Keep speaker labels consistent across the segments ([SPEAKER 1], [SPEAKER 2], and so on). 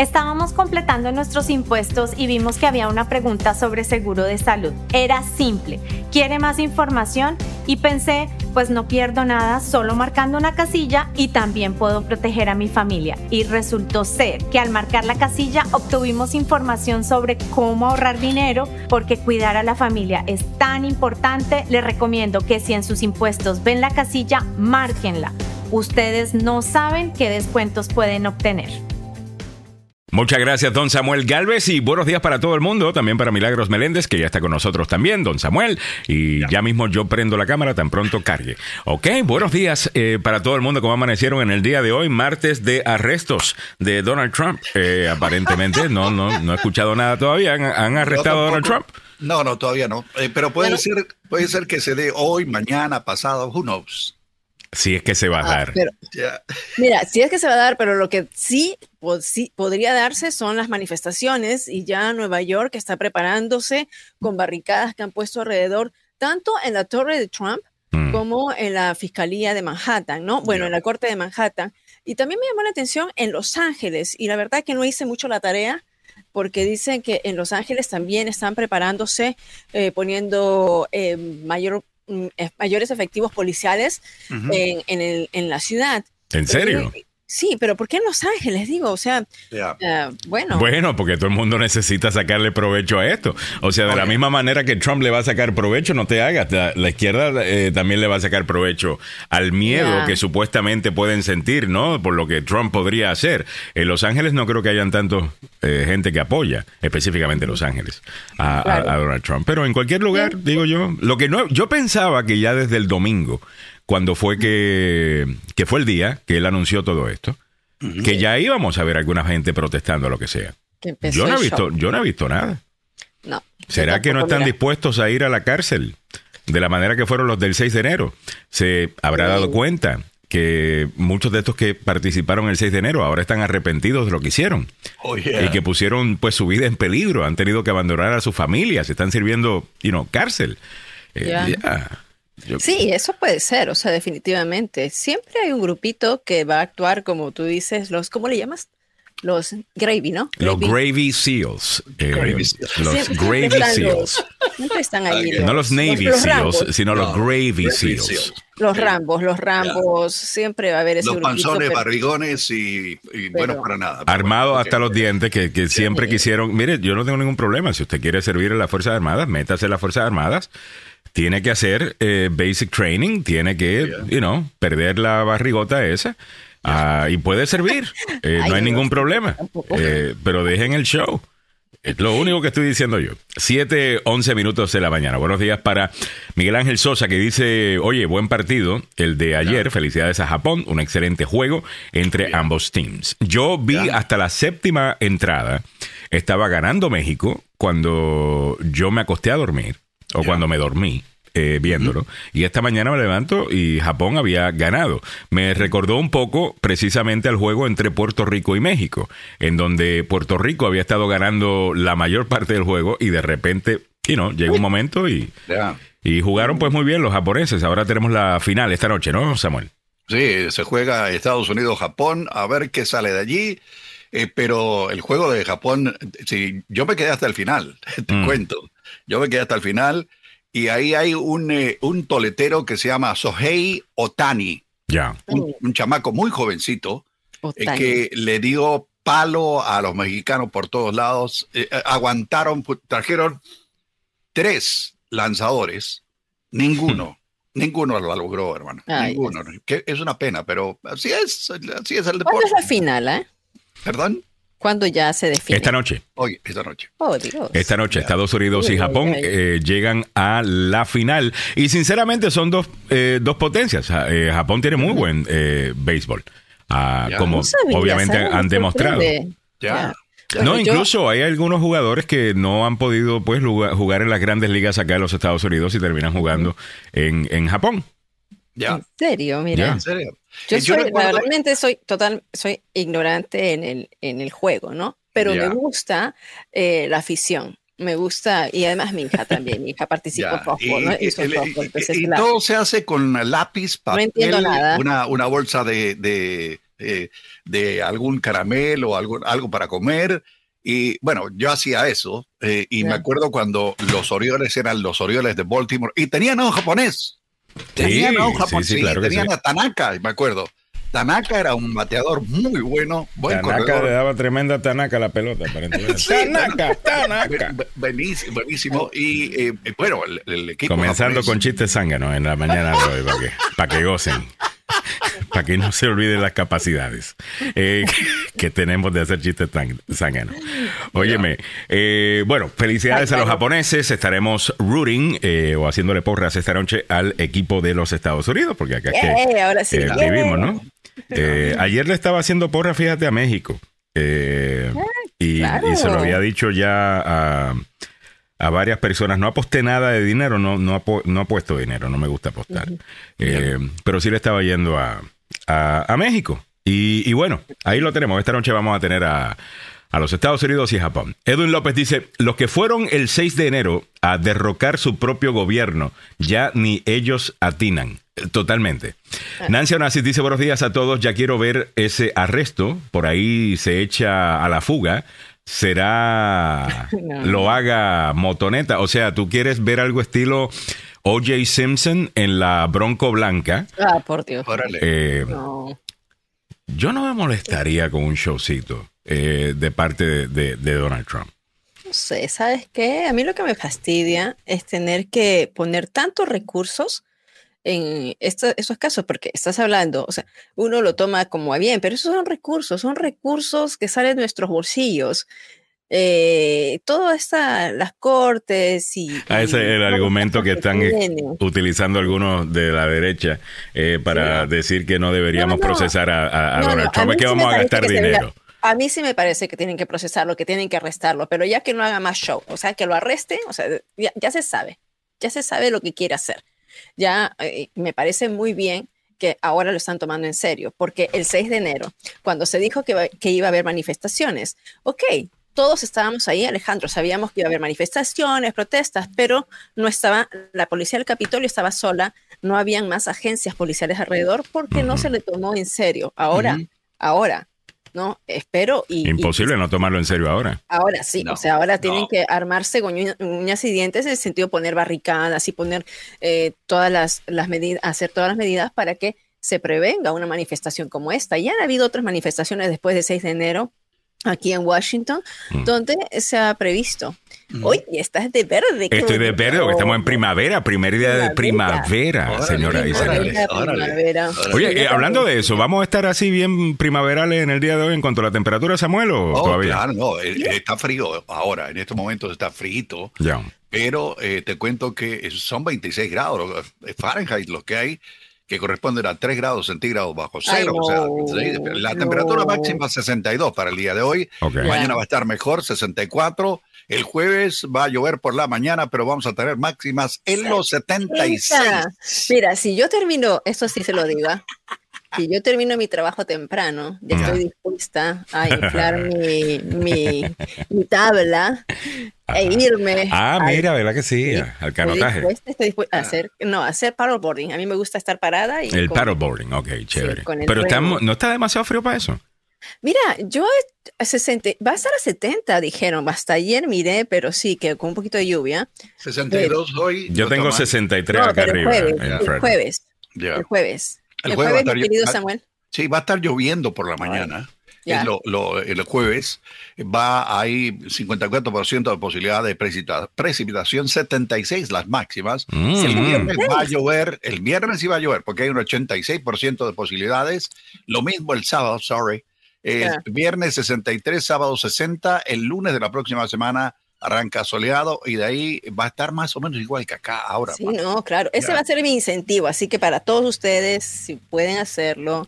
[SPEAKER 1] Estábamos completando nuestros impuestos y vimos que había una pregunta sobre seguro de salud. Era simple. ¿Quiere más información? Y pensé, pues no pierdo nada solo marcando una casilla y también puedo proteger a mi familia. Y resultó ser que al marcar la casilla obtuvimos información sobre cómo ahorrar dinero porque cuidar a la familia es tan importante. Les recomiendo que si en sus impuestos ven la casilla, márquenla. Ustedes no saben qué descuentos pueden obtener.
[SPEAKER 2] Muchas gracias, don Samuel Galvez, y buenos días para todo el mundo, también para Milagros Meléndez, que ya está con nosotros también, don Samuel, y ya, mismo yo prendo la cámara tan pronto cargue. Ok, buenos días eh, para todo el mundo, como amanecieron en el día de hoy, martes de arrestos de Donald Trump. Eh, aparentemente, no, no, no he escuchado nada todavía. ¿Han, arrestado a Donald Trump?
[SPEAKER 3] No, no, todavía no. Eh, pero puede ser, puede ser que se dé hoy, mañana, pasado, who knows.
[SPEAKER 2] Si es que se va a ah, dar.
[SPEAKER 4] Mira, si es que se va a dar, pero lo que sí, podría darse son las manifestaciones y ya Nueva York está preparándose con barricadas que han puesto alrededor, tanto en la torre de Trump mm. como en la Fiscalía de Manhattan, ¿no? Bueno, en la Corte de Manhattan. Y también me llamó la atención en Los Ángeles, y la verdad que no hice mucho la tarea, porque dicen que en Los Ángeles también están preparándose, eh, poniendo eh, mayor mayores efectivos policiales en, en, el, en, la ciudad.
[SPEAKER 2] ¿En serio?
[SPEAKER 4] Sí, pero ¿por qué en Los Ángeles? Digo, o sea, eh, bueno.
[SPEAKER 2] Bueno, porque todo el mundo necesita sacarle provecho a esto. O sea, de la misma manera que Trump le va a sacar provecho, no te hagas. La, izquierda eh, también le va a sacar provecho al miedo que supuestamente pueden sentir, ¿no? Por lo que Trump podría hacer. En Los Ángeles no creo que hayan tanto eh, gente que apoya, específicamente en Los Ángeles, a, Donald Trump. Pero en cualquier lugar, digo yo, lo que no, yo pensaba que ya desde el domingo cuando fue que, que fue el día que él anunció todo esto, que ya íbamos a ver a alguna gente protestando lo que sea. yo no he visto, yo no he visto nada.
[SPEAKER 4] No.
[SPEAKER 2] ¿Será que no están dispuestos a ir a la cárcel de la manera que fueron los del 6 de enero? Se habrá dado cuenta que muchos de estos que participaron el 6 de enero ahora están arrepentidos de lo que hicieron oh, y que pusieron pues su vida en peligro, han tenido que abandonar a sus familias, están sirviendo, you know, cárcel.
[SPEAKER 4] Eh, sí, eso puede ser, o sea, definitivamente. Siempre hay un grupito que va a actuar como tú dices, los, ¿cómo le llamas? Los gravy, ¿no?
[SPEAKER 2] Los gravy seals. Eh, los gravy seals.
[SPEAKER 4] Nunca están ahí.
[SPEAKER 2] no los Navy seals, sino los gravy seals.
[SPEAKER 4] Los rambos, los rambos, siempre va a haber ese
[SPEAKER 3] Los panzones, barrigones y, bueno, para nada.
[SPEAKER 2] Armados hasta los dientes, que, que siempre quisieron. Mire, yo no tengo ningún problema. Si usted quiere servir en las Fuerzas Armadas, métase en las Fuerzas Armadas tiene que hacer eh, basic training, tiene que, you know, perder la barrigota esa. Ah, y puede servir, eh, no hay ningún problema. Eh, pero dejen el show. Es lo único que estoy diciendo yo. 7, 11 minutos de la mañana. Buenos días para Miguel Ángel Sosa que dice, oye, buen partido, el de ayer, felicidades a Japón, un excelente juego entre ambos teams. Yo vi hasta la séptima entrada, estaba ganando México cuando yo me acosté a dormir o cuando me dormí. Eh, viéndolo. Y esta mañana me levanto y Japón había ganado. Me recordó un poco precisamente al juego entre Puerto Rico y México, en donde Puerto Rico había estado ganando la mayor parte del juego y de repente, y no, llegó un momento y, y jugaron pues muy bien los japoneses. Ahora tenemos la final esta noche, ¿no, Samuel?
[SPEAKER 3] Sí, se juega Estados Unidos-Japón, a ver qué sale de allí. Eh, pero el juego de Japón, sí, yo me quedé hasta el final, te mm. cuento. Yo me quedé hasta el final y ahí hay un, eh, un toletero que se llama Sohei Otani.
[SPEAKER 2] Ya.
[SPEAKER 3] Un, chamaco muy jovencito eh, que le dio palo a los mexicanos por todos lados. Eh, aguantaron, trajeron tres lanzadores, ninguno. Ninguno lo logró, hermano. ninguno. Que es una pena, pero así es, así es el deporte. ¿Cuándo
[SPEAKER 4] es la final, eh?
[SPEAKER 3] ¿Perdón?
[SPEAKER 4] ¿Cuándo ya se define?
[SPEAKER 2] Esta noche.
[SPEAKER 3] Hoy, esta noche.
[SPEAKER 4] Oh, Dios.
[SPEAKER 2] Esta noche, Estados Unidos y Japón eh, llegan a la final. Y sinceramente son dos, eh, dos potencias. Eh, Japón tiene muy buen béisbol. Ah, como obviamente han demostrado.
[SPEAKER 3] Ya.
[SPEAKER 2] No, incluso hay algunos jugadores que no han podido pues jugar en las grandes ligas acá en los Estados Unidos y terminan jugando en, en Japón.
[SPEAKER 4] ¿En serio? Mira. ¿En serio? Yo, soy, realmente soy total, soy ignorante en el, en el juego, ¿no? Pero me gusta eh, la afición. Me gusta, y además mi hija también, mi hija participa en ¿no?
[SPEAKER 3] Y, todo se hace con lápiz, papel, Una, una bolsa de, de eh, de algún caramelo o algo, algo para comer. Y bueno, yo hacía eso. Eh, y me acuerdo cuando los Orioles eran los Orioles de Baltimore y tenían a un japonés. Tenían a un japonés. tenían a Tanaka, me acuerdo. Tanaka era un bateador muy bueno. Buen
[SPEAKER 2] Tanaka le daba tremenda Tanaka a la pelota. Tanaka, Tanaka.
[SPEAKER 3] Buenísimo, buenísimo. Y eh, bueno, el, equipo.
[SPEAKER 2] Comenzando con chistes zánganos en la mañana de hoy, para que, para que gocen. Para que no se olviden las capacidades eh, que tenemos de hacer chistes zánganos. Óyeme, eh, bueno, felicidades a los japoneses. Estaremos rooting o haciéndole porras esta noche al equipo de los Estados Unidos, porque acá es que
[SPEAKER 4] ahora sí,
[SPEAKER 2] vivimos, ¿no? Eh, ayer le estaba haciendo porra, fíjate, a México. Eh, y, se lo había dicho ya a, varias personas. No aposté nada de dinero, no, no, no apuesto dinero, no me gusta apostar. Eh, pero sí le estaba yendo a, a, México. Y, y, bueno, ahí lo tenemos. Esta noche vamos a tener a, a los Estados Unidos y Japón. Edwin López dice, los que fueron el 6 de enero a derrocar su propio gobierno, ya ni ellos atinan. Totalmente. Ah. Nancy Onassis dice buenos días a todos, ya quiero ver ese arresto, por ahí se echa a la fuga, será lo haga motoneta, o sea, tú quieres ver algo estilo OJ Simpson en la Bronco Blanca.
[SPEAKER 4] Ah, por Dios.
[SPEAKER 2] Eh, yo no me molestaría con un showcito eh, de parte de, Donald Trump.
[SPEAKER 4] No sé, ¿sabes qué? A mí lo que me fastidia es tener que poner tantos recursos en esos casos, porque estás hablando, o sea, uno lo toma como a bien, pero esos son recursos, son recursos que salen de nuestros bolsillos. Eh, todo está, las cortes y...
[SPEAKER 2] Ah, ese es el argumento que están utilizando algunos de la derecha eh, para decir que no deberíamos procesar a, Donald Trump, es que vamos a gastar dinero.
[SPEAKER 4] A mí sí me parece que tienen que procesarlo, que tienen que arrestarlo, pero ya que no haga más show, o sea, que lo arresten, o sea, ya, se sabe, ya se sabe lo que quiere hacer. Ya eh, me parece muy bien que ahora lo están tomando en serio, porque el 6 de enero, cuando se dijo que, que iba a haber manifestaciones, ok, todos estábamos ahí, Alejandro, sabíamos que iba a haber manifestaciones, protestas, pero no estaba, la policía del Capitolio estaba sola, no habían más agencias policiales alrededor porque no se le tomó en serio. Ahora, ahora, ¿no? Espero y...
[SPEAKER 2] Imposible no tomarlo en serio ahora.
[SPEAKER 4] Ahora sí, o sea, ahora tienen que armarse con uñas y dientes en el sentido de poner barricadas y poner eh, todas las, las medidas, hacer todas las medidas para que se prevenga una manifestación como esta. Ya han habido otras manifestaciones después del 6 de enero aquí en Washington, mm. donde se ha previsto. Mm. Hoy estás de verde.
[SPEAKER 2] Estoy de verde porque estamos en primavera, primer día de primavera, señora Oye, eh, hablando de eso, ¿vamos a estar así bien primaverales en el día de hoy en cuanto a la temperatura, Samuel, o oh, todavía?
[SPEAKER 3] Claro, no, eh, está frío ahora, en estos momentos está frito.
[SPEAKER 2] Ya.
[SPEAKER 3] Pero eh, te cuento que son 26 grados Fahrenheit los que hay que corresponden a 3 grados centígrados bajo cero. o sea, la temperatura máxima 62 para el día de hoy. Mañana va a estar mejor, 64. El jueves va a llover por la mañana, pero vamos a tener máximas en los 76.
[SPEAKER 4] Mira, si yo termino, eso sí se lo diga, si yo termino mi trabajo temprano, ya estoy dispuesta a inflar mi, mi, mi tabla e irme.
[SPEAKER 2] Ah, mira, ¿verdad que sí? al canotaje.
[SPEAKER 4] Estoy dispuesta a hacer, no, hacer paddleboarding. A mí me gusta estar parada. Y
[SPEAKER 2] el paddleboarding, ok, chévere. Pero no está demasiado frío para eso.
[SPEAKER 4] Mira, yo a 60, va a estar a 70, dijeron. Hasta ayer miré, pero sí, que con un poquito de lluvia.
[SPEAKER 3] 62 hoy.
[SPEAKER 2] Yo tengo 63 acá arriba.
[SPEAKER 4] El jueves. El jueves. El, jueves, Samuel.
[SPEAKER 3] Sí, va a estar lloviendo por la mañana. el jueves va hay 54% de posibilidad de precipitación, 76 las máximas. Mm. El viernes va a llover, el viernes sí va a llover porque hay un 86% de posibilidades. Lo mismo el sábado, sorry. Viernes 63, sábado 60, el lunes de la próxima semana arranca soleado y de ahí va a estar más o menos igual que acá ahora.
[SPEAKER 4] Sí, no, claro, ese va a ser mi incentivo, así que para todos ustedes, si pueden hacerlo,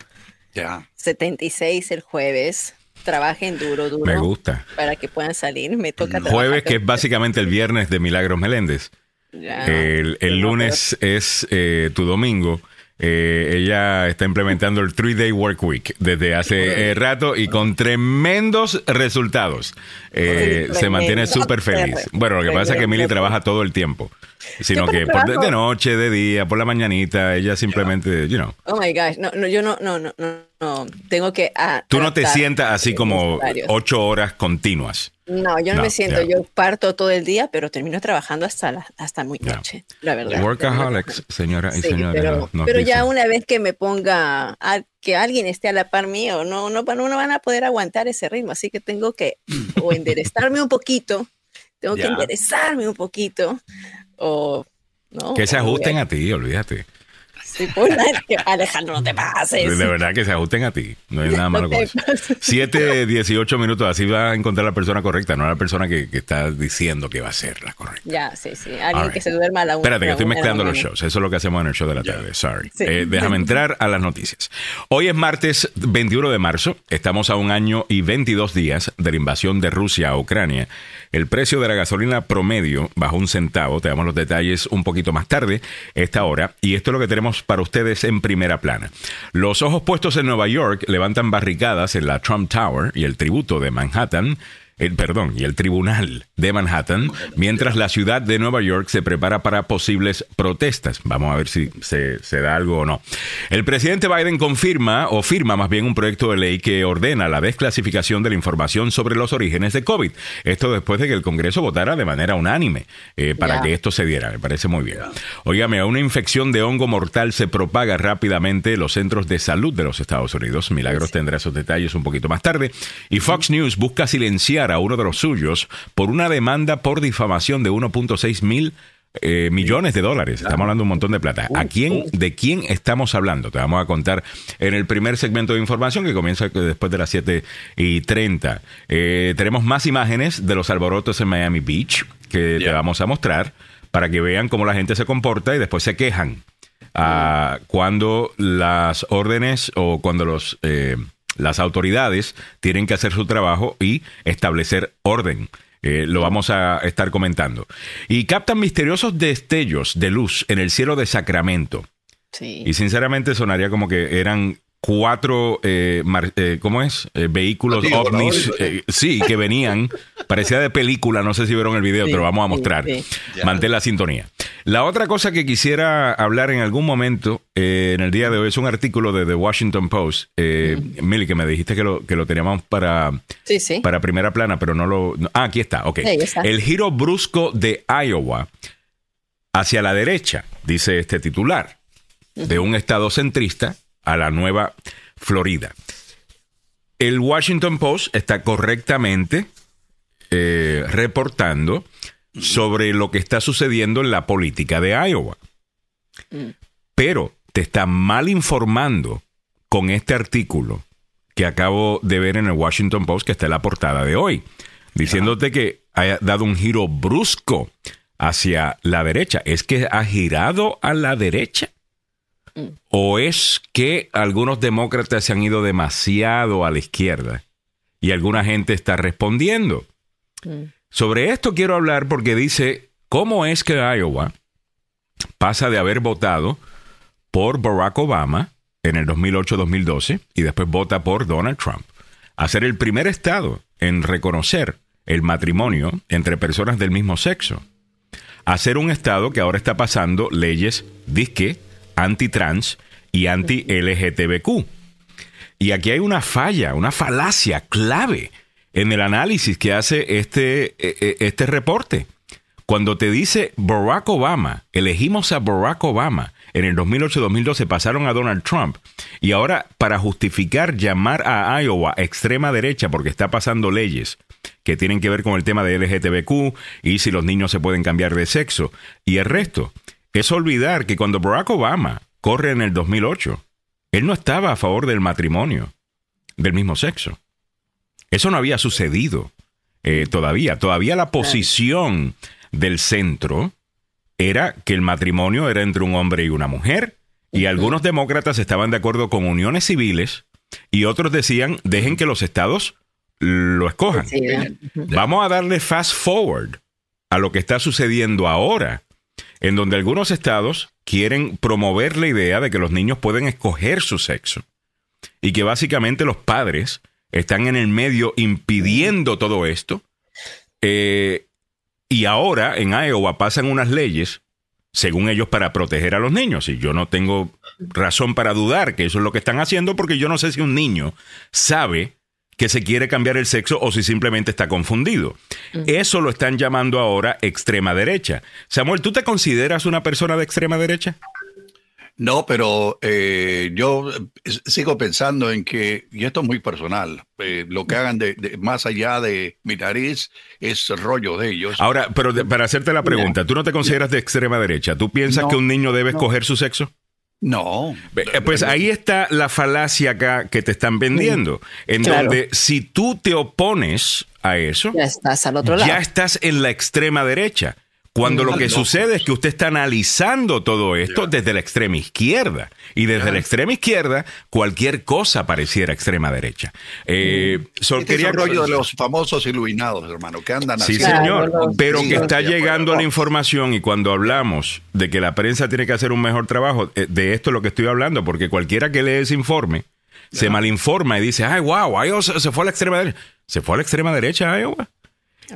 [SPEAKER 3] ya.
[SPEAKER 4] 76 el jueves, trabajen duro, duro.
[SPEAKER 2] Me gusta.
[SPEAKER 4] Para que puedan salir, me toca
[SPEAKER 2] el Jueves, que es básicamente el viernes de Milagros Meléndez. el, lunes es eh, tu domingo eh, ella está implementando el Three Day Work Week desde hace eh, rato y con tremendos resultados. Eh, se mantiene súper feliz. Bueno, lo que pasa es que Emily trabaja todo el tiempo. Sino que de noche, de día, por la mañanita, ella simplemente, you know.
[SPEAKER 4] Oh my gosh, no, no, yo no, no, no, no, tengo que...
[SPEAKER 2] Tú no te sientas así como ocho horas continuas.
[SPEAKER 4] No, yo no, me siento, yo parto todo el día, pero termino trabajando hasta, hasta muy noche, la verdad.
[SPEAKER 2] Workaholics, señora y señora.
[SPEAKER 4] Pero, ya una vez que me ponga a que alguien esté a la par mío, no, no, no van a poder aguantar ese ritmo, así que tengo que o enderezarme un poquito, tengo que enderezarme un poquito, o... ¿no?
[SPEAKER 2] Que se ajusten a ti, olvídate.
[SPEAKER 4] Alejandro, no te pases.
[SPEAKER 2] De verdad que se ajusten a ti. No hay nada malo con eso. 7, 18 minutos, así va a encontrar la persona correcta, no la persona que, está diciendo que va a ser la correcta.
[SPEAKER 4] Ya, sí, sí. Alguien que se duerma a la
[SPEAKER 2] una. Espérate, que estoy mezclando los shows. Eso es lo que hacemos en el show de la tarde. Sorry. Eh, déjame entrar a las noticias. Hoy es martes 21 de marzo. Estamos a un año y 22 días de la invasión de Rusia a Ucrania. El precio de la gasolina promedio bajó un centavo. Te damos los detalles un poquito más tarde, esta hora. Y esto es lo que tenemos para ustedes en primera plana. Los ojos puestos en Nueva York levantan barricadas en la Trump Tower y el tributo de Manhattan el, perdón, y el Tribunal de Manhattan, mientras la ciudad de Nueva York se prepara para posibles protestas. Vamos a ver si se, da algo o no. El presidente Biden confirma, o firma más bien, un proyecto de ley que ordena la desclasificación de la información sobre los orígenes de COVID. Esto después de que el Congreso votara de manera unánime eh, para que esto se diera. Me parece muy bien. Óigame, una infección de hongo mortal se propaga rápidamente en los centros de salud de los Estados Unidos. Milagros tendrá esos detalles un poquito más tarde. Y Fox News busca silenciar a uno de los suyos por una demanda por difamación de 1.6 mil eh, millones de dólares. Estamos hablando de un montón de plata. ¿A quién, ¿De quién estamos hablando? Te vamos a contar en el primer segmento de información que comienza después de las 7 y 30. Eh, tenemos más imágenes de los alborotos en Miami Beach que te vamos a mostrar para que vean cómo la gente se comporta y después se quejan. Ah, cuando las órdenes o cuando los eh, las autoridades tienen que hacer su trabajo y establecer orden. Eh, lo vamos a estar comentando. Y captan misteriosos destellos de luz en el cielo de Sacramento. Sí. Y sinceramente sonaría como que eran cuatro, eh, eh, ¿cómo es? Eh, vehículos ovnis, sí, que venían, parecía de película, no sé si vieron el video, pero vamos a mostrar. Mantén la sintonía. La otra cosa que quisiera hablar en algún momento en el día de hoy es un artículo de The Washington Post. Eh, Milly, que me dijiste que lo, que lo teníamos para, para primera plana, pero no lo... ah, aquí está, ok. El giro brusco de Iowa hacia la derecha, dice este titular, de un estado centrista a la nueva Florida. El Washington Post está correctamente eh, reportando sobre lo que está sucediendo en la política de Iowa. Mm. Pero te está mal informando con este artículo que acabo de ver en el Washington Post, que está en la portada de hoy, diciéndote que ha dado un giro brusco hacia la derecha. Es que ha girado a la derecha. ¿O es que algunos demócratas se han ido demasiado a la izquierda y alguna gente está respondiendo? Mm. Sobre esto quiero hablar porque dice, ¿cómo es que Iowa pasa de haber votado por Barack Obama en el 2008-2012 y después vota por Donald Trump a ser el primer estado en reconocer el matrimonio entre personas del mismo sexo? A ser un estado que ahora está pasando leyes disque anti-trans y anti-LGTBQ. Y aquí hay una falla, una falacia clave en el análisis que hace este, e, e, este reporte. Cuando te dice Barack Obama, elegimos a Barack Obama, en el 2008-2012 pasaron a Donald Trump, y ahora para justificar llamar a Iowa extrema derecha porque está pasando leyes que tienen que ver con el tema de LGTBQ y si los niños se pueden cambiar de sexo y el resto, es olvidar que cuando Barack Obama corre en el 2008, él no estaba a favor del matrimonio del mismo sexo. Eso no había sucedido eh, todavía. Todavía la posición del centro era que el matrimonio era entre un hombre y una mujer. Y algunos demócratas estaban de acuerdo con uniones civiles y otros decían, dejen que los estados lo escojan. Vamos a darle fast forward a lo que está sucediendo ahora en donde algunos estados quieren promover la idea de que los niños pueden escoger su sexo y que básicamente los padres están en el medio impidiendo todo esto. Eh, y ahora en Iowa pasan unas leyes según ellos, para proteger a los niños. Y yo no tengo razón para dudar que eso es lo que están haciendo, porque yo no sé si un niño sabe que se quiere cambiar el sexo o si simplemente está confundido. Eso lo están llamando ahora extrema derecha. Samuel, ¿tú te consideras una persona de extrema derecha?
[SPEAKER 3] No, pero eh, yo sigo pensando en que, y esto es muy personal, eh, lo que hagan de, más allá de mi nariz es rollo de ellos.
[SPEAKER 2] Ahora, pero para hacerte la pregunta, ¿tú no te consideras de extrema derecha? ¿Tú piensas que un niño debe escoger su sexo?
[SPEAKER 3] No.
[SPEAKER 2] Eh, pues ahí está la falacia acá que te están vendiendo, en donde si tú te opones a eso,
[SPEAKER 4] ya estás al otro lado.
[SPEAKER 2] Ya estás en la extrema derecha. Cuando lo que sucede es que usted está analizando todo esto desde la extrema izquierda. Y desde la extrema izquierda, cualquier cosa pareciera extrema derecha.
[SPEAKER 3] Eh, este quería... es el rollo de los famosos iluminados, hermano, que andan
[SPEAKER 2] así. Sí, señor. pero que está llegando la información y cuando hablamos de que la prensa tiene que hacer un mejor trabajo, eh, de esto es lo que estoy hablando, porque cualquiera que lee ese informe se malinforma y dice, ay, wow, Iowa se fue a la extrema derecha. Se fue a la extrema derecha, Iowa.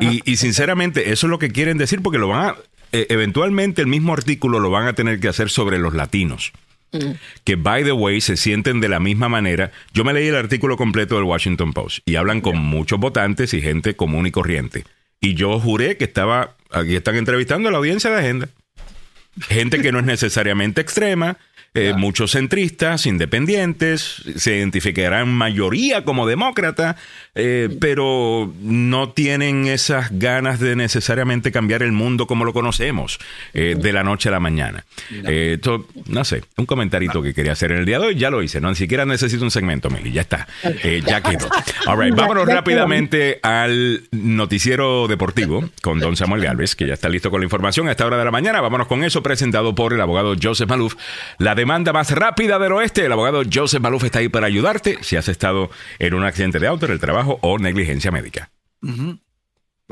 [SPEAKER 2] Y, sinceramente, eso es lo que quieren decir porque lo van a, eh, eventualmente el mismo artículo lo van a tener que hacer sobre los latinos. Mm. Que, by the way, se sienten de la misma manera. Yo me leí el artículo completo del Washington Post y hablan con muchos votantes y gente común y corriente. Y yo juré que estaba, aquí están entrevistando a la audiencia de agenda. Gente que no es necesariamente extrema, eh, muchos centristas, independientes, se identificarán mayoría como demócrata, eh, pero no tienen esas ganas de necesariamente cambiar el mundo como lo conocemos eh, de la noche a la mañana. esto, no sé, un comentarito que quería hacer en el día de hoy, ya lo hice, no ni siquiera necesito un segmento, Meli, ya está, ya quedó. All right, vámonos rápidamente al noticiero deportivo con don Samuel Galvez, que ya está listo con la información a esta hora de la mañana. Vámonos con eso, presentado por el abogado Joseph Maluf. La demanda más rápida del oeste. El abogado Joseph Maluf está ahí para ayudarte si has estado en un accidente de auto, en el trabajo o negligencia médica.
[SPEAKER 3] Muy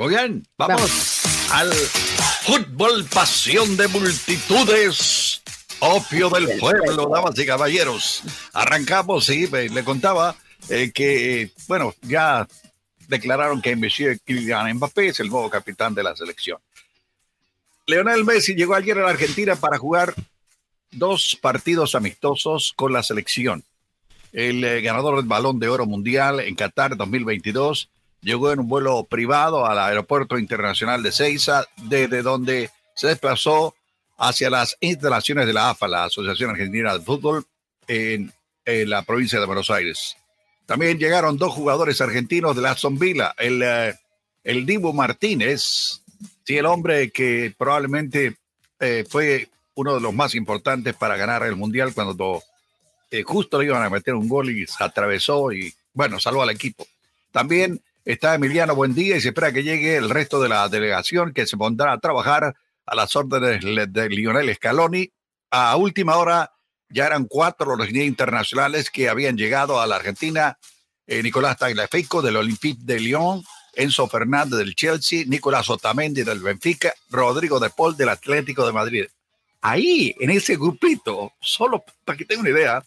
[SPEAKER 3] bien, vamos, al fútbol, pasión de multitudes, opio del pueblo, damas y caballeros. Arrancamos, sí, le contaba eh, que, bueno, ya declararon que Monsieur Kylian Mbappé es el nuevo capitán de la selección. Leonel Messi llegó ayer a la Argentina para jugar dos partidos amistosos con la selección. El eh, ganador del Balón de Oro Mundial en Qatar 2022 llegó en un vuelo privado al Aeropuerto Internacional de Ceiza, desde donde se desplazó hacia las instalaciones de la AFA, la Asociación Argentina de Fútbol, en, la provincia de Buenos Aires. También llegaron dos jugadores argentinos de la Aston Villa, el, eh, el Dibu Martínez, sí, el hombre que probablemente eh, fue uno de los más importantes para ganar el Mundial cuando eh, justo le iban a meter un gol y se atravesó y, bueno, salvó al equipo. También está Emiliano Buendía y se espera que llegue el resto de la delegación que se pondrá a trabajar a las órdenes de Lionel Scaloni. A última hora ya eran cuatro los internacionales que habían llegado a la Argentina. Eh, Nicolás Tagliafico del Olympique de Lyon, Enzo Fernández del Chelsea, Nicolás Otamendi del Benfica, Rodrigo de Paul del Atlético de Madrid ahí, en ese grupito, solo para que tengan una idea,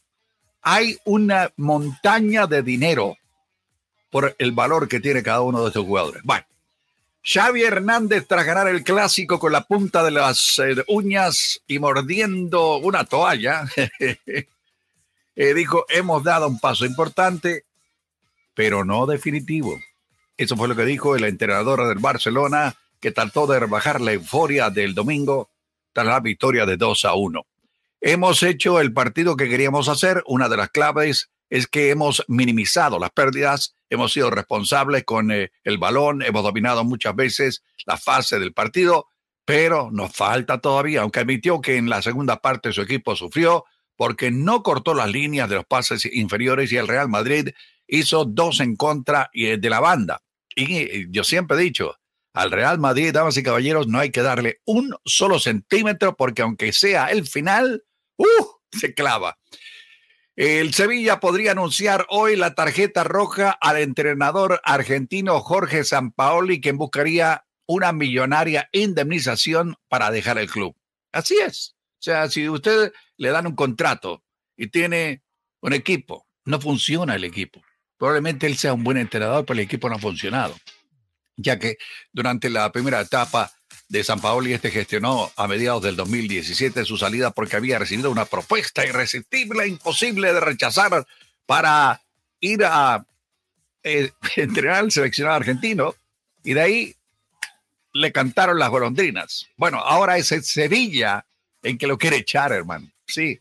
[SPEAKER 3] hay una montaña de dinero por el valor que tiene cada uno de estos jugadores. Bueno, Xavi Hernández, tras ganar el clásico con la punta de las eh, uñas y mordiendo una toalla, eh, dijo, hemos dado un paso importante, pero no definitivo. Eso fue lo que dijo el entrenador del Barcelona, que trató de rebajar la euforia del domingo la victoria de 2 a 1. Hemos hecho el partido que queríamos hacer. Una de las claves es que hemos minimizado las pérdidas, hemos sido responsables con eh, el balón, hemos dominado muchas veces la fase del partido, pero nos falta todavía, aunque admitió que en la segunda parte su equipo sufrió porque no cortó las líneas de los pases inferiores y el Real Madrid hizo dos en contra eh, de la banda. Y eh, yo siempre he dicho, al Real Madrid, damas y caballeros, no hay que darle un solo centímetro porque aunque sea el final, ¡uh! se clava. El Sevilla podría anunciar hoy la tarjeta roja al entrenador argentino Jorge Sampaoli, quien buscaría una millonaria indemnización para dejar el club. Así es. O sea, si usted le dan un contrato y tiene un equipo, no funciona el equipo. Probablemente él sea un buen entrenador, pero el equipo no ha funcionado ya que durante la primera etapa de San Paolo y este gestionó a mediados del 2017 su salida porque había recibido una propuesta irresistible, imposible de rechazar para ir a eh, entrenar al seleccionado argentino y de ahí le cantaron las golondrinas. Bueno, ahora es Sevilla en que lo quiere echar, hermano. Sí,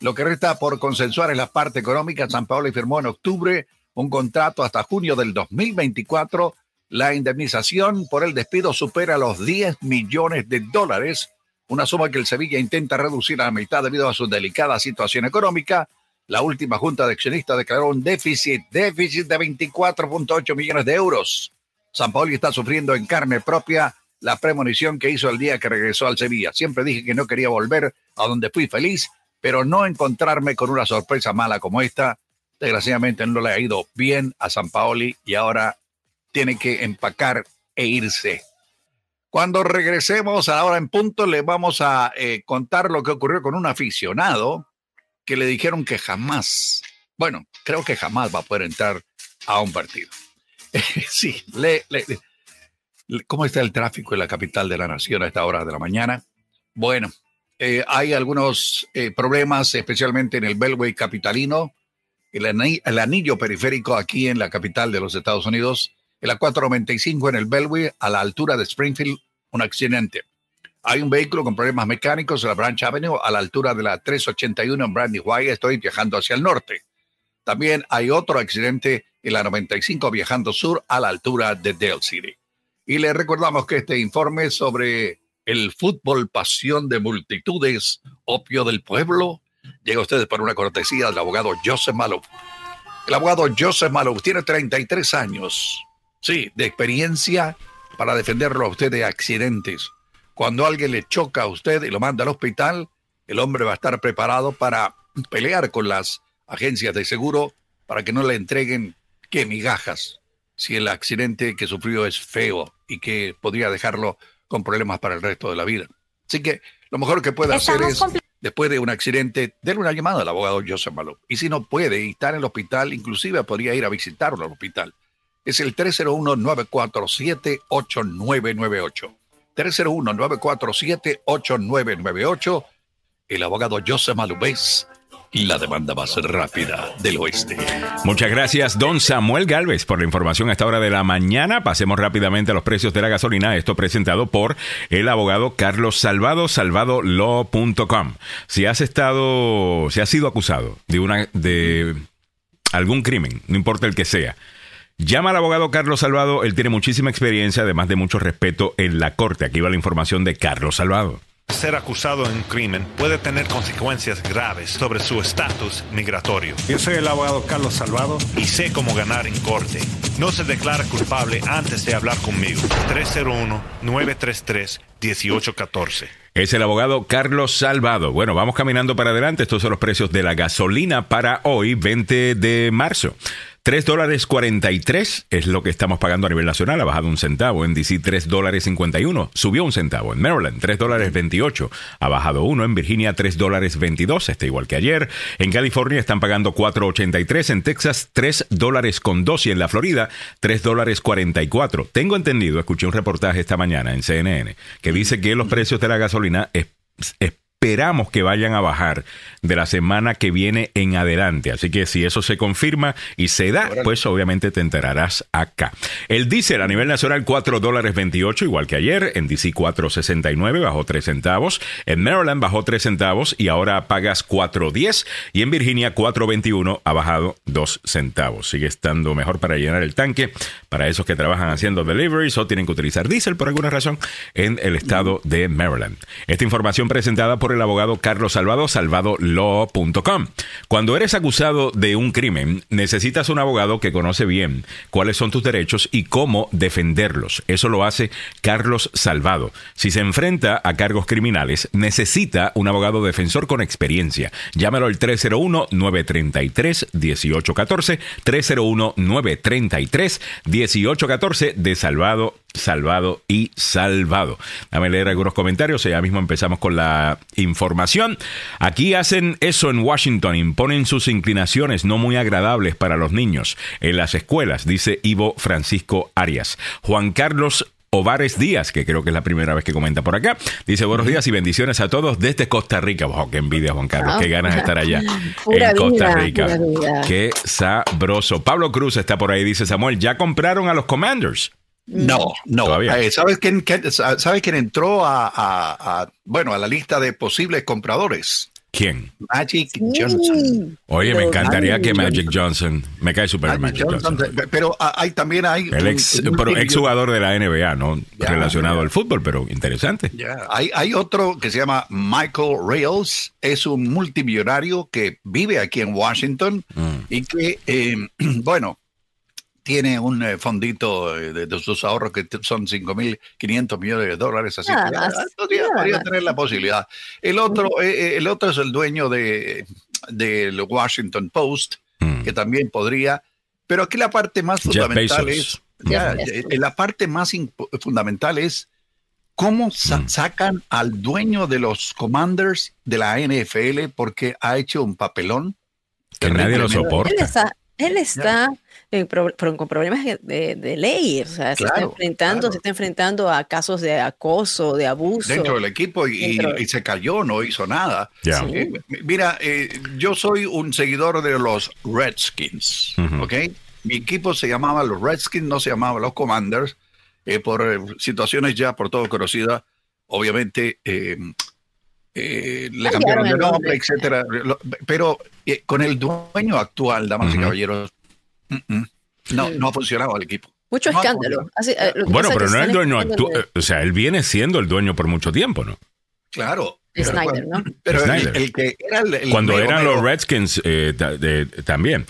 [SPEAKER 3] lo que resta por consensuar es la parte económica. San Paolo firmó en octubre un contrato hasta junio del 2024 la indemnización por el despido supera los 10 millones de dólares, una suma que el Sevilla intenta reducir a la mitad debido a su delicada situación económica. La última junta de accionistas declaró un déficit, déficit de 24.8 millones de euros. San Paoli está sufriendo en carne propia la premonición que hizo el día que regresó al Sevilla. Siempre dije que no quería volver a donde fui feliz, pero no encontrarme con una sorpresa mala como esta. Desgraciadamente no le ha ido bien a San Paoli y ahora tiene que empacar e irse. Cuando regresemos a la hora en punto, le vamos a eh, contar lo que ocurrió con un aficionado que le dijeron que jamás, bueno, creo que jamás va a poder entrar a un partido. sí, le, ¿cómo está el tráfico en la capital de la nación a esta hora de la mañana? Bueno, eh, hay algunos eh, problemas, especialmente en el Belway capitalino, el anillo periférico aquí en la capital de los Estados Unidos en la 495 en el Bellway, a la altura de Springfield, un accidente. Hay un vehículo con problemas mecánicos en la Branch Avenue, a la altura de la 381 en Brandywine. Estoy viajando hacia el norte. También hay otro accidente en la 95 viajando sur, a la altura de Dale City. Y le recordamos que este informe sobre el fútbol, pasión de multitudes, opio del pueblo, llega a ustedes por una cortesía del abogado Joseph Malou. El abogado Joseph Malou tiene 33 años Sí, de experiencia para defenderlo a usted de accidentes. Cuando alguien le choca a usted y lo manda al hospital, el hombre va a estar preparado para pelear con las agencias de seguro para que no le entreguen qué migajas si el accidente que sufrió es feo y que podría dejarlo con problemas para el resto de la vida. Así que lo mejor que puede hacer es, después de un accidente, darle una llamada al abogado Joseph Malo. Y si no puede y está en el hospital, inclusive podría ir a visitarlo al hospital es el 301-947-8998. 301-947-8998. El abogado Joseph Malubés la demanda más rápida del oeste.
[SPEAKER 2] Muchas gracias, don Samuel Galvez, por la información a esta hora de la mañana. Pasemos rápidamente a los precios de la gasolina. Esto presentado por el abogado Carlos Salvado, salvadolaw.com. Si has estado, si has sido acusado de una, de algún crimen, no importa el que sea, Llama al abogado Carlos Salvado, él tiene muchísima experiencia, además de mucho respeto en la corte. Aquí va la información de Carlos Salvado.
[SPEAKER 5] Ser acusado en un crimen puede tener consecuencias graves sobre su estatus migratorio.
[SPEAKER 6] Yo soy el abogado Carlos Salvado
[SPEAKER 5] y sé cómo ganar en corte. No se declara culpable antes de hablar conmigo. 301-933-1814.
[SPEAKER 2] Es el abogado Carlos Salvado. Bueno, vamos caminando para adelante. Estos son los precios de la gasolina para hoy, 20 de marzo. 3 dólares 43 es lo que estamos pagando a nivel nacional, ha bajado un centavo. En DC 3 dólares 51, subió un centavo. En Maryland 3 dólares 28, ha bajado uno. En Virginia 3 dólares 22, está igual que ayer. En California están pagando 4.83, en Texas 3 dólares con 2 y en la Florida 3 dólares 44. Tengo entendido, escuché un reportaje esta mañana en CNN que dice que los precios de la gasolina es, es esperamos que vayan a bajar de la semana que viene en adelante. Así que si eso se confirma y se da, pues obviamente te enterarás acá. El diésel a nivel nacional 4 dólares 28, igual que ayer. En DC 4.69 bajó 3 centavos. En Maryland bajó 3 centavos y ahora pagas 4.10. Y en Virginia 4.21 ha bajado 2 centavos. Sigue estando mejor para llenar el tanque para esos que trabajan haciendo deliveries o tienen que utilizar diésel por alguna razón en el estado de Maryland. Esta información presentada por el abogado Carlos Salvado, salvadolaw.com. Cuando eres acusado de un crimen, necesitas un abogado que conoce bien cuáles son tus derechos y cómo defenderlos. Eso lo hace Carlos Salvado. Si se enfrenta a cargos criminales, necesita un abogado defensor con experiencia. Llámalo al 301-933-1814, 301-933-1814 de Salvado salvado y salvado. Dame leer algunos comentarios ya mismo empezamos con la información. Aquí hacen eso en Washington, imponen sus inclinaciones no muy agradables para los niños en las escuelas, dice Ivo Francisco Arias. Juan Carlos Ovares Díaz, que creo que es la primera vez que comenta por acá. Dice buenos días y bendiciones a todos desde Costa Rica. Wow, qué envidia, Juan Carlos. Qué ganas de estar allá en Costa Rica. Qué sabroso. Pablo Cruz está por ahí. Dice Samuel, ¿ya compraron a los Commanders?
[SPEAKER 3] No, no. Eh, ¿Sabes, quién, ¿Sabes quién entró a, bueno, a la lista de posibles compradores?
[SPEAKER 2] ¿Quién?
[SPEAKER 3] Magic Johnson.
[SPEAKER 2] Oye, me encantaría que Magic Johnson. Me cae súper Magic, Johnson.
[SPEAKER 3] Pero hay, también hay.
[SPEAKER 2] El ex, jugador de la NBA, ¿no? Relacionado al fútbol, pero interesante.
[SPEAKER 3] Hay, hay otro que se llama Michael Rails. Es un multimillonario que vive aquí en Washington mm. y que, eh, bueno, tiene un eh, fondito eh, de, sus ahorros que son 5.500 millones de dólares, así que podría, tener la posibilidad. El otro, eh, el otro es el dueño de, del Washington Post, mm. que también podría, pero aquí la parte más fundamental es, la parte más fundamental es cómo mm. sacan al dueño de los Commanders de la NFL porque ha hecho un papelón.
[SPEAKER 2] Que nadie lo soporta.
[SPEAKER 4] Él está con problemas de, ley, o sea, se está enfrentando, se está enfrentando a casos de acoso, de abuso.
[SPEAKER 3] Dentro del equipo y, se cayó, no hizo nada. Eh, mira, eh, yo soy un seguidor de los Redskins, ¿ok? Mi equipo se llamaba los Redskins, no se llamaba los Commanders, eh, por situaciones ya por todo conocidas, obviamente. Le cambiaron de nombre, etcétera. Pero con el dueño actual, damas y caballeros, no, no ha funcionado el equipo.
[SPEAKER 4] Mucho escándalo.
[SPEAKER 2] Eh, bueno, pero no es el dueño actual. O sea, él viene siendo el dueño por mucho tiempo, ¿no?
[SPEAKER 3] Claro.
[SPEAKER 4] Snyder, ¿no?
[SPEAKER 3] Pero El, que era el,
[SPEAKER 2] Cuando eran los Redskins eh, también.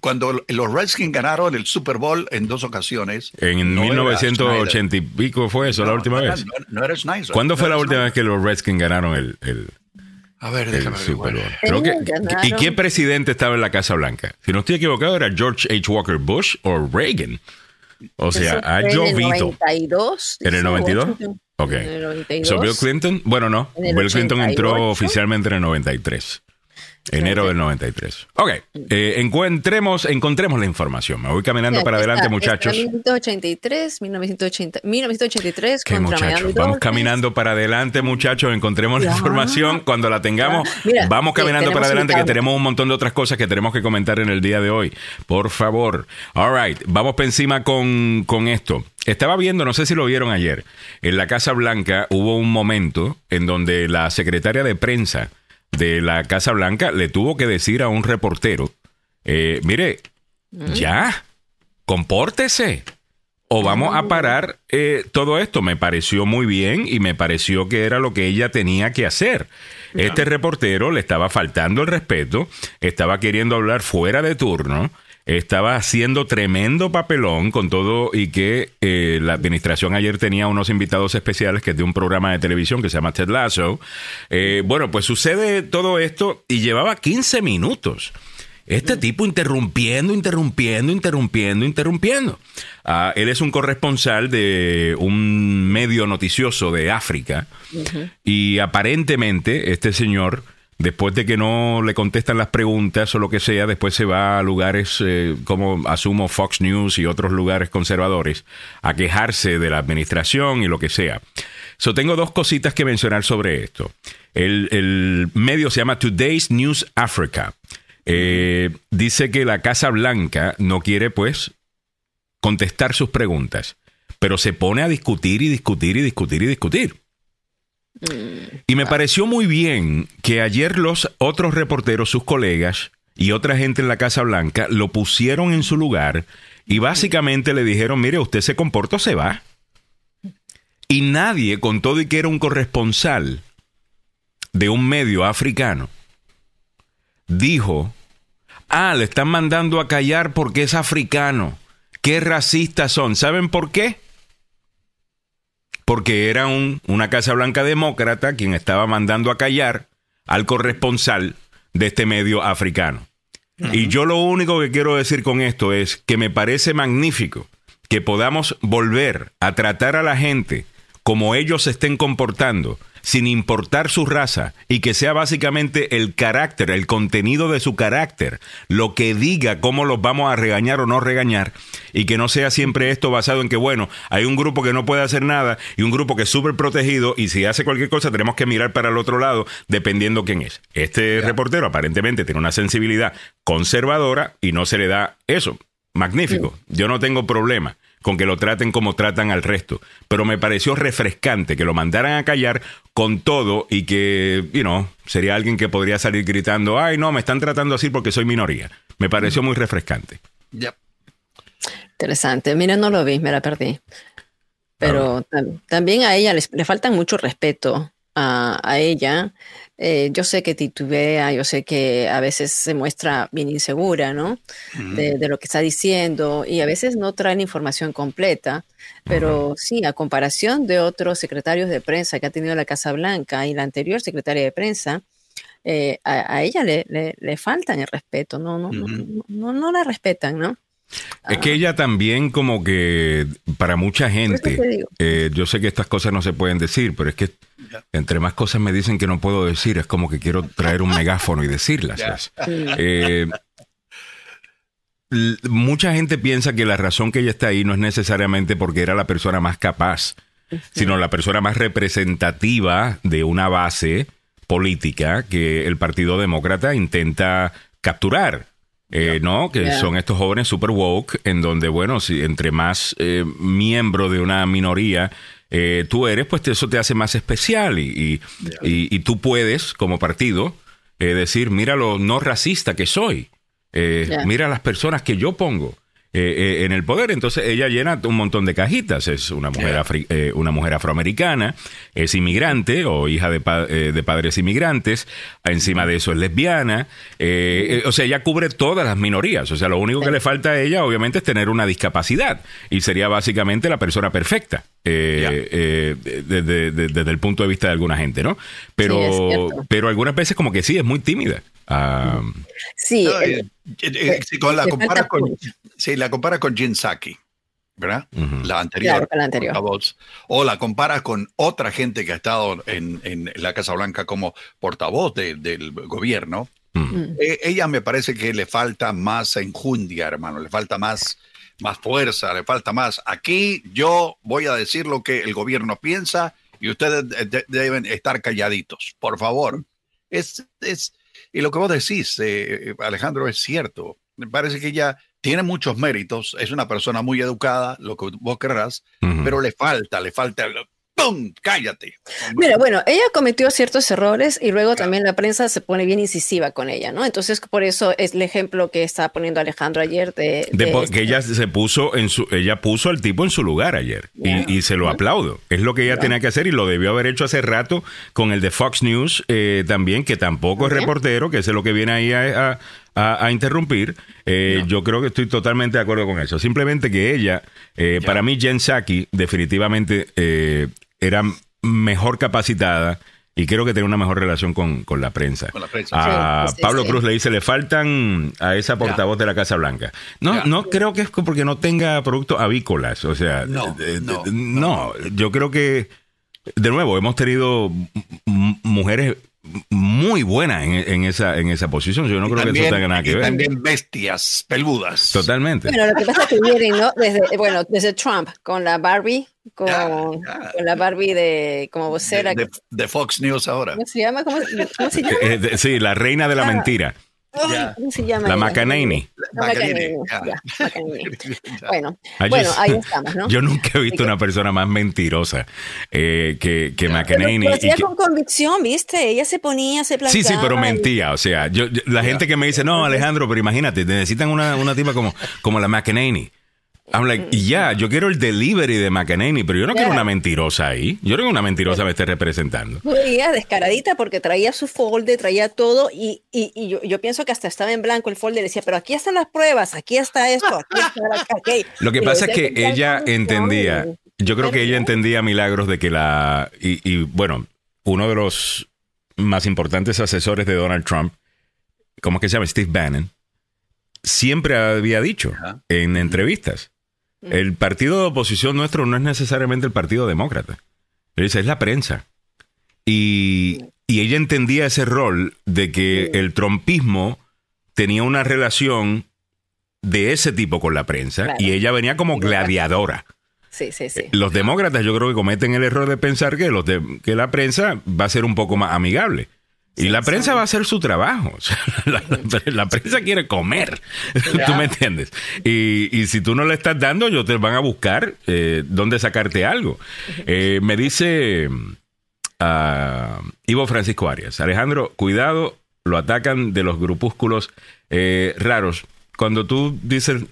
[SPEAKER 3] Cuando los Redskins ganaron el Super Bowl en dos ocasiones.
[SPEAKER 2] En 1980 y pico fue eso, la última vez.
[SPEAKER 3] No, era Snyder.
[SPEAKER 2] ¿Cuándo fue la última vez que los Redskins ganaron el, el
[SPEAKER 3] a ver, déjame
[SPEAKER 2] ¿Y qué presidente estaba en la Casa Blanca? Si no estoy equivocado, era George H. Walker Bush o Reagan. O sea, ha llovido. ¿En el 92? Ok. ¿En el 92? Bill Clinton? Bueno, no. Bill Clinton entró oficialmente en el 93. Enero del 93. Ok, eh, encontremos, encontremos la información. Me voy caminando para adelante, muchachos.
[SPEAKER 4] 1983, 1980, 1983
[SPEAKER 2] ¿Qué muchachos? Vamos caminando para adelante, muchachos. Encontremos la información. Cuando la tengamos, vamos caminando para adelante, que tenemos un montón de otras cosas que tenemos que comentar en el día de hoy. Por favor. All right, vamos para encima con, con esto. Estaba viendo, no sé si lo vieron ayer, en la Casa Blanca hubo un momento en donde la secretaria de prensa de la Casa Blanca le tuvo que decir a un reportero, eh, mire, mm. ya, compórtese. O vamos a parar eh, todo esto. Me pareció muy bien y me pareció que era lo que ella tenía que hacer. Este reportero le estaba faltando el respeto, estaba queriendo hablar fuera de turno estaba haciendo tremendo papelón con todo y que eh, la administración ayer tenía unos invitados especiales que es de un programa de televisión que se llama Ted Lasso. Eh, bueno, pues sucede todo esto y llevaba 15 minutos. Este tipo interrumpiendo, interrumpiendo, interrumpiendo, interrumpiendo. Ah, él es un corresponsal de un medio noticioso de África y aparentemente este señor después de que no le contestan las preguntas o lo que sea, después se va a lugares eh, como asumo Fox News y otros lugares conservadores a quejarse de la administración y lo que sea. So, tengo dos cositas que mencionar sobre esto. El, medio se llama Today's News Africa. Eh, dice que la Casa Blanca no quiere, pues, contestar sus preguntas, pero se pone a discutir y discutir y discutir y discutir. Y me pareció muy bien que ayer los otros reporteros, sus colegas y otra gente en la Casa Blanca lo pusieron en su lugar y básicamente le dijeron, mire, usted se comporta o se va. Y nadie, con todo y que era un corresponsal de un medio africano, dijo, ah, le están mandando a callar porque es africano. Qué racistas son. ¿Saben por qué? Porque era un, una Casa Blanca demócrata quien estaba mandando a callar al corresponsal de este medio africano. Y yo lo único que quiero decir con esto es que me parece magnífico que podamos volver a tratar a la gente como ellos se estén comportando, sin importar su raza y que sea básicamente el carácter, el contenido de su carácter, lo que diga cómo los vamos a regañar o no regañar y que no sea siempre esto basado en que, bueno, hay un grupo que no puede hacer nada y un grupo que es súper protegido y si hace cualquier cosa tenemos que mirar para el otro lado dependiendo quién es. Este reportero aparentemente tiene una sensibilidad conservadora y no se le da eso. Magnífico. Yo no tengo problema con que lo traten como tratan al resto. Pero me pareció refrescante que lo mandaran a callar con todo y que, you know, sería alguien que podría salir gritando, ay, no, me están tratando así porque soy minoría. Me pareció muy refrescante.
[SPEAKER 4] Interesante. Mira, no lo vi, me la perdí. Pero también a ella le falta mucho respeto a, a ella eh, yo sé que titubea, yo sé que a veces se muestra bien insegura, ¿no? de, lo que está diciendo y a veces no trae información completa, pero sí, a comparación de otros secretarios de prensa que ha tenido la Casa Blanca y la anterior secretaria de prensa, eh, a, ella le, le, le, faltan el respeto, no, no, no, no, no la respetan, ¿no?
[SPEAKER 2] Es que ella también como que para mucha gente, eh, yo sé que estas cosas no se pueden decir, pero es que entre más cosas me dicen que no puedo decir, es como que quiero traer un megáfono y decirlas. Eh, mucha gente piensa que la razón que ella está ahí no es necesariamente porque era la persona más capaz, sino la persona más representativa de una base política que el Partido Demócrata intenta capturar. Eh, ¿no? Que son estos jóvenes super woke, en donde, bueno, si entre más eh, miembro de una minoría eh, tú eres, pues eso te hace más especial y, y, tú puedes, como partido, decir, mira lo no racista que soy, mira las personas que yo pongo. Eh, eh, en el poder. Entonces ella llena un montón de cajitas. Es una mujer, eh, una mujer afroamericana, es inmigrante o hija de, de padres inmigrantes. Encima de eso es lesbiana. o sea, ella cubre todas las minorías. O sea, lo único que le falta a ella, obviamente, es tener una discapacidad. Y sería básicamente la persona perfecta. desde, el punto de vista de alguna gente, ¿no? Pero, pero algunas veces como que sí, es muy tímida. Ah,
[SPEAKER 4] sí,
[SPEAKER 3] si la compara con, si la compara con Jin Saki, ¿verdad? La anterior.
[SPEAKER 4] la anterior.
[SPEAKER 3] o la compara con otra gente que ha estado en, en la Casa Blanca como portavoz del gobierno. Eh, ella me parece que le falta más enjundia, hermano, le falta más, más fuerza, le falta más. Aquí yo voy a decir lo que el gobierno piensa y ustedes deben estar calladitos, por favor. Es, es, y lo que vos decís, eh, Alejandro, es cierto. Me parece que ella tiene muchos méritos, es una persona muy educada, lo que vos querrás, pero le falta, le falta ¡Pum! ¡Cállate!
[SPEAKER 4] Mira, bueno, ella cometió ciertos errores y luego también la prensa se pone bien incisiva con ella, ¿no? Entonces, por eso es el ejemplo que está poniendo Alejandro ayer de...
[SPEAKER 2] de, que este ella se puso en su... Ella puso al tipo en su lugar ayer y, se lo aplaudo. Es lo que ella tenía que hacer y lo debió haber hecho hace rato con el de Fox News eh, también, que tampoco es reportero, que es lo que viene ahí a, interrumpir. Eh, yo creo que estoy totalmente de acuerdo con eso. Simplemente que ella, eh, para mí, Jen Psaki, definitivamente era mejor capacitada y creo que tenía una mejor relación con, la prensa. A Pablo Cruz le dice, le faltan a esa portavoz de la Casa Blanca. No, no creo que es porque no tenga productos avícolas. O sea, no, no, yo creo que, de nuevo, hemos tenido mujeres muy buena en, esa, en esa posición. Yo no creo que eso tenga nada que ver.
[SPEAKER 3] También bestias peludas.
[SPEAKER 2] Totalmente.
[SPEAKER 4] Bueno, lo que pasa es que vienen, ¿no? Desde, bueno, desde Trump, con la Barbie, con, la Barbie de como vocera.
[SPEAKER 3] De, Fox News ahora.
[SPEAKER 4] ¿Cómo se llama? ¿Cómo, se llama?
[SPEAKER 2] Eh, sí, la reina de la ah. mentira.
[SPEAKER 4] ¿Cómo se llama?
[SPEAKER 2] La McEnany.
[SPEAKER 4] Bueno, bueno, ahí estamos, ¿no?
[SPEAKER 2] Yo nunca he visto una persona más mentirosa eh, que, que McEnany. Pero,
[SPEAKER 4] hacía con convicción, ¿viste? Ella se ponía, se planteaba.
[SPEAKER 2] Sí, sí, pero mentía. O sea, yo, la gente que me dice, no, Alejandro, pero imagínate, necesitan una, una tipa como, como la McEnany. I'm like, ya, yo quiero el delivery de McEnany, pero yo no quiero una mentirosa ahí. Yo no quiero una mentirosa me esté representando.
[SPEAKER 4] Ella descaradita porque traía su folder, traía todo y, y, yo, yo, pienso que hasta estaba en blanco el folder. Decía, pero aquí están las pruebas, aquí está esto, aquí está la...
[SPEAKER 2] Lo que pasa es que ella entendía, yo creo que ella entendía milagros de que la... Y, y bueno, uno de los más importantes asesores de Donald Trump, ¿cómo es que se llama? Steve Bannon, siempre había dicho en entrevistas el partido de oposición nuestro no es necesariamente el partido demócrata. Dice, es la prensa. Y, y ella entendía ese rol de que el trompismo tenía una relación de ese tipo con la prensa
[SPEAKER 4] Claro.
[SPEAKER 2] y ella venía como gladiadora.
[SPEAKER 4] Sí, sí, sí.
[SPEAKER 2] Los demócratas yo creo que cometen el error de pensar que, los de- que la prensa va a ser un poco más amigable. Y la prensa va a hacer su trabajo. O sea, la, la- la prensa quiere comer. ¿Tú me entiendes? Y, y si tú no le estás dando, ellos te van a buscar eh, dónde sacarte algo. Eh, me dice ah, Ivo Francisco Arias. Alejandro, cuidado, lo atacan de los grupúsculos eh, raros. Cuando tú dices,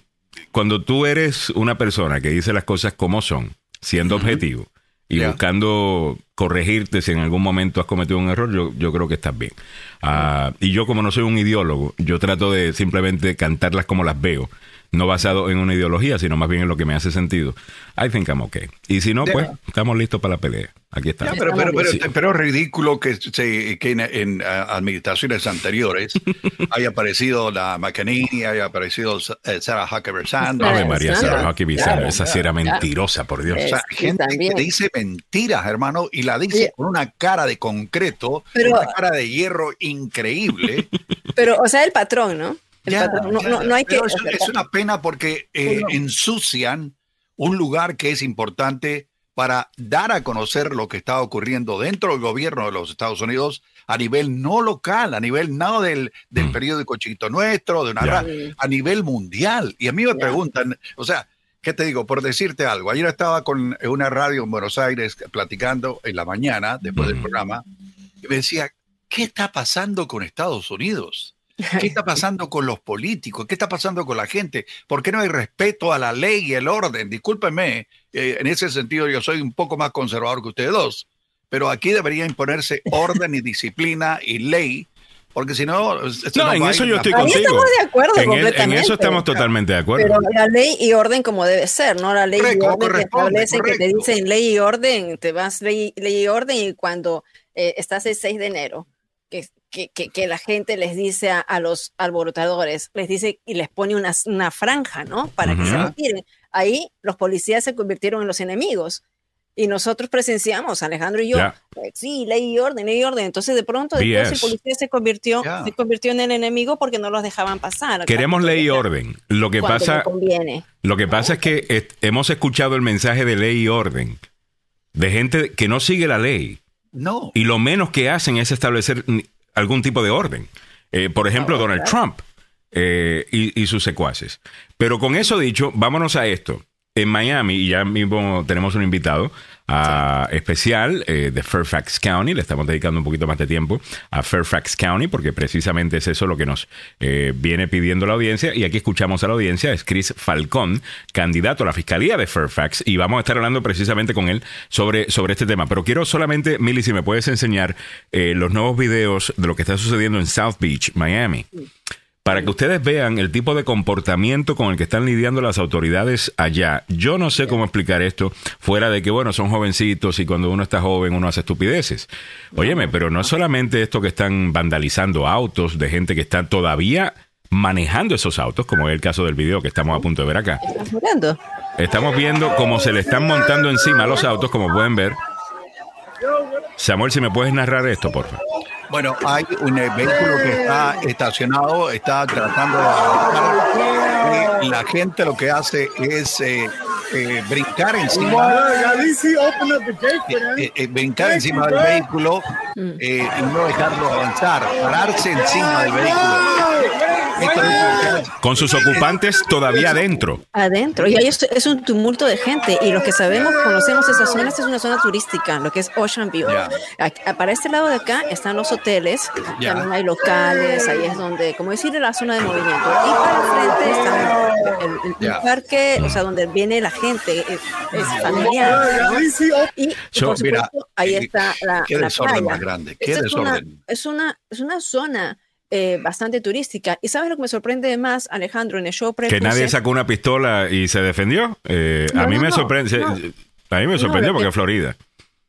[SPEAKER 2] cuando tú eres una persona que dice las cosas como son, siendo objetivo y buscando corregirte si en algún momento has cometido un error, yo, yo creo que estás bien. Ah, y yo como no soy un ideólogo, yo trato de simplemente cantarlas como las veo. No basado en una ideología, sino más bien en lo que me hace sentido. I think I'm okay. Y si no, pues estamos listos para la pelea. Aquí
[SPEAKER 3] Ya,
[SPEAKER 2] estamos.
[SPEAKER 3] pero, pero, pero,
[SPEAKER 2] Sí.
[SPEAKER 3] pero es ridículo que, se, que en, en, ah, administraciones anteriores haya aparecido la McEnany, haya aparecido eh, Sarah Huckabee Sanders.
[SPEAKER 2] Ave María, Sarah Huckabee
[SPEAKER 4] claro,
[SPEAKER 2] Sanders, esa sí era mentirosa, por Dios.
[SPEAKER 3] O sea,
[SPEAKER 4] Sí,
[SPEAKER 3] gente que dice mentiras, hermano, y la dice con una cara de concreto,
[SPEAKER 4] Pero-
[SPEAKER 3] una cara de hierro increíble.
[SPEAKER 4] Pero, o sea, el patrón, ¿no?
[SPEAKER 3] Ya,
[SPEAKER 4] patrón, no,
[SPEAKER 3] ya,
[SPEAKER 4] no, no hay que...
[SPEAKER 3] pero es, una pena porque eh, ensucian un lugar que es importante para dar a conocer lo que está ocurriendo dentro del gobierno de los Estados Unidos a nivel no local, a nivel no del, del
[SPEAKER 2] Mm.
[SPEAKER 3] periódico Chiquito Nuestro, de una ra- a nivel mundial. Y a mí me preguntan, o sea, ¿qué te digo? Por decirte algo, ayer estaba con una radio en Buenos Aires platicando en la mañana, después del
[SPEAKER 2] Mm.
[SPEAKER 3] programa, y me decía, ¿qué está pasando con Estados Unidos? ¿Qué está pasando con los políticos? ¿Qué está pasando con la gente? ¿Por qué no hay respeto a la ley y el orden? Discúlpenme, eh, en ese sentido yo soy un poco más conservador que ustedes dos, pero aquí debería imponerse orden y disciplina y ley, porque si no... esto
[SPEAKER 2] No, en eso yo estoy contigo.
[SPEAKER 4] estamos de acuerdo
[SPEAKER 2] en, el- en
[SPEAKER 4] completamente.
[SPEAKER 2] eso estamos totalmente de acuerdo.
[SPEAKER 4] Pero la ley y orden como debe ser, ¿no? La ley
[SPEAKER 3] Correcto,
[SPEAKER 4] y orden que establecen, que te dicen ley y orden, te vas ley, ley y orden y cuando eh, estás el 6 de enero, que, que, que, que la gente les dice a, a los alborotadores, les dice y les pone una, una franja, ¿no? Para que se retiren. Ahí los policías se convirtieron en los enemigos. Y nosotros presenciamos, Alejandro y yo, eh, sí, ley y orden, ley y orden. Entonces, de pronto, después el policía se convirtió, se convirtió en el enemigo porque no los dejaban pasar.
[SPEAKER 2] Queremos ley y orden. Lo que pasa,
[SPEAKER 4] conviene.
[SPEAKER 2] lo que pasa es que hemos escuchado el mensaje de ley y orden de gente que no sigue la ley
[SPEAKER 3] No.
[SPEAKER 2] y lo menos que hacen es establecer algún tipo de orden. Eh, por ejemplo, Donald Trump eh, y, y sus secuaces. Pero con eso dicho, vámonos a esto. En Miami, y ya mismo tenemos un invitado ah, especial eh, de Fairfax County, le estamos dedicando un poquito más de tiempo a Fairfax County, porque precisamente es eso lo que nos eh, viene pidiendo la audiencia. Y aquí escuchamos a la audiencia, es Chris Falcón, candidato a la Fiscalía de Fairfax, y vamos a estar hablando precisamente con él sobre, sobre este tema. Pero quiero solamente, Milly, si me puedes enseñar eh, los nuevos videos de lo que está sucediendo en South Beach, Miami para que ustedes vean el tipo de comportamiento con el que están lidiando las autoridades allá. Yo no sé cómo explicar esto fuera de que, bueno, son jovencitos y cuando uno está joven uno hace estupideces. Óyeme, pero no es solamente esto que están vandalizando autos de gente que está todavía manejando esos autos, como es el caso del video que estamos a punto de ver acá. Estamos viendo cómo se le están montando encima a los autos, como pueden ver. Samuel, si me puedes narrar esto, por favor.
[SPEAKER 3] Bueno, hay un eh, vehículo que está estacionado, está tratando de avanzar. La gente lo que hace es eh, eh, brincar encima, eh, eh, brincar encima del vehículo eh, y no dejarlo avanzar, pararse encima del vehículo.
[SPEAKER 2] Con sus ocupantes todavía adentro.
[SPEAKER 4] Adentro. Y ahí es, es un tumulto de gente. Y los que sabemos, conocemos esa zona, esta es una zona turística, lo que es Ocean View. Aquí- Para este lado de acá están los hoteles,
[SPEAKER 3] Ya.
[SPEAKER 4] también hay locales, ahí es donde, como decir, la zona de movimiento. Y para el frente está el, el- el
[SPEAKER 3] Ya.
[SPEAKER 4] parque, o sea, donde viene la gente, es, es familiar. ¿no? Y,
[SPEAKER 2] So,
[SPEAKER 4] por
[SPEAKER 3] mira,
[SPEAKER 4] supuesto, ahí
[SPEAKER 3] eh,
[SPEAKER 4] está la,
[SPEAKER 3] qué
[SPEAKER 4] la
[SPEAKER 3] desorden
[SPEAKER 4] playa.
[SPEAKER 3] más grande, qué desorden.
[SPEAKER 4] es una, es una zona eh, bastante turística. ¿Y sabes lo que me sorprende más, Alejandro, en el show
[SPEAKER 2] Que
[SPEAKER 4] prepuse-
[SPEAKER 2] nadie sacó una pistola y se defendió. Eh, a mí
[SPEAKER 4] no,
[SPEAKER 2] me
[SPEAKER 4] no,
[SPEAKER 2] sorprende.
[SPEAKER 4] no.
[SPEAKER 2] A mí me sorprendió
[SPEAKER 4] lo
[SPEAKER 2] porque
[SPEAKER 4] que-
[SPEAKER 2] es Florida.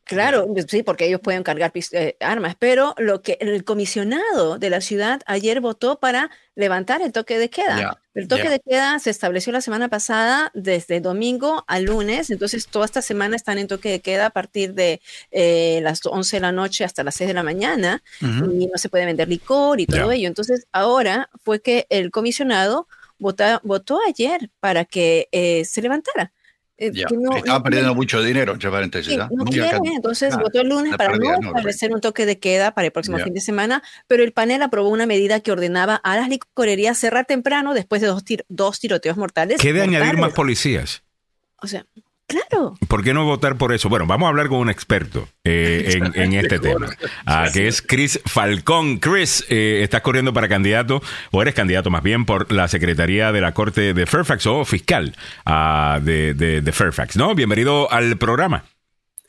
[SPEAKER 4] Claro, sí, porque ellos pueden cargar eh, armas, pero lo que el comisionado de la ciudad ayer votó para levantar el toque de queda. el toque de queda se estableció la semana pasada desde domingo a lunes, entonces toda esta semana están en toque de queda a partir de eh, las 11 de la noche hasta las 6 de la mañana y no se puede vender licor y todo ello. Entonces ahora fue que el comisionado votó, votó ayer para que eh, se levantara.
[SPEAKER 3] Eh, estaban perdiendo mucho dinero, entre paréntesis.
[SPEAKER 4] no entonces votó el lunes para no establecer un toque de queda para el próximo fin de semana, pero el panel aprobó una medida que ordenaba a las licorerías cerrar temprano después de dos, dos tiroteos mortales.
[SPEAKER 2] ¿Qué de añadir más policías?
[SPEAKER 4] O sea, Claro.
[SPEAKER 2] ¿Por qué no votar por eso? Bueno, vamos a hablar con un experto eh, en, este tema, ah, que es Chris Falcón. Chris, eh, estás corriendo para candidato, o eres candidato más bien, por la Secretaría de la Corte de Fairfax o fiscal ah, de Fairfax, ¿no? Bienvenido al programa.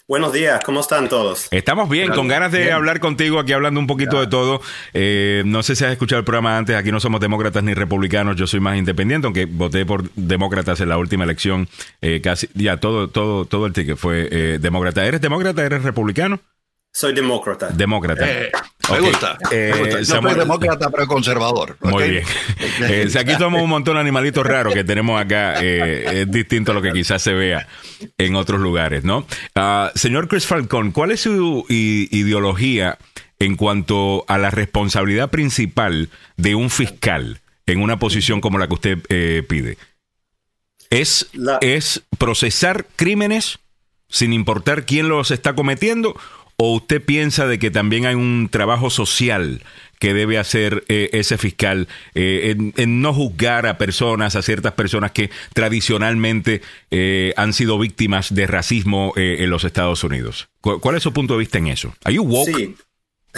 [SPEAKER 7] Buenos días, ¿cómo están todos?
[SPEAKER 2] Estamos bien, con ganas de hablar contigo aquí hablando un poquito de todo. Eh, no sé si has escuchado el programa antes, aquí no somos demócratas ni republicanos, yo soy más independiente, aunque voté por demócratas en la última elección, eh, casi, ya todo, todo, todo el ticket fue eh, demócrata. ¿Eres demócrata? ¿Eres republicano?
[SPEAKER 7] Soy demócrata.
[SPEAKER 2] Demócrata.
[SPEAKER 3] Eh, me, gusta, eh, soy demócrata, pero conservador.
[SPEAKER 2] Muy bien. Eh, si aquí somos un montón de animalitos raros que tenemos acá, es distinto a lo que quizás se vea en otros lugares, ¿no? Ah, señor Chris Falcón, ¿cuál es su ideología en cuanto a la responsabilidad principal de un fiscal en una posición como la que usted pide? ¿Es, ¿Es procesar crímenes sin importar quién los está cometiendo? ¿O usted piensa de que también hay un trabajo social que debe hacer eh, ese fiscal eh, en, no juzgar a personas, a ciertas personas que tradicionalmente eh, han sido víctimas de racismo en los Estados Unidos? ¿Cuál, es su punto de vista en eso? ¿Are you woke? Sí.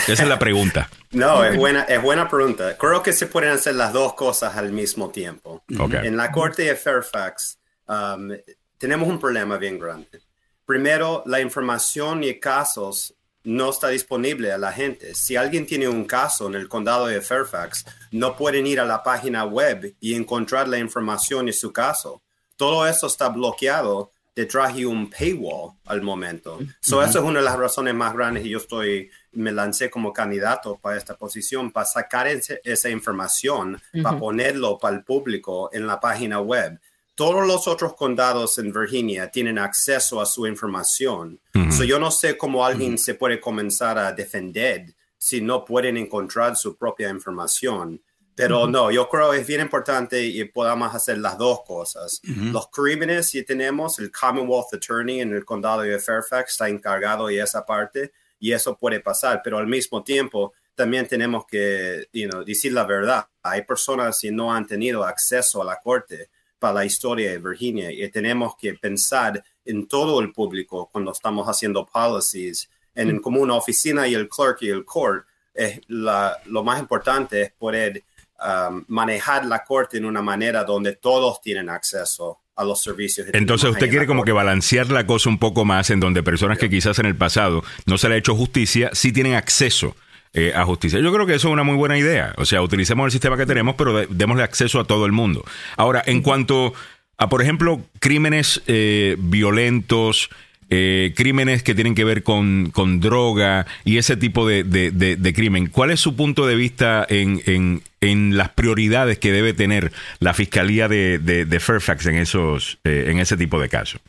[SPEAKER 2] Esa es la pregunta.
[SPEAKER 7] no, es buena, es buena pregunta. Creo que se pueden hacer las dos cosas al mismo tiempo. En la corte de Fairfax um, tenemos un problema bien grande Primero, la información y casos no está disponible a la gente. Si alguien tiene un caso en el condado de Fairfax, no pueden ir a la página web y encontrar la información y su caso. Todo eso está bloqueado detrás de un paywall al momento. So, Eso es una de las razones más grandes y yo estoy, me lancé como candidato para esta posición, para sacar esa información, para ponerlo para el público en la página web todos los otros condados en Virginia tienen acceso a su información. yo no sé cómo alguien se puede comenzar a defender si no pueden encontrar su propia información. Pero no, yo creo que es bien importante y podamos hacer las dos cosas. Los crímenes que tenemos, el Commonwealth Attorney en el condado de Fairfax está encargado de esa parte y eso puede pasar, pero al mismo tiempo también tenemos que decir la verdad. Hay personas que no han tenido acceso a la corte para la historia de Virginia y tenemos que pensar en todo el público cuando estamos haciendo policies, en, como una oficina y el clerk y el court, es lo más importante es poder um, manejar la corte en una manera donde todos tienen acceso a los servicios.
[SPEAKER 2] Entonces usted quiere como que balancear la cosa un poco más en donde personas que quizás en el pasado no se le ha hecho justicia, sí tienen acceso eh, a justicia. Yo creo que eso es una muy buena idea. O sea, utilicemos el sistema que tenemos, pero démosle acceso a todo el mundo. Ahora, en cuanto a, por ejemplo, crímenes eh, violentos, eh, crímenes que tienen que ver con, droga y ese tipo de, crimen. ¿Cuál es su punto de vista en, en, las prioridades que debe tener la Fiscalía de, Fairfax en, esos, en ese tipo de casos?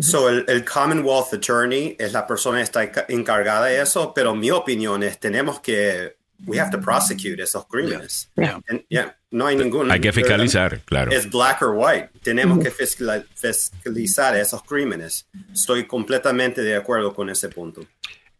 [SPEAKER 7] So, el, Commonwealth Attorney es la persona que está encargada de eso, pero mi opinión es tenemos que we have to prosecute esos crímenes. no hay ningún.
[SPEAKER 2] Hay que fiscalizar, claro.
[SPEAKER 7] Es black or white. Tenemos que fiscalizar esos crímenes. Estoy completamente de acuerdo con ese punto.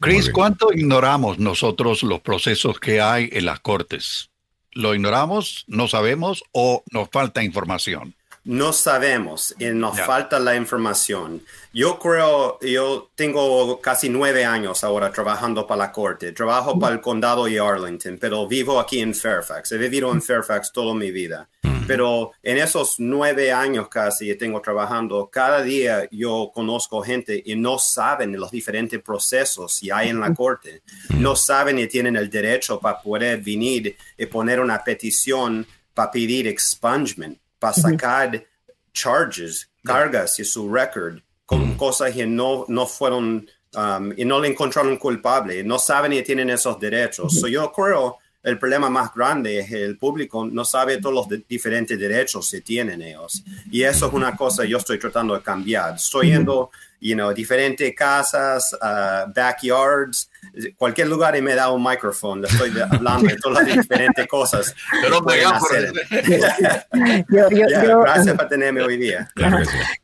[SPEAKER 3] Chris, ¿cuánto ignoramos nosotros los procesos que hay en las cortes? ¿Lo ignoramos, no sabemos o nos falta información?
[SPEAKER 7] No sabemos y nos falta la información. Yo creo, yo tengo casi nueve años ahora trabajando para la corte. Trabajo para el condado de Arlington, pero vivo aquí en Fairfax. He vivido en Fairfax toda mi vida. Pero en esos nueve años casi que tengo trabajando, cada día yo conozco gente y no saben los diferentes procesos que hay en la corte. No saben y tienen el derecho para poder venir y poner una petición para pedir expungement para sacar charges, cargas y su record con cosas que no, no fueron um, y no le encontraron culpable, no saben y tienen esos derechos. yo creo el problema más grande es el público no sabe todos los diferentes derechos que tienen ellos. Y eso es una cosa que yo estoy tratando de cambiar. Estoy yendo you know, diferentes casas, uh, backyards, cualquier lugar y me da un micrófono, estoy hablando de todas las diferentes cosas. gracias por tenerme hoy día.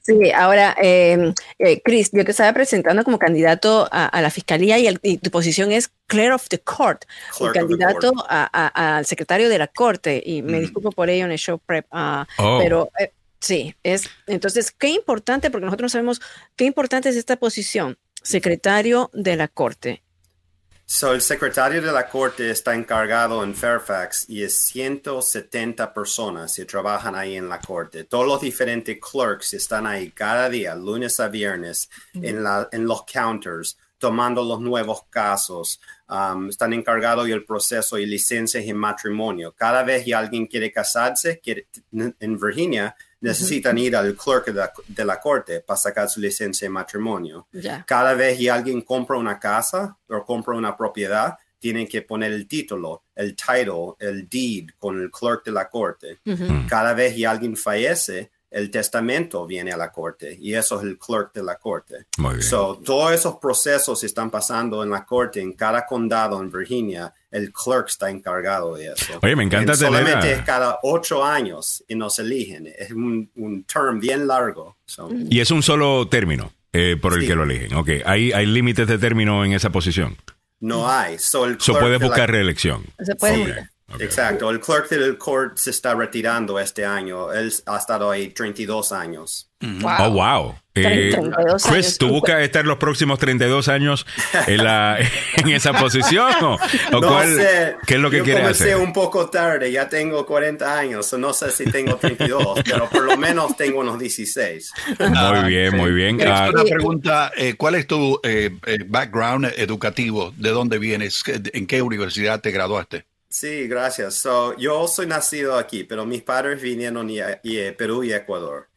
[SPEAKER 4] sí. ahora, eh, eh, Chris, yo te estaba presentando como candidato a, la fiscalía y, tu posición es Clear of the Court, el candidato al secretario de la Corte, y me mm. disculpo por ello en el show prep, uh, oh. pero... Eh, Sí, es entonces qué importante, porque nosotros sabemos qué importante es esta posición, secretario de la Corte.
[SPEAKER 7] So, el secretario de la Corte está encargado en Fairfax y es 170 personas que trabajan ahí en la Corte. Todos los diferentes clerks están ahí cada día, lunes a viernes, en, la, en los counters, tomando los nuevos casos. Um, están encargados del proceso y licencias en matrimonio. Cada vez que alguien quiere casarse, quiere, en Virginia, necesitan ir al clerk de la, corte para sacar su licencia de matrimonio. Cada vez que alguien compra una casa o compra una propiedad, tienen que poner el título, el title, el deed con el clerk de la corte. Cada vez que alguien fallece, el testamento viene a la corte y eso es el clerk de la corte. Muy bien. So, todos esos procesos están pasando en la corte en cada condado en Virginia. El clerk está encargado de eso.
[SPEAKER 2] Oye, me encanta tener
[SPEAKER 7] Solamente es cada ocho años y nos eligen. Es un, un term bien largo.
[SPEAKER 2] Y es un solo término eh, por el que lo eligen. Ok, ¿hay, hay límites de término en esa posición?
[SPEAKER 7] No hay. So, el
[SPEAKER 2] puede buscar reelección.
[SPEAKER 4] Se puede
[SPEAKER 7] Exacto, el clerk del court se está retirando este año. Él ha estado ahí 32 años.
[SPEAKER 2] Oh, wow. Eh, Chris, ¿tú buscas estar los próximos 32 años en, la, en esa posición? ¿O,
[SPEAKER 7] no sé.
[SPEAKER 2] ¿Qué es lo que
[SPEAKER 7] Yo
[SPEAKER 2] quieres
[SPEAKER 7] hacer? un poco tarde, ya tengo 40 años, no sé si tengo 32, pero por lo menos tengo unos 16.
[SPEAKER 2] Muy bien, muy bien.
[SPEAKER 3] Ah, una pregunta, eh, ¿cuál es tu eh, background educativo? ¿De dónde vienes? ¿En qué universidad te graduaste?
[SPEAKER 7] Sí, gracias. So, yo soy nacido aquí, pero mis padres vinieron de Perú y Ecuador.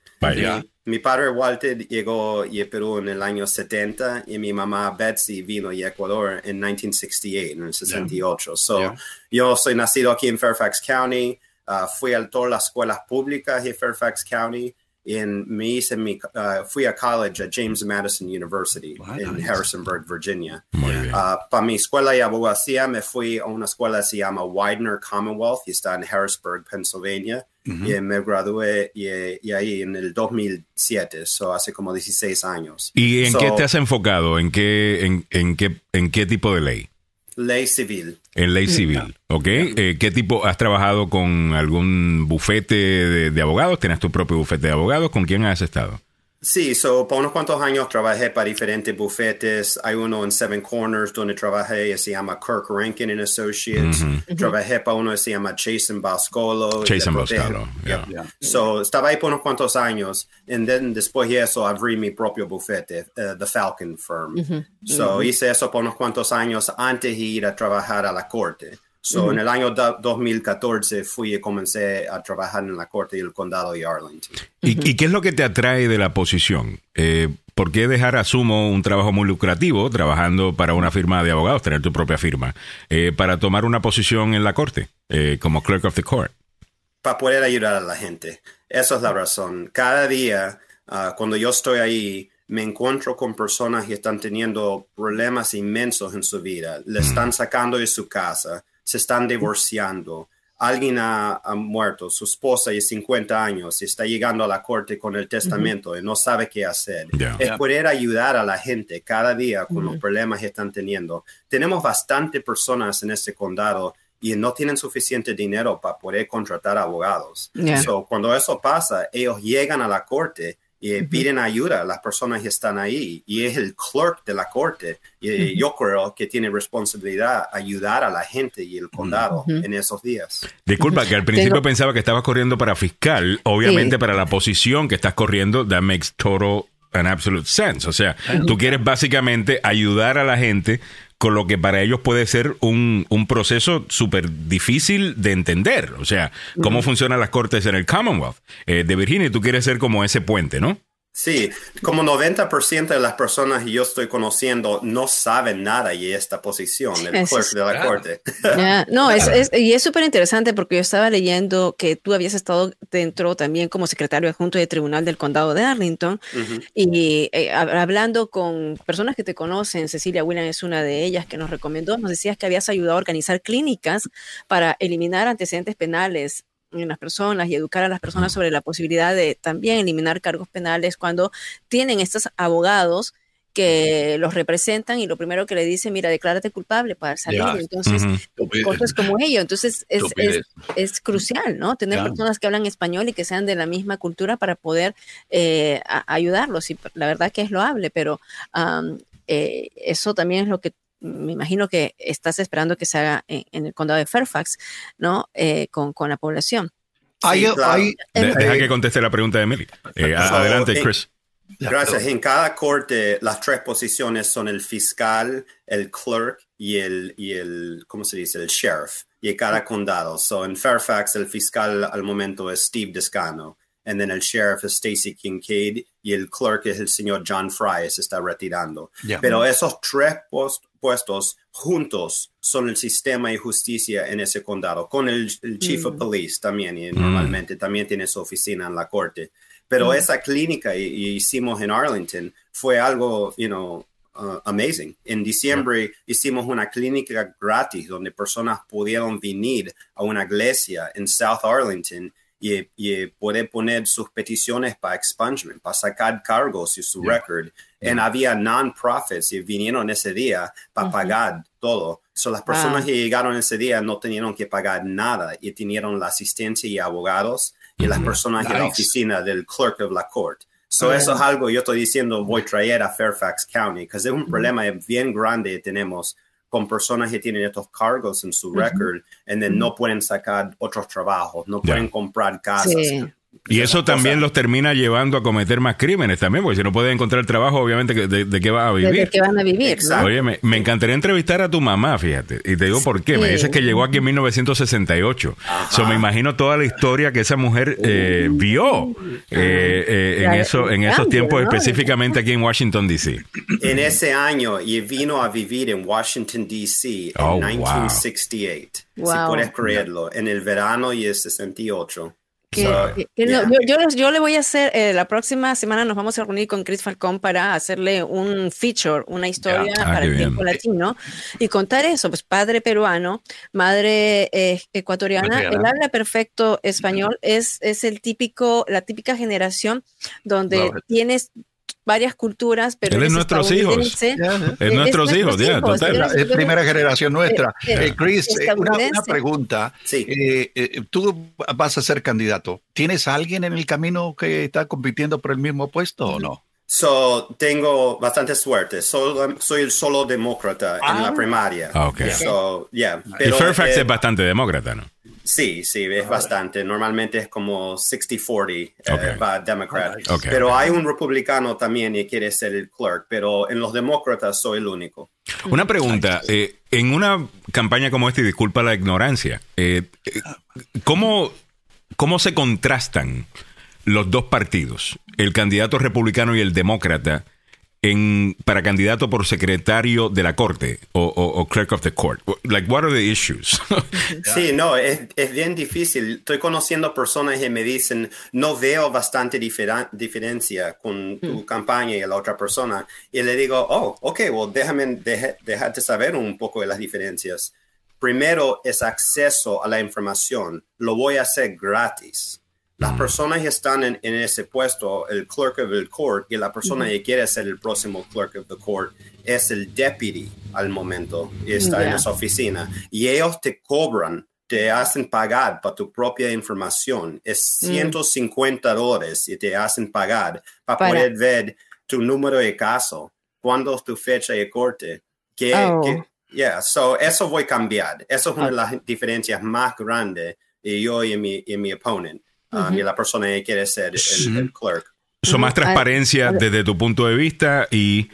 [SPEAKER 7] Mi, padre Walter llegó a Perú en el año 70 y mi mamá Betsy vino a Ecuador en 1968, en el 68. So, Yo soy nacido aquí en Fairfax County, uh, fui a todas las escuelas públicas de Fairfax County en, me hice mi, uh, fui a college a James Madison University en Harrisonburg, Virginia. Uh, para mi escuela de abogacía me fui a una escuela que se llama Widener Commonwealth y está en Harrisburg, Pennsylvania. Y me gradué y, ahí en el 2007, so hace como 16 años.
[SPEAKER 2] ¿Y en qué te has enfocado? ¿En qué, en, en, qué, en qué tipo de ley?
[SPEAKER 7] Ley civil.
[SPEAKER 2] En ley civil, ¿ok? Eh, ¿Qué tipo, has trabajado con algún bufete de, de abogados? ¿Tienes tu propio bufete de abogados? ¿Con quién has estado?
[SPEAKER 7] Sí, so, por unos cuantos años trabajé para diferentes bufetes. Hay uno en Seven Corners donde trabajé, se llama Kirk Rankin and Associates. Trabajé para uno que se llama Jason Bascolo.
[SPEAKER 2] Jason Bascolo, yeah.
[SPEAKER 7] So, estaba ahí por unos cuantos años. Y después de eso abrí mi propio bufete, uh, The Falcon Firm. So, hice eso por unos cuantos años antes de ir a trabajar a la corte. So, En el año 2014 fui y comencé a trabajar en la corte del condado de Arlington.
[SPEAKER 2] ¿Y, qué es lo que te atrae de la posición? Eh, ¿Por qué dejar, asumo, un trabajo muy lucrativo, trabajando para una firma de abogados, tener tu propia firma, eh, para tomar una posición en la corte, eh, como clerk of the court?
[SPEAKER 7] Para poder ayudar a la gente. Esa es la razón. Cada día, ah, cuando yo estoy ahí, me encuentro con personas que están teniendo problemas inmensos en su vida. Le están sacando de su casa se están divorciando, alguien ha, muerto, su esposa de 50 años y está llegando a la corte con el testamento y no sabe qué hacer. Es poder ayudar a la gente cada día con los problemas que están teniendo. Tenemos bastante personas en este condado y no tienen suficiente dinero para poder contratar abogados. cuando eso pasa, ellos llegan a la corte y piden ayuda. A las personas que están ahí y es el clerk de la corte y yo creo que tiene responsabilidad ayudar a la gente y el condado en esos días.
[SPEAKER 2] Disculpa que al principio pensaba que estabas corriendo para fiscal, obviamente para la posición que estás corriendo, that makes total an absolute sense. O sea, tú quieres básicamente ayudar a la gente con lo que para ellos puede ser un, un proceso súper difícil de entender. O sea, cómo funcionan las cortes en el Commonwealth eh, de Virginia. Tú quieres ser como ese puente, ¿no?
[SPEAKER 7] Sí, como 90% de las personas que yo estoy conociendo no saben nada y esta posición, el clerk de la corte.
[SPEAKER 4] No, es, y es súper interesante porque yo estaba leyendo que tú habías estado dentro también como secretario adjunto de Tribunal del Condado de Arlington y eh, hablando con personas que te conocen, Cecilia William es una de ellas que nos recomendó, nos decías que habías ayudado a organizar clínicas para eliminar antecedentes penales en las personas y educar a las personas sobre la posibilidad de también eliminar cargos penales cuando tienen estos abogados que los representan y lo primero que le dicen, mira, declárate culpable para salir. Entonces, cosas como ello. Entonces, es, es, crucial, ¿no? Tener personas que hablan español y que sean de la misma cultura para poder eh, ayudarlos. Y la verdad que es loable, pero eh, eso también es lo que me imagino que estás esperando que se haga en, el condado de Fairfax, ¿no? Eh, con, con, la población.
[SPEAKER 2] deja que conteste la pregunta de Emily. Eh, adelante, Chris.
[SPEAKER 7] Gracias. En cada corte, las tres posiciones son el fiscal, el clerk y el, y el ¿cómo se dice? El sheriff. Y en cada condado. So, en Fairfax, el fiscal al momento es Steve Descano and then el sheriff es Stacy Kincaid y el clerk es el señor John Fry, se está retirando. Pero esos tres puestos juntos son el sistema de justicia en ese condado, con el, chief of mm. police también, y mm. normalmente también tiene su oficina en la corte. Pero mm. esa clínica que hicimos en Arlington fue algo, you know, uh, amazing. En diciembre hicimos una clínica gratis donde personas pudieron venir a una iglesia en South Arlington y, y puede poner sus peticiones para expungement, para sacar cargos y su record. Y había non-profits y vinieron ese día para pagar todo. So, las personas que llegaron ese día no tenían que pagar nada y tenían la asistencia y abogados y las personas en la oficina del clerk of la court. So, eso es algo yo estoy diciendo, voy a traer a Fairfax County, porque es un problema bien grande que tenemos con personas que tienen estos cargos en su record y no pueden sacar otros trabajos, no pueden comprar casas.
[SPEAKER 2] Y eso también los termina llevando a cometer más crímenes también, porque si no pueden encontrar trabajo, obviamente, ¿de, qué va a vivir?
[SPEAKER 4] ¿De qué van a vivir?
[SPEAKER 2] Oye, me, encantaría entrevistar a tu mamá, fíjate. Y te digo por qué. Me dices que llegó aquí en 1968. So, me imagino toda la historia que esa mujer eh, vio eh, eh, en, eso, en esos tiempos, específicamente aquí en Washington, D.C.
[SPEAKER 7] En ese año, y vino a vivir en Washington, D.C. en 1968. Si puedes creerlo, en el verano y el 68
[SPEAKER 4] yo, le voy a hacer, eh, la próxima semana nos vamos a reunir con Chris Falcón para hacerle un feature, una historia ah, para el tiempo latino y contar eso, pues padre peruano, madre eh, ecuatoriana, él habla perfecto español, es, es el típico, la típica generación donde tienes varias culturas, pero
[SPEAKER 2] él es nuestros hijos. Es, nuestros hijos, ya, total.
[SPEAKER 3] Es primera generación nuestra. Eh, Chris, eh, una, pregunta. Eh, tú vas a ser candidato. ¿Tienes alguien en el camino que está compitiendo por el mismo puesto o no?
[SPEAKER 7] So, tengo bastante suerte. soy el solo demócrata en la ah. primaria.
[SPEAKER 2] Ah, okay. So, yeah. Pero, Fairfax es bastante demócrata, ¿no?
[SPEAKER 7] Sí, sí, es bastante. Normalmente es como 60-40 eh, para Democrat. Pero hay un republicano también y quiere ser el clerk, pero en los demócratas soy el único.
[SPEAKER 2] Una pregunta, eh, en una campaña como esta, y disculpa la ignorancia, eh, ¿cómo, ¿cómo se contrastan los dos partidos, el candidato republicano y el demócrata? Para candidato por secretario de la corte o, clerk of the court? Like, what are the issues?
[SPEAKER 7] sí, no, es, bien difícil. Estoy conociendo personas que me dicen, no veo bastante diferencia con tu hmm. campaña y la otra persona. Y le digo, oh, ok, well, déjame dejarte saber un poco de las diferencias. Primero es acceso a la información. Lo voy a hacer gratis. Las mm. personas que están en, ese puesto, el clerk of the court, y la persona que quiere ser el próximo clerk of the court es el deputy al momento y está en esa oficina. Y ellos te cobran, te hacen pagar para tu propia información. Es 150 mm. dólares y te hacen pagar para, poder ver tu número de caso, cuándo es tu fecha de corte. Que, oh. yeah, so eso voy a cambiar. Eso es una de las diferencias más grandes y yo y mi, y mi opponent y la persona que quiere ser el, clerk.
[SPEAKER 2] Son más transparencia desde tu punto de vista y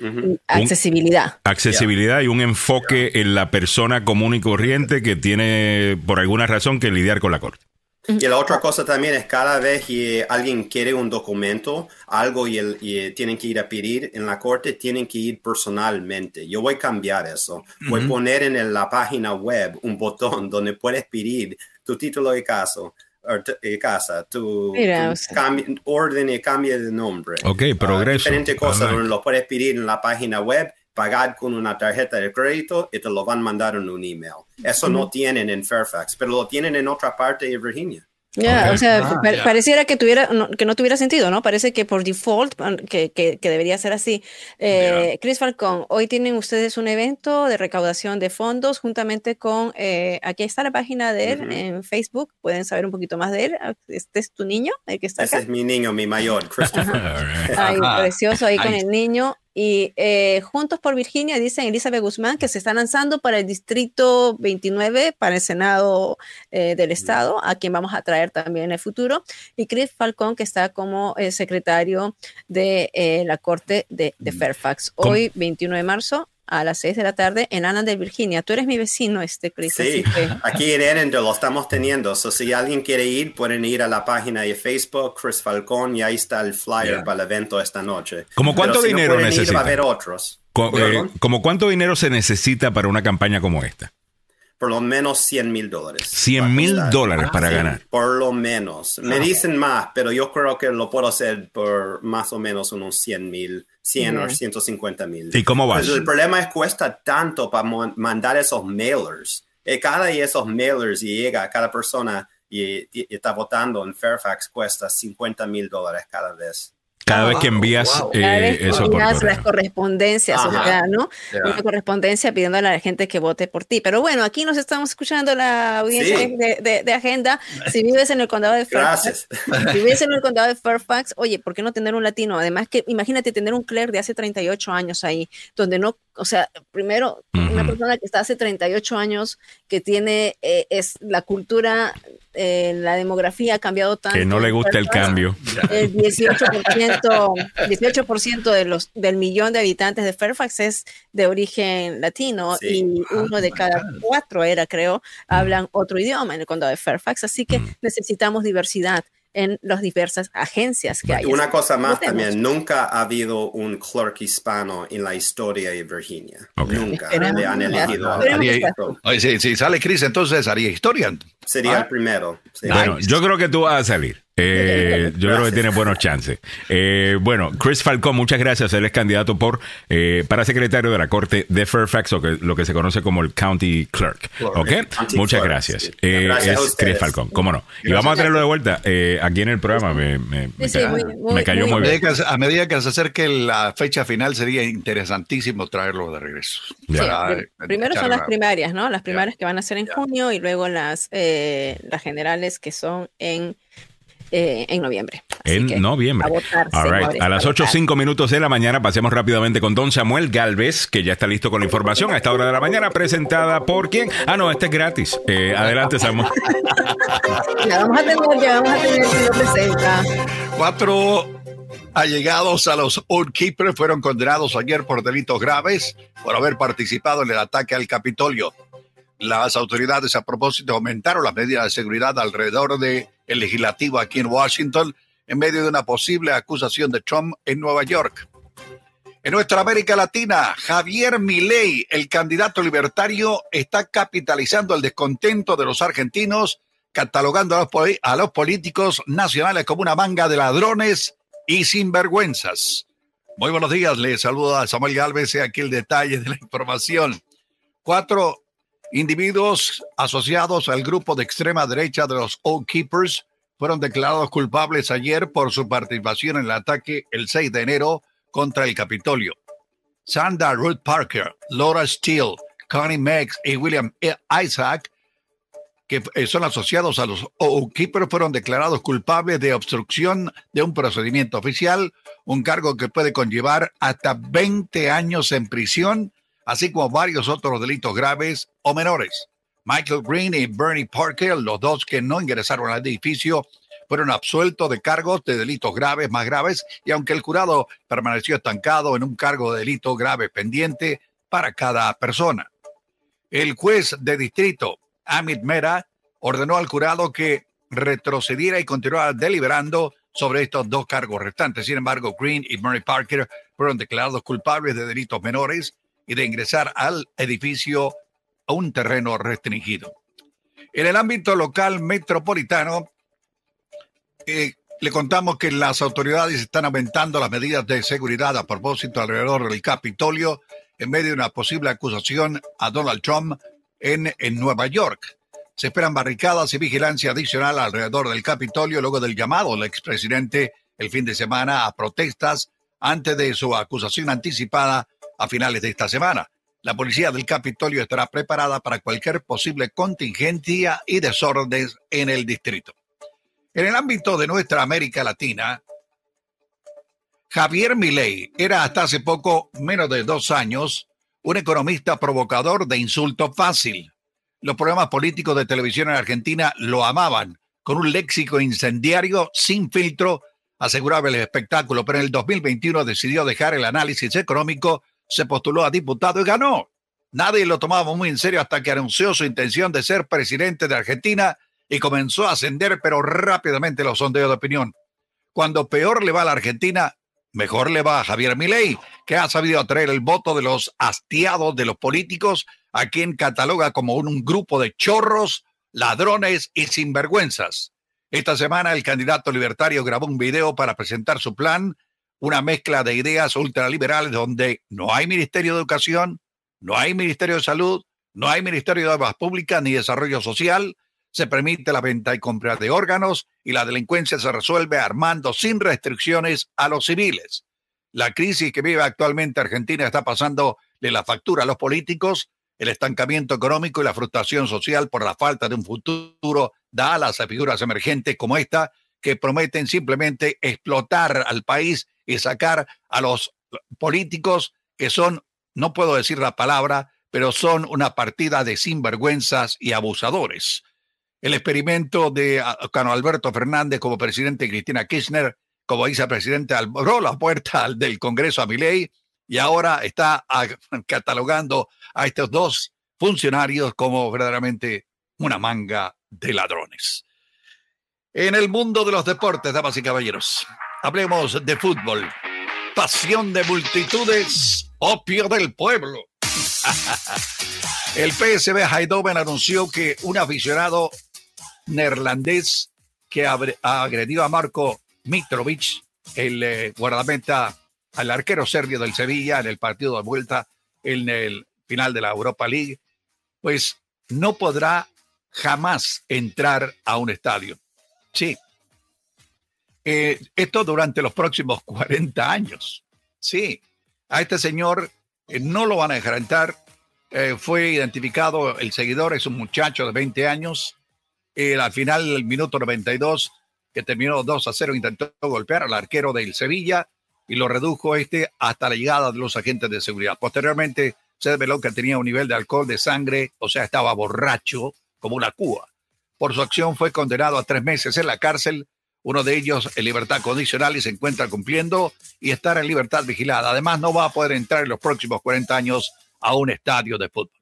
[SPEAKER 4] accesibilidad.
[SPEAKER 2] accesibilidad y un enfoque en la persona común y corriente que tiene por alguna razón que lidiar con la corte.
[SPEAKER 7] Y la otra cosa también es cada vez que alguien quiere un documento, algo y, el, tienen que ir a pedir en la corte, tienen que ir personalmente. Yo voy a cambiar eso. Voy a poner en la página web un botón donde puedes pedir tu título de caso de casa, tu, orden y cambio de nombre.
[SPEAKER 2] Ok, ah, progreso.
[SPEAKER 7] diferentes cosas donde lo puedes pedir en la página web, pagar con una tarjeta de crédito y te lo van a mandar en un email. Eso no tienen en Fairfax, pero lo tienen en otra parte de Virginia.
[SPEAKER 4] Ya, o sea, ah, pareciera que tuviera, no, que no tuviera sentido, ¿no? Parece que por default, que, que, que debería ser así. Eh, Chris Falcón, hoy tienen ustedes un evento de recaudación de fondos juntamente con, eh, aquí está la página de él en Facebook, pueden saber un poquito más de él. Este es tu niño, el que está
[SPEAKER 7] Ese es mi niño, mi mayor, Christopher.
[SPEAKER 4] Ay, precioso ahí con el niño. Y eh, Juntos por Virginia dicen Elizabeth Guzmán que se está lanzando para el distrito 29, para el Senado eh, del Estado, a quien vamos a traer también en el futuro. Y Chris Falcón, que está como eh, secretario de la Corte de, de Fairfax. Hoy, 21 de marzo, a las 6 de la tarde en Annandale, Virginia. Tú eres mi vecino, este Chris.
[SPEAKER 7] Sí, aquí en Annandale lo estamos teniendo. So, si alguien quiere ir, pueden ir a la página de Facebook, Chris Falcón, y ahí está el flyer para el evento esta noche.
[SPEAKER 2] ¿Cómo cuánto dinero necesita?
[SPEAKER 7] va a haber otros.
[SPEAKER 2] Eh, ¿Cómo cuánto dinero se necesita para una campaña como esta?
[SPEAKER 7] Por lo menos 100 mil dólares.
[SPEAKER 2] 100 mil dólares para ganar.
[SPEAKER 7] Por lo menos. Me dicen más, pero yo creo que lo puedo hacer por más o menos unos 100 mil, 100 o 150 mil.
[SPEAKER 2] ¿Y cómo vas?
[SPEAKER 7] Pues el problema es que cuesta tanto para mandar esos mailers. Y cada de esos mailers y llega a cada persona y, está votando en Fairfax cuesta 50 mil dólares cada vez.
[SPEAKER 2] Cada vez que envías,
[SPEAKER 4] eh, eso envías las correspondencias, o sea, ¿no? Una correspondencia pidiendo a la gente que vote por ti. Pero bueno, aquí nos estamos escuchando la audiencia de, de, agenda. Si vives en el condado de Fairfax, si vives en el condado de Fairfax, oye, ¿por qué no tener un latino? Además que imagínate tener un clerk de hace 38 años ahí, donde no, o sea, primero, una persona que está hace 38 años, que tiene, eh, es la cultura eh, la demografía ha cambiado tanto.
[SPEAKER 2] Que no le gusta el cambio.
[SPEAKER 4] El 18%, 18 de los, del millón de habitantes de Fairfax es de origen latino y uno de cada cuatro era, creo, hablan otro idioma en el condado de Fairfax. Así que mm. necesitamos diversidad en las diversas agencias que hay.
[SPEAKER 7] Una cosa más también, nunca ha habido un clerk hispano en la historia de Virginia. Nunca le han elegido.
[SPEAKER 3] si, sale Chris, entonces haría historia.
[SPEAKER 7] Sería el primero.
[SPEAKER 2] Bueno, yo creo que tú vas a salir. Eh, yo creo que tiene buenos chances. Eh, bueno, Chris Falcón, muchas gracias. Él es candidato por eh, para secretario de la Corte de Fairfax, o que, lo que se conoce como el County Clerk. ¿Ok? muchas gracias. es Chris Falcón, cómo no. Y vamos a tenerlo de vuelta aquí en el programa. Me, cayó muy, bien.
[SPEAKER 3] A medida que se acerque la fecha final, sería interesantísimo traerlo de regreso.
[SPEAKER 4] primero son las primarias, ¿no? Las primarias que van a ser en junio y luego las, las generales que son en eh, en noviembre.
[SPEAKER 2] en noviembre. A, las 8 o 5 minutos de la mañana pasemos rápidamente con don Samuel Galvez, que ya está listo con la información a esta hora de la mañana, presentada por quién. Ah, no, este es gratis. Eh, adelante, Samuel.
[SPEAKER 4] ya vamos a tener, ya vamos a tener lo presenta.
[SPEAKER 3] Cuatro allegados a los Old Keepers fueron condenados ayer por delitos graves por haber participado en el ataque al Capitolio. Las autoridades a propósito aumentaron las medidas de seguridad alrededor del el legislativo aquí en Washington en medio de una posible acusación de Trump en Nueva York. En nuestra América Latina, Javier Milei, el candidato libertario, está capitalizando el descontento de los argentinos, catalogando a los, políticos nacionales como una manga de ladrones y sinvergüenzas. Muy buenos días, les saludo a Samuel Galvez, aquí el detalle de la información. Cuatro Individuos asociados al grupo de extrema derecha de los Old Keepers fueron declarados culpables ayer por su participación en el ataque el 6 de enero contra el Capitolio. Sandra Ruth Parker, Laura Steele, Connie Meggs y William Isaac, que eh, son asociados a los Old Keepers, fueron declarados culpables de obstrucción de un procedimiento oficial, un cargo que puede conllevar hasta 20 años en prisión así como varios otros delitos graves o menores. Michael Green y Bernie Parker, los dos que no ingresaron al edificio, fueron absueltos de cargos de delitos graves más graves y aunque el jurado permaneció estancado en un cargo de delito grave pendiente para cada persona. El juez de distrito, Amit Mera, ordenó al jurado que retrocediera y continuara deliberando sobre estos dos cargos restantes. Sin embargo, Green y Murray Parker fueron declarados culpables de delitos menores y de ingresar al edificio a un terreno restringido. En el ámbito local metropolitano, eh, le contamos que las autoridades están aumentando las medidas de seguridad a propósito alrededor del Capitolio en medio de una posible acusación a Donald Trump en, en Nueva York. Se esperan barricadas y vigilancia adicional alrededor del Capitolio luego del llamado del expresidente el fin de semana a protestas antes de su acusación anticipada a finales de esta semana. La policía del Capitolio estará preparada para cualquier posible contingencia y desórdenes en el distrito. En el ámbito de nuestra América Latina, Javier Milei era hasta hace poco menos de dos años un economista provocador de insulto fácil. Los programas políticos de televisión en Argentina lo amaban, con un léxico incendiario sin filtro, aseguraba el espectáculo, pero en el 2021 decidió dejar el análisis económico, se postuló a diputado y ganó. Nadie lo tomaba muy en serio hasta que anunció su intención de ser presidente de Argentina y comenzó a ascender, pero rápidamente los sondeos de opinión. Cuando peor le va a la Argentina, mejor le va a Javier Milei, que ha sabido atraer el voto de los hastiados de los políticos a quien cataloga como un grupo de chorros, ladrones y sinvergüenzas. Esta semana el candidato libertario grabó un video para presentar su plan, una mezcla de ideas ultraliberales donde no hay Ministerio de Educación, no hay Ministerio de Salud, no hay Ministerio de Obras Públicas ni Desarrollo Social, se permite la venta y compra de órganos y la delincuencia se resuelve armando sin restricciones a los civiles. La crisis que vive actualmente Argentina está pasando de la factura a los políticos el estancamiento económico y la frustración social por la falta de un futuro da alas a figuras emergentes como esta que prometen simplemente explotar al país y sacar a los políticos que son, no puedo decir la palabra, pero son una partida de sinvergüenzas y abusadores. El experimento de Cano Alberto Fernández como presidente Cristina Kirchner como vicepresidente abrió la puerta del Congreso a Milei y ahora está catalogando a estos dos funcionarios como verdaderamente una manga de ladrones. En el mundo de los deportes, damas y caballeros, hablemos de fútbol. Pasión de multitudes, opio del pueblo. el PSV Eindhoven anunció que un aficionado neerlandés que ha agredido a Marco Mitrovic, el eh, guardameta al arquero serbio del Sevilla en el partido de vuelta en el final de la Europa League, pues no podrá jamás entrar a un estadio. Sí. Eh, esto durante los próximos 40 años. Sí. A este señor eh, no lo van a dejar entrar. Eh, fue identificado el seguidor, es un muchacho de 20 años. al final del minuto 92, que terminó 2 a 0, intentó golpear al arquero del Sevilla y lo redujo este hasta la llegada de los agentes de seguridad. Posteriormente se reveló que tenía un nivel de alcohol de sangre, o sea, estaba borracho como una cúa. Por su acción fue condenado a tres meses en la cárcel, uno de ellos en libertad condicional y se encuentra cumpliendo y estar en libertad vigilada. Además, no va a poder entrar en los próximos 40 años a un estadio de fútbol.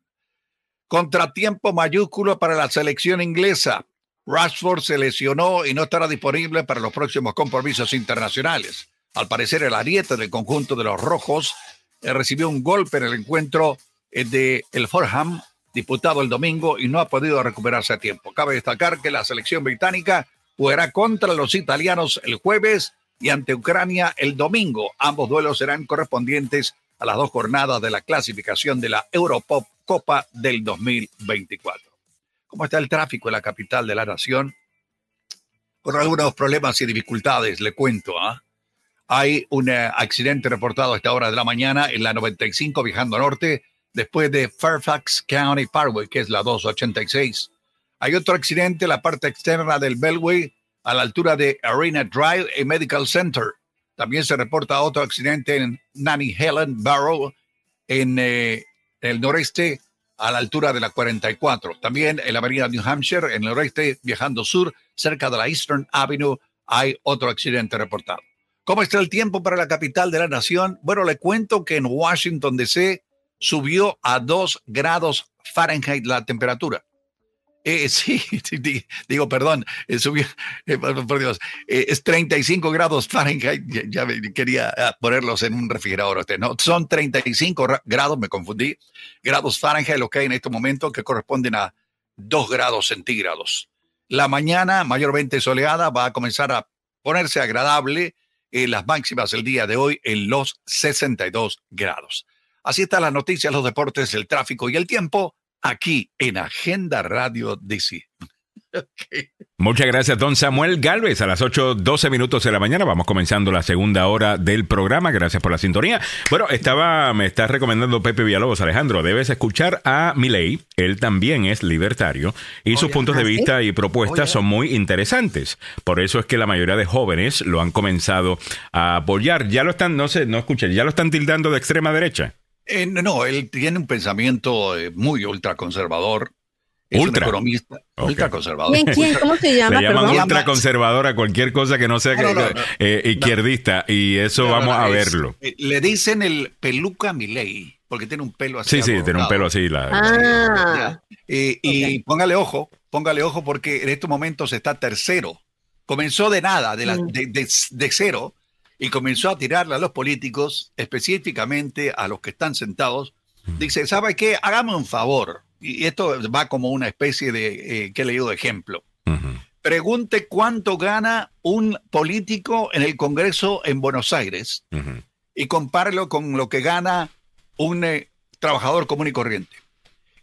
[SPEAKER 3] Contratiempo mayúsculo para la selección inglesa. Rashford se lesionó y no estará disponible para los próximos compromisos internacionales. Al parecer, el ariete del conjunto de los rojos eh, recibió un golpe en el encuentro eh, de el Forham disputado el domingo y no ha podido recuperarse a tiempo. Cabe destacar que la selección británica jugará contra los italianos el jueves y ante Ucrania el domingo. Ambos duelos serán correspondientes a las dos jornadas de la clasificación de la Europop Copa del 2024. ¿Cómo está el tráfico en la capital de la nación? Con algunos problemas y dificultades, le cuento. ¿ah? Hay un eh, accidente reportado a esta hora de la mañana en la 95 viajando norte, después de Fairfax County Parkway, que es la 286. Hay otro accidente en la parte externa del Beltway, a la altura de Arena Drive y Medical Center. También se reporta otro accidente en Nanny Helen Barrow, en eh, el noreste, a la altura de la 44. También en la avenida New Hampshire, en el noreste, viajando sur, cerca de la Eastern Avenue, hay otro accidente reportado. ¿Cómo está el tiempo para la capital de la nación? Bueno, le cuento que en Washington DC subió a 2 grados Fahrenheit la temperatura. Eh, sí, digo, perdón, eh, eh, por Dios, es 35 grados Fahrenheit, ya, quería ah, ponerlos en un refrigerador, este, ¿no? Son 35 grados, me confundí, grados Fahrenheit lo que hay en este momento que corresponden a 2 grados centígrados. La mañana, mayormente soleada, va a comenzar a ponerse agradable, las máximas el día de hoy en los 62 grados. Así están las noticias, los deportes, el tráfico y el tiempo aquí en Agenda Radio DC.
[SPEAKER 2] Muchas gracias, don Samuel Galvez. A las 8.12 minutos de la mañana vamos comenzando la segunda hora del programa. Gracias por la sintonía. Bueno, estaba, me está recomendando Pepe Villalobos, Alejandro, debes escuchar a Milei. Él también es libertario y sus puntos de vista y propuestas son muy interesantes. Por eso es que la mayoría de jóvenes lo han comenzado a apoyar. Ya lo están, no sé, no escuchen, ya lo están tildando de extrema derecha.
[SPEAKER 3] Eh, no, él tiene un pensamiento eh, muy ultraconservador. Es ultra. un economista ultraconservador.
[SPEAKER 4] ¿Quién, ¿Cómo se llama?
[SPEAKER 2] Le llaman ultraconservador a cualquier cosa que no sea eh, izquierdista y eso vamos a verlo.
[SPEAKER 3] le dicen el peluca Milei porque tiene un pelo así.
[SPEAKER 2] Sí, sí, tiene un pelo así.
[SPEAKER 4] ah.
[SPEAKER 3] y póngale ojo, póngale ojo porque en estos momentos está tercero. Comenzó de nada, de, mm. de cero y comenzó a tirarle a los políticos, específicamente a los que están sentados. Dice, ¿sabe qué? Hágame un favor. Y esto va como una especie de, eh, que he leído de ejemplo. Pregunte cuánto gana un político en el Congreso en Buenos Aires y compárelo con lo que gana un eh, trabajador común y corriente.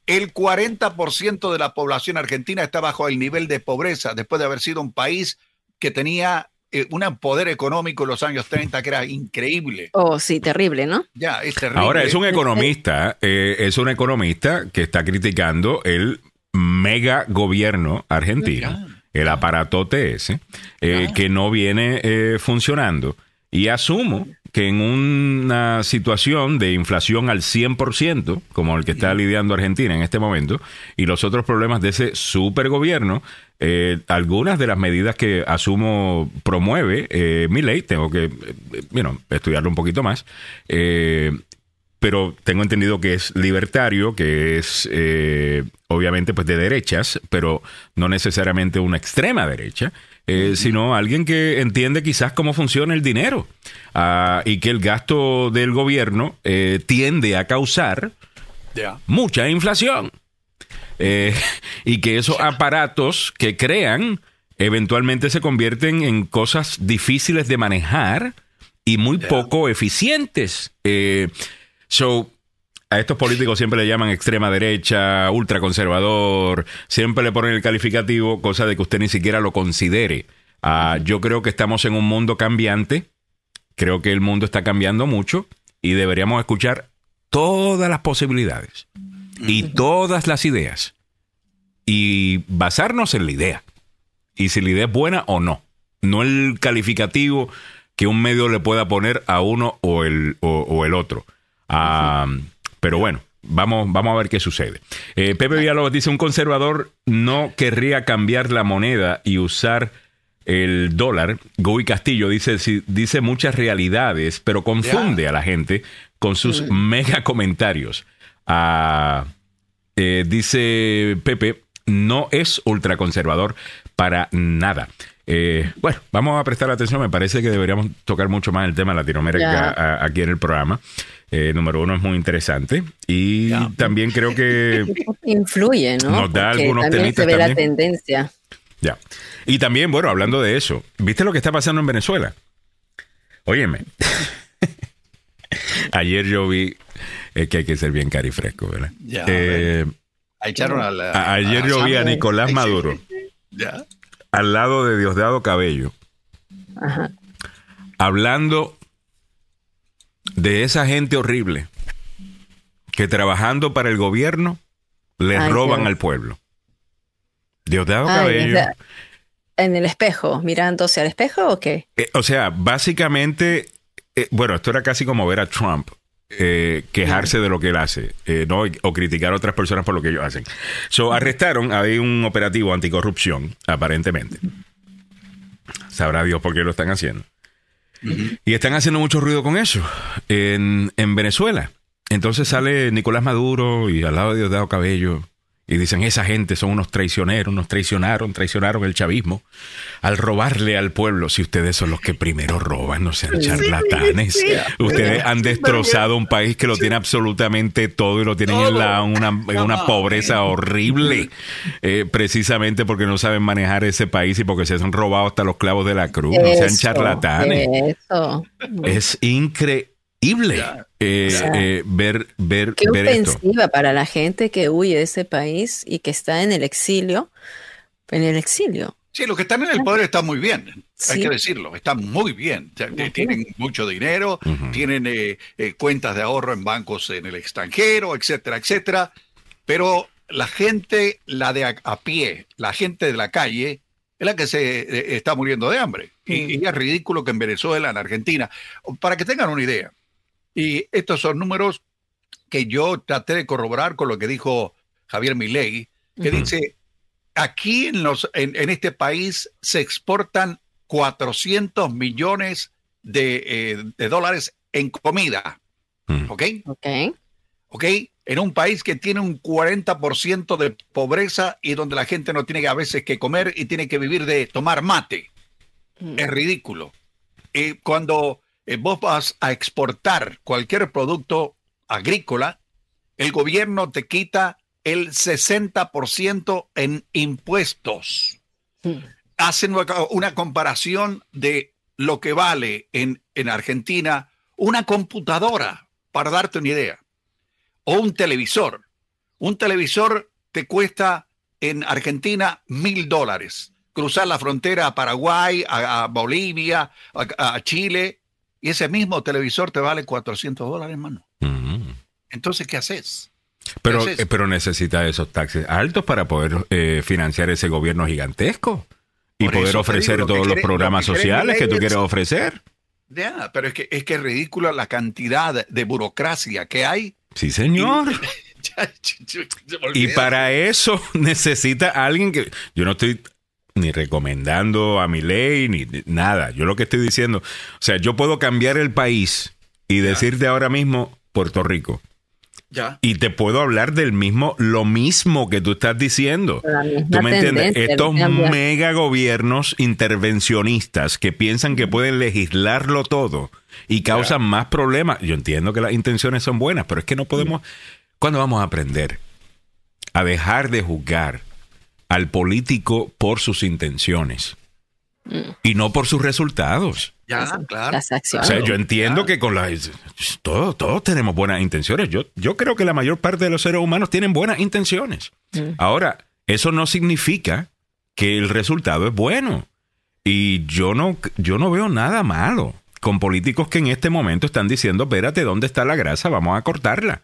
[SPEAKER 3] El 40% de la población argentina está bajo el nivel de pobreza después de haber sido un país que tenía eh, un poder económico en los años 30 que era increíble.
[SPEAKER 4] Oh, sí, terrible, ¿no?
[SPEAKER 3] Ya, es terrible.
[SPEAKER 2] Ahora, es un economista, eh, es un economista que está criticando el mega gobierno argentino, el aparato TS, eh, que no viene funcionando. Y asumo que en una situación de inflación al 100%, como el que está lidiando Argentina en este momento, y los otros problemas de ese supergobierno, eh, algunas de las medidas que asumo promueve eh, mi ley, tengo que bueno, eh, estudiarlo un poquito más, eh, pero tengo entendido que es libertario, que es obviamente pues de derechas, pero no necesariamente una extrema derecha. Sino alguien que entiende quizás cómo funciona el dinero ah, y que el gasto del gobierno tiende a causar mucha inflación. Eh, y que esos aparatos que crean eventualmente se convierten en cosas difíciles de manejar y muy poco eficientes. Eh, so, a estos políticos siempre le llaman extrema derecha, ultraconservador, siempre le ponen el calificativo, cosa de que usted ni siquiera lo considere. Ah, yo creo que estamos en un mundo cambiante, creo que el mundo está cambiando mucho y deberíamos escuchar todas las posibilidades y todas las ideas y basarnos en la idea. Y si la idea es buena o no. No el calificativo que un medio le pueda poner a uno o el, o, el otro. Pero bueno, vamos, vamos a ver qué sucede. Eh, Pepe Villalobos dice, un conservador no querría cambiar la moneda y usar el dólar. Goy Castillo dice, dice muchas realidades, pero confunde a la gente con sus mega comentarios. Ah, eh, dice Pepe, no es ultraconservador para nada. Eh, bueno, vamos a prestar atención. Me parece que deberíamos tocar mucho más el tema de Latinoamérica aquí en el programa. Eh, número uno es muy interesante y también creo que
[SPEAKER 4] influye, ¿no?
[SPEAKER 2] Nos da algunos
[SPEAKER 4] también se ve la tendencia.
[SPEAKER 2] Ya. Y también, bueno, hablando de eso, ¿viste lo que está pasando en Venezuela? Óyeme. Ayer yo vi es que hay que ser bien carifresco, ¿verdad?
[SPEAKER 3] eh,
[SPEAKER 2] ayer yo vi a Nicolás Maduro al lado de Diosdado Cabello hablando de esa gente horrible que trabajando para el gobierno le roban al pueblo. Diosdado Cabello.
[SPEAKER 4] ¿En el espejo? ¿Mirándose al espejo o qué?
[SPEAKER 2] Eh, o sea, básicamente, eh, bueno, esto era casi como ver a Trump eh, quejarse de lo que él hace ¿no? o criticar a otras personas por lo que ellos hacen. So, arrestaron, hay un operativo anticorrupción, aparentemente. Sabrá Dios por qué lo están haciendo. Y están haciendo mucho ruido con eso en, Venezuela. Entonces sale Nicolás Maduro y al lado de Diosdado Cabello y dicen, esa gente son unos traicioneros, nos traicionaron, traicionaron el chavismo al robarle al pueblo. Si ustedes son los que primero roban, no sean charlatanes. Ustedes han destrozado un país que lo tiene absolutamente todo y lo tienen en, la, una, una, pobreza horrible, eh, precisamente porque no saben manejar ese país y porque se han robado hasta los clavos de la cruz. no sean charlatanes. Es increíble eh, eh, ver, ver,
[SPEAKER 4] Qué ofensiva para la gente que huye de ese país y que está en el exilio. En el exilio.
[SPEAKER 3] Sí, los que están en el poder están muy bien, hay que decirlo, están muy bien. tienen mucho dinero, tienen eh, cuentas de ahorro en bancos en el extranjero, etcétera, etcétera. Pero la gente, la de a, pie, la gente de la calle, es la que se está muriendo de hambre. y, es ridículo que en Venezuela, en Argentina, para que tengan una idea, y estos son números que yo traté de corroborar con lo que dijo Javier Milei, que dice, aquí en, los, en, este país se exportan 400 millones de, eh, dólares en comida. ¿Ok?
[SPEAKER 4] Ok.
[SPEAKER 3] ¿Ok? En un país que tiene un 40% de pobreza y donde la gente no tiene a veces que comer y tiene que vivir de tomar mate. Es ridículo. Y cuando eh, vos vas a exportar cualquier producto agrícola, el gobierno te quita el 60% en impuestos. Hacen una comparación de lo que vale en, en Argentina una computadora, para darte una idea, o un televisor. Un televisor te cuesta en Argentina mil dólares. Cruzar la frontera a Paraguay, a, Bolivia, a Chile, y ese mismo televisor te vale 400 dólares, mano. Entonces, ¿qué haces?
[SPEAKER 2] Pero, eh, pero necesita esos taxes altos para poder eh, financiar ese gobierno gigantesco y poder ofrecer todos los programas sociales que tú quieres ofrecer.
[SPEAKER 3] Ya, pero es que, es que es ridícula la cantidad de burocracia que hay.
[SPEAKER 2] Sí, señor. y para eso necesita alguien que... Yo no estoy ni recomendando a mi ley, ni nada. Yo lo que estoy diciendo, o sea, yo puedo cambiar el país y decirte ahora mismo Puerto Rico.
[SPEAKER 3] Ya.
[SPEAKER 2] Y te puedo hablar del mismo, lo mismo que tú estás diciendo. ¿Tú me entiendes? Estos mega gobiernos intervencionistas que piensan que pueden legislarlo todo y causan más problemas. Yo entiendo que las intenciones son buenas, pero es que no podemos. ¿Cuándo vamos a aprender a dejar de juzgar al político por sus intenciones y no por sus resultados.
[SPEAKER 3] Ya, claro.
[SPEAKER 2] O sea, yo entiendo que con las todos, todos tenemos buenas intenciones. Yo, yo creo que la mayor parte de los seres humanos tienen buenas intenciones. Mm. Ahora, eso no significa que el resultado es bueno. Y yo no, yo no veo nada malo con políticos que en este momento están diciendo, espérate, ¿dónde está la grasa? Vamos a cortarla.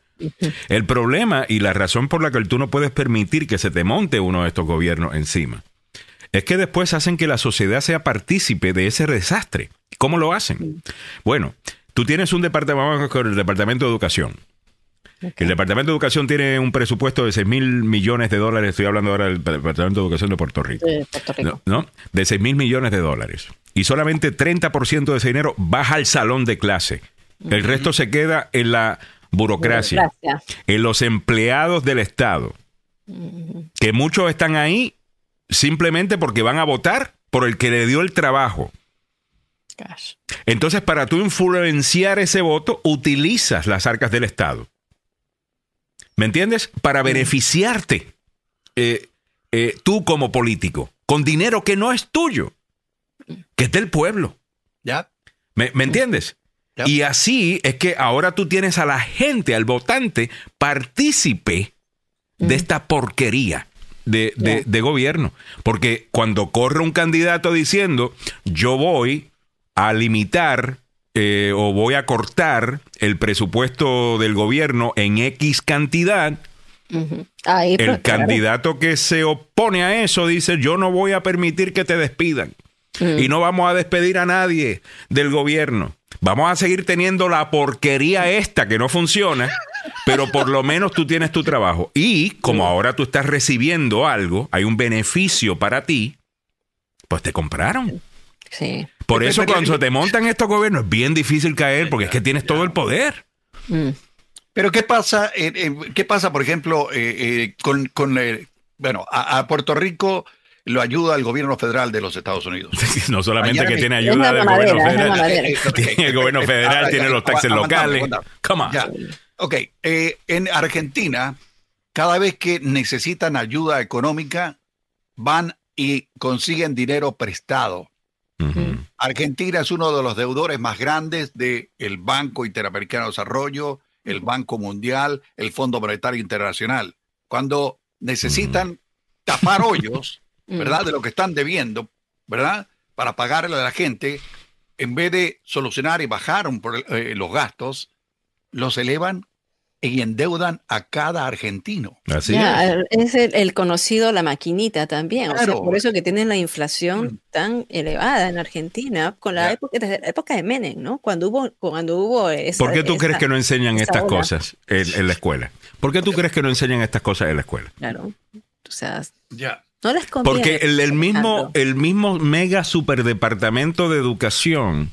[SPEAKER 2] El problema y la razón por la que tú no puedes permitir que se te monte uno de estos gobiernos encima es que después hacen que la sociedad sea partícipe de ese desastre. ¿Cómo lo hacen? Bueno, tú tienes un departamento, con el Departamento de Educación. El Departamento de Educación tiene un presupuesto de 6 mil millones de dólares. Estoy hablando ahora del Departamento de Educación de Puerto Rico. De Puerto Rico. ¿No? De 6 mil millones de dólares. Y solamente 30% de ese dinero baja al salón de clase. El resto se queda en la burocracia, en los empleados del Estado, que muchos están ahí simplemente porque van a votar por el que le dio el trabajo. Entonces, para tú influenciar ese voto, utilizas las arcas del Estado. ¿Me entiendes? Para beneficiarte eh, eh, tú como político, con dinero que no es tuyo, que es del pueblo.
[SPEAKER 3] ¿Ya?
[SPEAKER 2] ¿Me, ¿me entiendes? Y así es que ahora tú tienes a la gente, al votante, partícipe de esta porquería. De, de, gobierno. Porque cuando corre un candidato diciendo, yo voy a limitar eh, o voy a cortar el presupuesto del gobierno en X cantidad, el candidato que se opone a eso dice, yo no voy a permitir que te despidan. Y no vamos a despedir a nadie del gobierno. Vamos a seguir teniendo la porquería esta que no funciona, pero por lo menos tú tienes tu trabajo. Y como ahora tú estás recibiendo algo, hay un beneficio para ti, pues te compraron.
[SPEAKER 4] Sí.
[SPEAKER 2] Por eso cuando te montan estos gobiernos es bien difícil caer porque es que tienes todo el poder. Mm.
[SPEAKER 3] Pero ¿qué pasa, ¿qué pasa por ejemplo, con, con bueno, a, Puerto Rico lo ayuda el gobierno federal de los Estados Unidos.
[SPEAKER 2] no solamente que tiene ayuda del gobierno federal, el gobierno federal tiene los taxes locales. Come
[SPEAKER 3] Ok, en Argentina, cada vez que necesitan ayuda económica, van y consiguen dinero prestado. Argentina es uno de los deudores más grandes del Banco Interamericano de Desarrollo, el Banco Mundial, el Fondo Monetario Internacional. Cuando necesitan tapar hoyos, ¿verdad? De lo que están debiendo, ¿verdad? Para pagarle a la gente, en vez de solucionar y bajar eh, los gastos, los elevan y endeudan a cada argentino.
[SPEAKER 4] Así es. Es el, conocido la maquinita también. por eso que tienen la inflación mm. tan elevada en Argentina con la época, desde la época de Menem, ¿no? Cuando hubo, cuando hubo
[SPEAKER 2] ¿Por qué tú crees que no enseñan estas cosas en, la escuela? ¿Por qué tú crees que no enseñan estas cosas en la escuela?
[SPEAKER 4] Claro. O sea,
[SPEAKER 3] ya.
[SPEAKER 4] No les conviene.
[SPEAKER 2] Porque el, mismo, el mismo mega superdepartamento de educación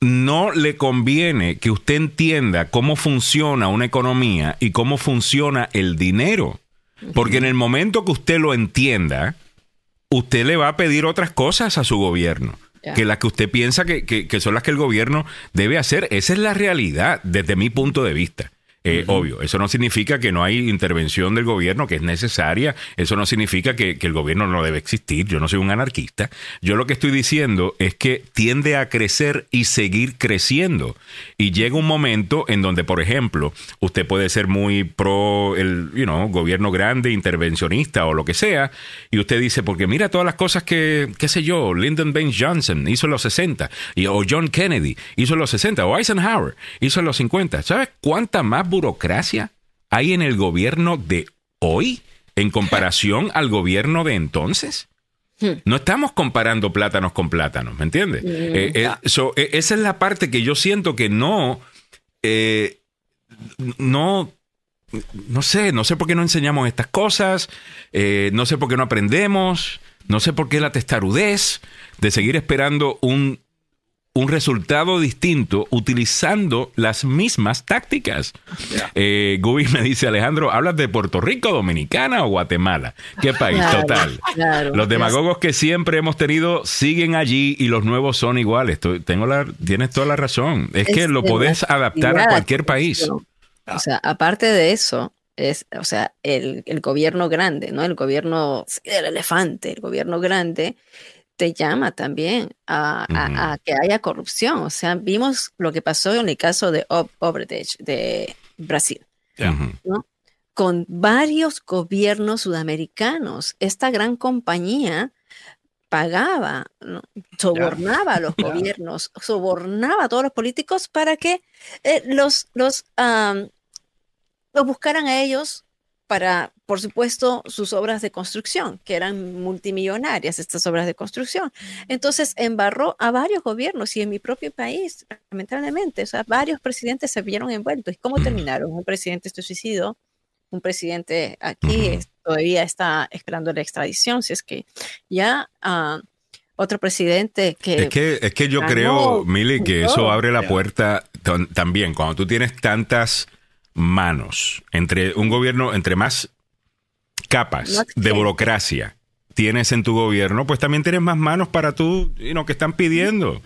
[SPEAKER 2] no le conviene que usted entienda cómo funciona una economía y cómo funciona el dinero. Porque en el momento que usted lo entienda, usted le va a pedir otras cosas a su gobierno. Que las que usted piensa que, que son las que el gobierno debe hacer. Esa es la realidad desde mi punto de vista. Eh, obvio, eso no significa que no hay intervención del gobierno que es necesaria, eso no significa que, el gobierno no debe existir, yo no soy un anarquista, yo lo que estoy diciendo es que tiende a crecer y seguir creciendo. Y llega un momento en donde, por ejemplo, usted puede ser muy pro el you know, gobierno grande, intervencionista o lo que sea, y usted dice, porque mira todas las cosas que, qué sé yo, Lyndon Baines Johnson hizo en los 60, y, o John Kennedy hizo en los 60, o Eisenhower hizo en los 50, ¿sabes cuánta más burocracia hay en el gobierno de hoy en comparación al gobierno de entonces? Hmm. No estamos comparando plátanos con plátanos, ¿me entiendes? Mm, eh, eh, eh, esa es la parte que yo siento que no, no, no sé, no sé por qué no enseñamos estas cosas, no sé por qué no aprendemos, no sé por qué la testarudez de seguir esperando un un resultado distinto utilizando las mismas tácticas. Eh, Gubi me dice, Alejandro, ¿hablas de Puerto Rico, Dominicana o Guatemala? ¿Qué país? Total. los demagogos que siempre hemos tenido siguen allí y los nuevos son iguales. Tengo la, tienes toda la razón. Es, que lo podés adaptar a cualquier país.
[SPEAKER 4] O sea, aparte de eso, es, o sea, el, el gobierno grande, ¿no? El gobierno, el elefante, el gobierno grande te llama también a, que haya corrupción. O sea, vimos lo que pasó en el caso de Obredech de Brasil, con varios gobiernos sudamericanos. Esta gran compañía pagaba, sobornaba a los gobiernos, sobornaba a todos los políticos para que eh, los, los, los buscaran a ellos para, por supuesto, sus obras de construcción, que eran multimillonarias estas obras de construcción. Entonces, embarró a varios gobiernos y en mi propio país, lamentablemente, o sea, varios presidentes se vieron envueltos. ¿Y cómo terminaron? Un presidente se suicidó, un presidente aquí todavía está esperando la extradición, si es que ya... Uh, otro presidente que...
[SPEAKER 2] Es que, es que yo creo, Mili, que eso abre la puerta también. Cuando tú tienes tantas manos, entre un gobierno, entre más capas de burocracia tienes en tu gobierno, pues también tienes más manos para tú, y que están pidiendo.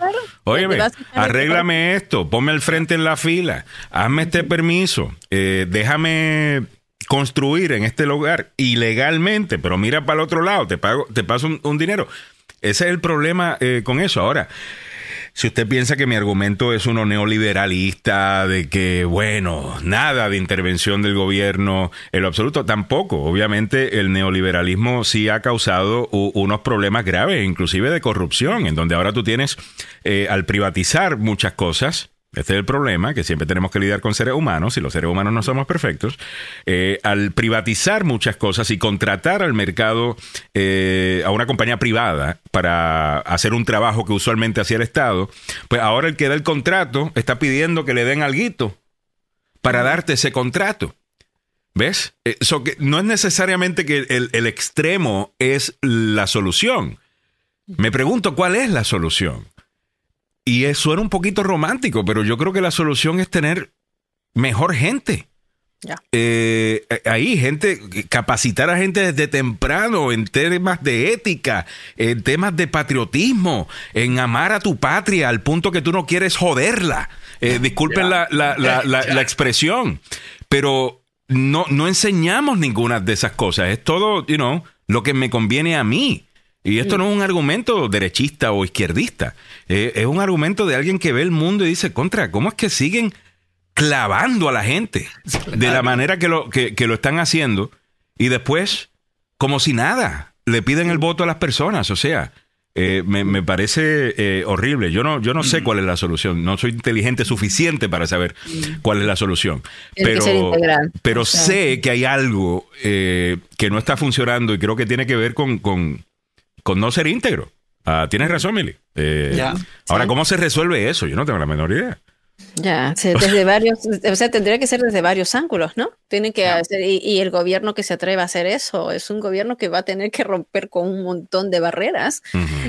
[SPEAKER 2] Oye, arréglame esto, ponme al frente en la fila, hazme este permiso, eh, déjame construir en este lugar ilegalmente, pero mira para el otro lado, te pago, te paso un, dinero. Ese es el problema eh, con eso. Ahora, si usted piensa que mi argumento es uno neoliberalista, de que, bueno, nada de intervención del gobierno en lo absoluto, tampoco. Obviamente el neoliberalismo sí ha causado unos problemas graves, inclusive de corrupción, en donde ahora tú tienes, eh, al privatizar muchas cosas, este es el problema, que siempre tenemos que lidiar con seres humanos y los seres humanos no somos perfectos. Eh, al privatizar muchas cosas y contratar al mercado eh, a una compañía privada para hacer un trabajo que usualmente hacía el Estado, pues ahora el que da el contrato está pidiendo que le den algo para darte ese contrato. ¿Ves? Eso que no es necesariamente que el, el extremo es la solución. Me pregunto cuál es la solución. Y eso era un poquito romántico, pero yo creo que la solución es tener mejor gente. Eh, ahí, gente, capacitar a gente desde temprano en temas de ética, en temas de patriotismo, en amar a tu patria al punto que tú no quieres joderla. Eh, disculpen la, la, la, expresión, pero no, no enseñamos ninguna de esas cosas. Es todo, you know, lo que me conviene a mí. Y esto no es un argumento derechista o izquierdista. Eh, es un argumento de alguien que ve el mundo y dice, contra, ¿cómo es que siguen clavando a la gente de la manera que lo, que, lo están haciendo? Y después, como si nada, le piden el voto a las personas. O sea, eh, me, parece eh, horrible. Yo no, yo no sé cuál es la solución. No soy inteligente suficiente para saber cuál es la solución. pero, pero sé que hay algo que no está funcionando y creo que tiene que ver con, con no ser íntegro. Ah, tienes razón, Mili. Eh, ahora, ¿cómo se resuelve eso? Yo no tengo la menor idea.
[SPEAKER 4] Ya, desde varios, o sea, tendría que ser desde varios ángulos, ¿no? Tienen que hacer, y, el gobierno que se atreva a hacer eso es un gobierno que va a tener que romper con un montón de barreras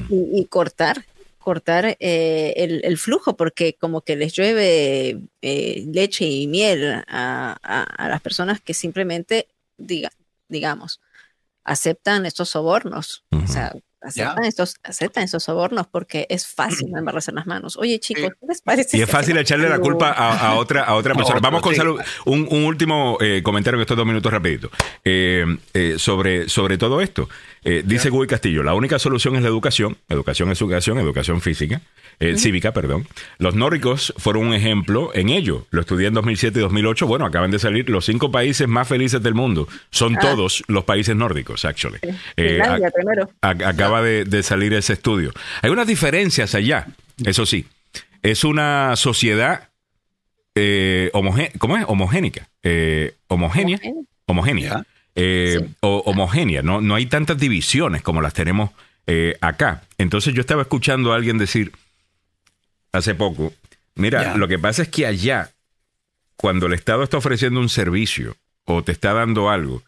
[SPEAKER 4] y, cortar, cortar eh, el, flujo, porque como que les llueve eh, leche y miel a, las personas que simplemente, diga, digamos, aceptan estos sobornos. O sea, aceptan, estos, aceptan estos sobornos porque es fácil embarrarse las manos. Oye, chicos, ¿qué les parece?
[SPEAKER 2] Y es fácil echarle la culpa a, otra, a otra persona. Vamos con salud. Un, último eh, comentario en estos dos minutos rapidito. Eh, eh, sobre, sobre todo esto. dice Guy Castillo, la única solución es la educación. Educación es educación, educación física. Cívica, perdón. Los nórdicos fueron un ejemplo en ello. Lo estudié en 2007 y 2008. Bueno, acaban de salir los cinco países más felices del mundo. Son ah. todos los países nórdicos, actually. primero. acaba de, salir ese estudio. Hay unas diferencias allá, eso sí. Es una sociedad eh, ¿cómo es? Homogénica. Eh, homogénea. Homogénea. Eh, o, homogénea. No, no hay tantas divisiones como las tenemos eh, acá. Entonces yo estaba escuchando a alguien decir hace poco, mira, lo que pasa es que allá, cuando el Estado está ofreciendo un servicio o te está dando algo,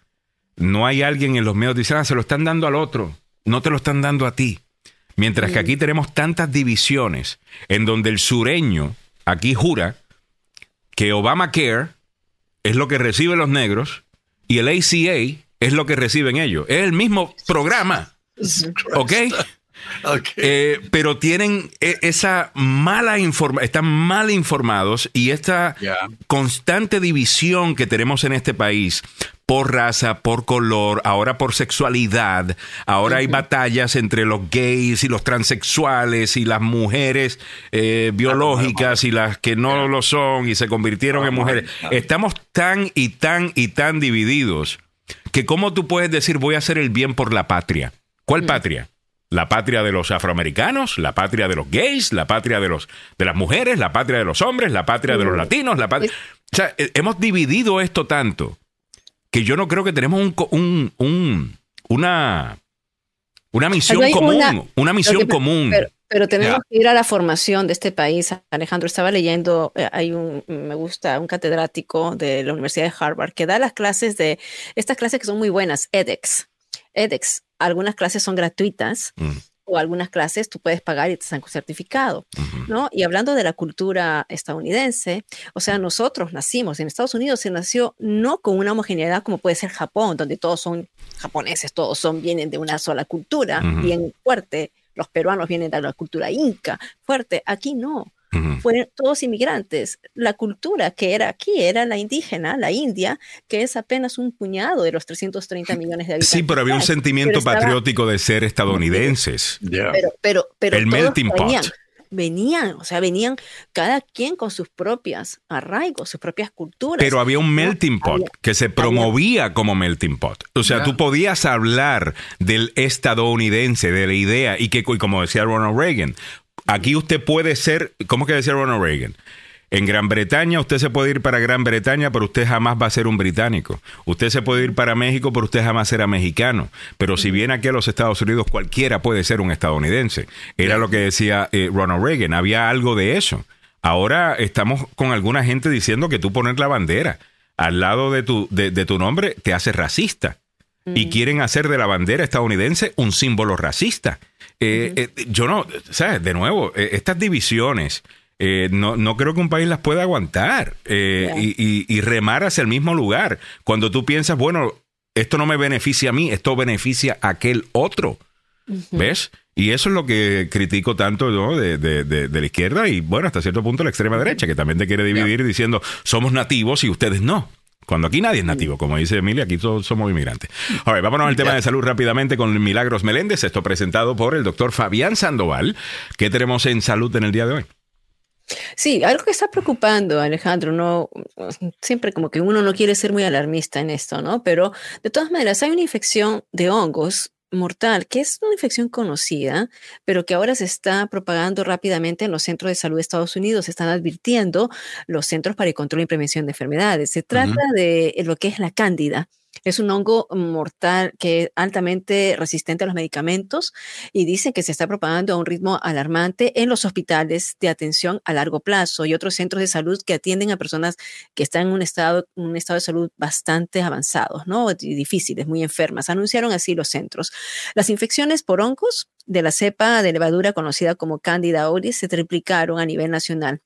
[SPEAKER 2] no hay alguien en los medios que dice, ah, se lo están dando al otro no te lo están dando a ti. Mientras que aquí tenemos tantas divisiones en donde el sureño aquí jura que Obamacare es lo que reciben los negros y el ACA es lo que reciben ellos. Es el mismo programa. ¿Ok? Eh, pero tienen e, esa mala información, están mal informados y esta constante división que tenemos en este país por raza, por color, ahora por sexualidad, ahora hay batallas entre los gays y los transexuales y las mujeres eh, biológicas y las que no lo son y se convirtieron en mujeres. Estamos tan y tan y tan divididos que cómo tú puedes decir voy a hacer el bien por la patria. ¿Cuál mm. patria? La patria de los afroamericanos, la patria de los gays, la patria de los de las mujeres, la patria de los hombres, la patria de los mm. latinos, la patria. O sea, eh, hemos dividido esto tanto que yo no creo que tenemos un, un, una una misión común, una, misión común.
[SPEAKER 4] Pero, tenemos que ir a la formación de este país. Alejandro estaba leyendo, eh, hay un, me gusta, un catedrático de la Universidad de Harvard que da las clases de, estas clases que son muy buenas, edX. edX, algunas clases son gratuitas mm. o algunas clases tú puedes pagar y te dan un certificado, ¿no? Y hablando de la cultura estadounidense, o sea, nosotros nacimos en Estados Unidos, se nació no con una homogeneidad como puede ser Japón, donde todos son japoneses, todos son, vienen de una sola cultura, bien fuerte. Los peruanos vienen de la cultura inca, fuerte. Aquí no fueron todos inmigrantes. La cultura que era aquí era la indígena, la India, que es apenas un puñado de los 330 millones de habitantes.
[SPEAKER 2] Sí, pero había un sentimiento patriótico de ser estadounidenses.
[SPEAKER 4] Pero, pero, pero, el melting pot venían, o sea, venían cada quien con sus propias arraigos, sus propias culturas.
[SPEAKER 2] Pero había un melting pot que se promovía como melting pot. O sea, tú podías hablar del estadounidense, de la idea, y que, como decía Ronald Reagan, Aquí usted puede ser, ¿cómo que decía Ronald Reagan? En Gran Bretaña usted se puede ir para Gran Bretaña, pero usted jamás va a ser un británico. Usted se puede ir para México, pero usted jamás será mexicano. Pero si viene aquí a los Estados Unidos, cualquiera puede ser un estadounidense. Era lo que decía eh, Ronald Reagan. Había algo de eso. Ahora estamos con alguna gente diciendo que tú poner la bandera al lado de tu, de, tu nombre te hace racista. Y mm. quieren hacer de la bandera estadounidense un símbolo racista. Eh, eh, yo no, ¿sabes? De nuevo, eh, estas divisiones eh, no, no creo que un país las pueda aguantar eh, y, remar hacia el mismo lugar. Cuando tú piensas, bueno, esto no me beneficia a mí, esto beneficia a aquel otro. ¿Ves? Y eso es lo que critico tanto ¿no? de, de, la izquierda y, bueno, hasta cierto punto la extrema derecha, que también te quiere dividir diciendo somos nativos y ustedes no. Cuando aquí nadie es nativo, como dice Emilia, aquí todos somos inmigrantes. Ahora, vámonos al tema de salud rápidamente con Milagros Meléndez. Esto presentado por el doctor Fabián Sandoval. ¿Qué tenemos en salud en el día de hoy?
[SPEAKER 4] Sí, algo que está preocupando, Alejandro, no siempre como que uno no quiere ser muy alarmista en esto, ¿no? Pero de todas maneras, hay una infección de hongos mortal, que es una infección conocida, pero que ahora se está propagando rápidamente en los centros de salud de Estados Unidos. Se están advirtiendo los centros para el control y prevención de enfermedades. Se trata de lo que es la cándida. Es un hongo mortal que es altamente resistente a los medicamentos y dicen que se está propagando a un ritmo alarmante en los hospitales de atención a largo plazo y otros centros de salud que atienden a personas que están en un estado, un estado de salud bastante avanzado, ¿no? Y difíciles, muy enfermas. Anunciaron así los centros. Las infecciones por hongos de la cepa de levadura conocida como Candida auris se triplicaron a nivel nacional.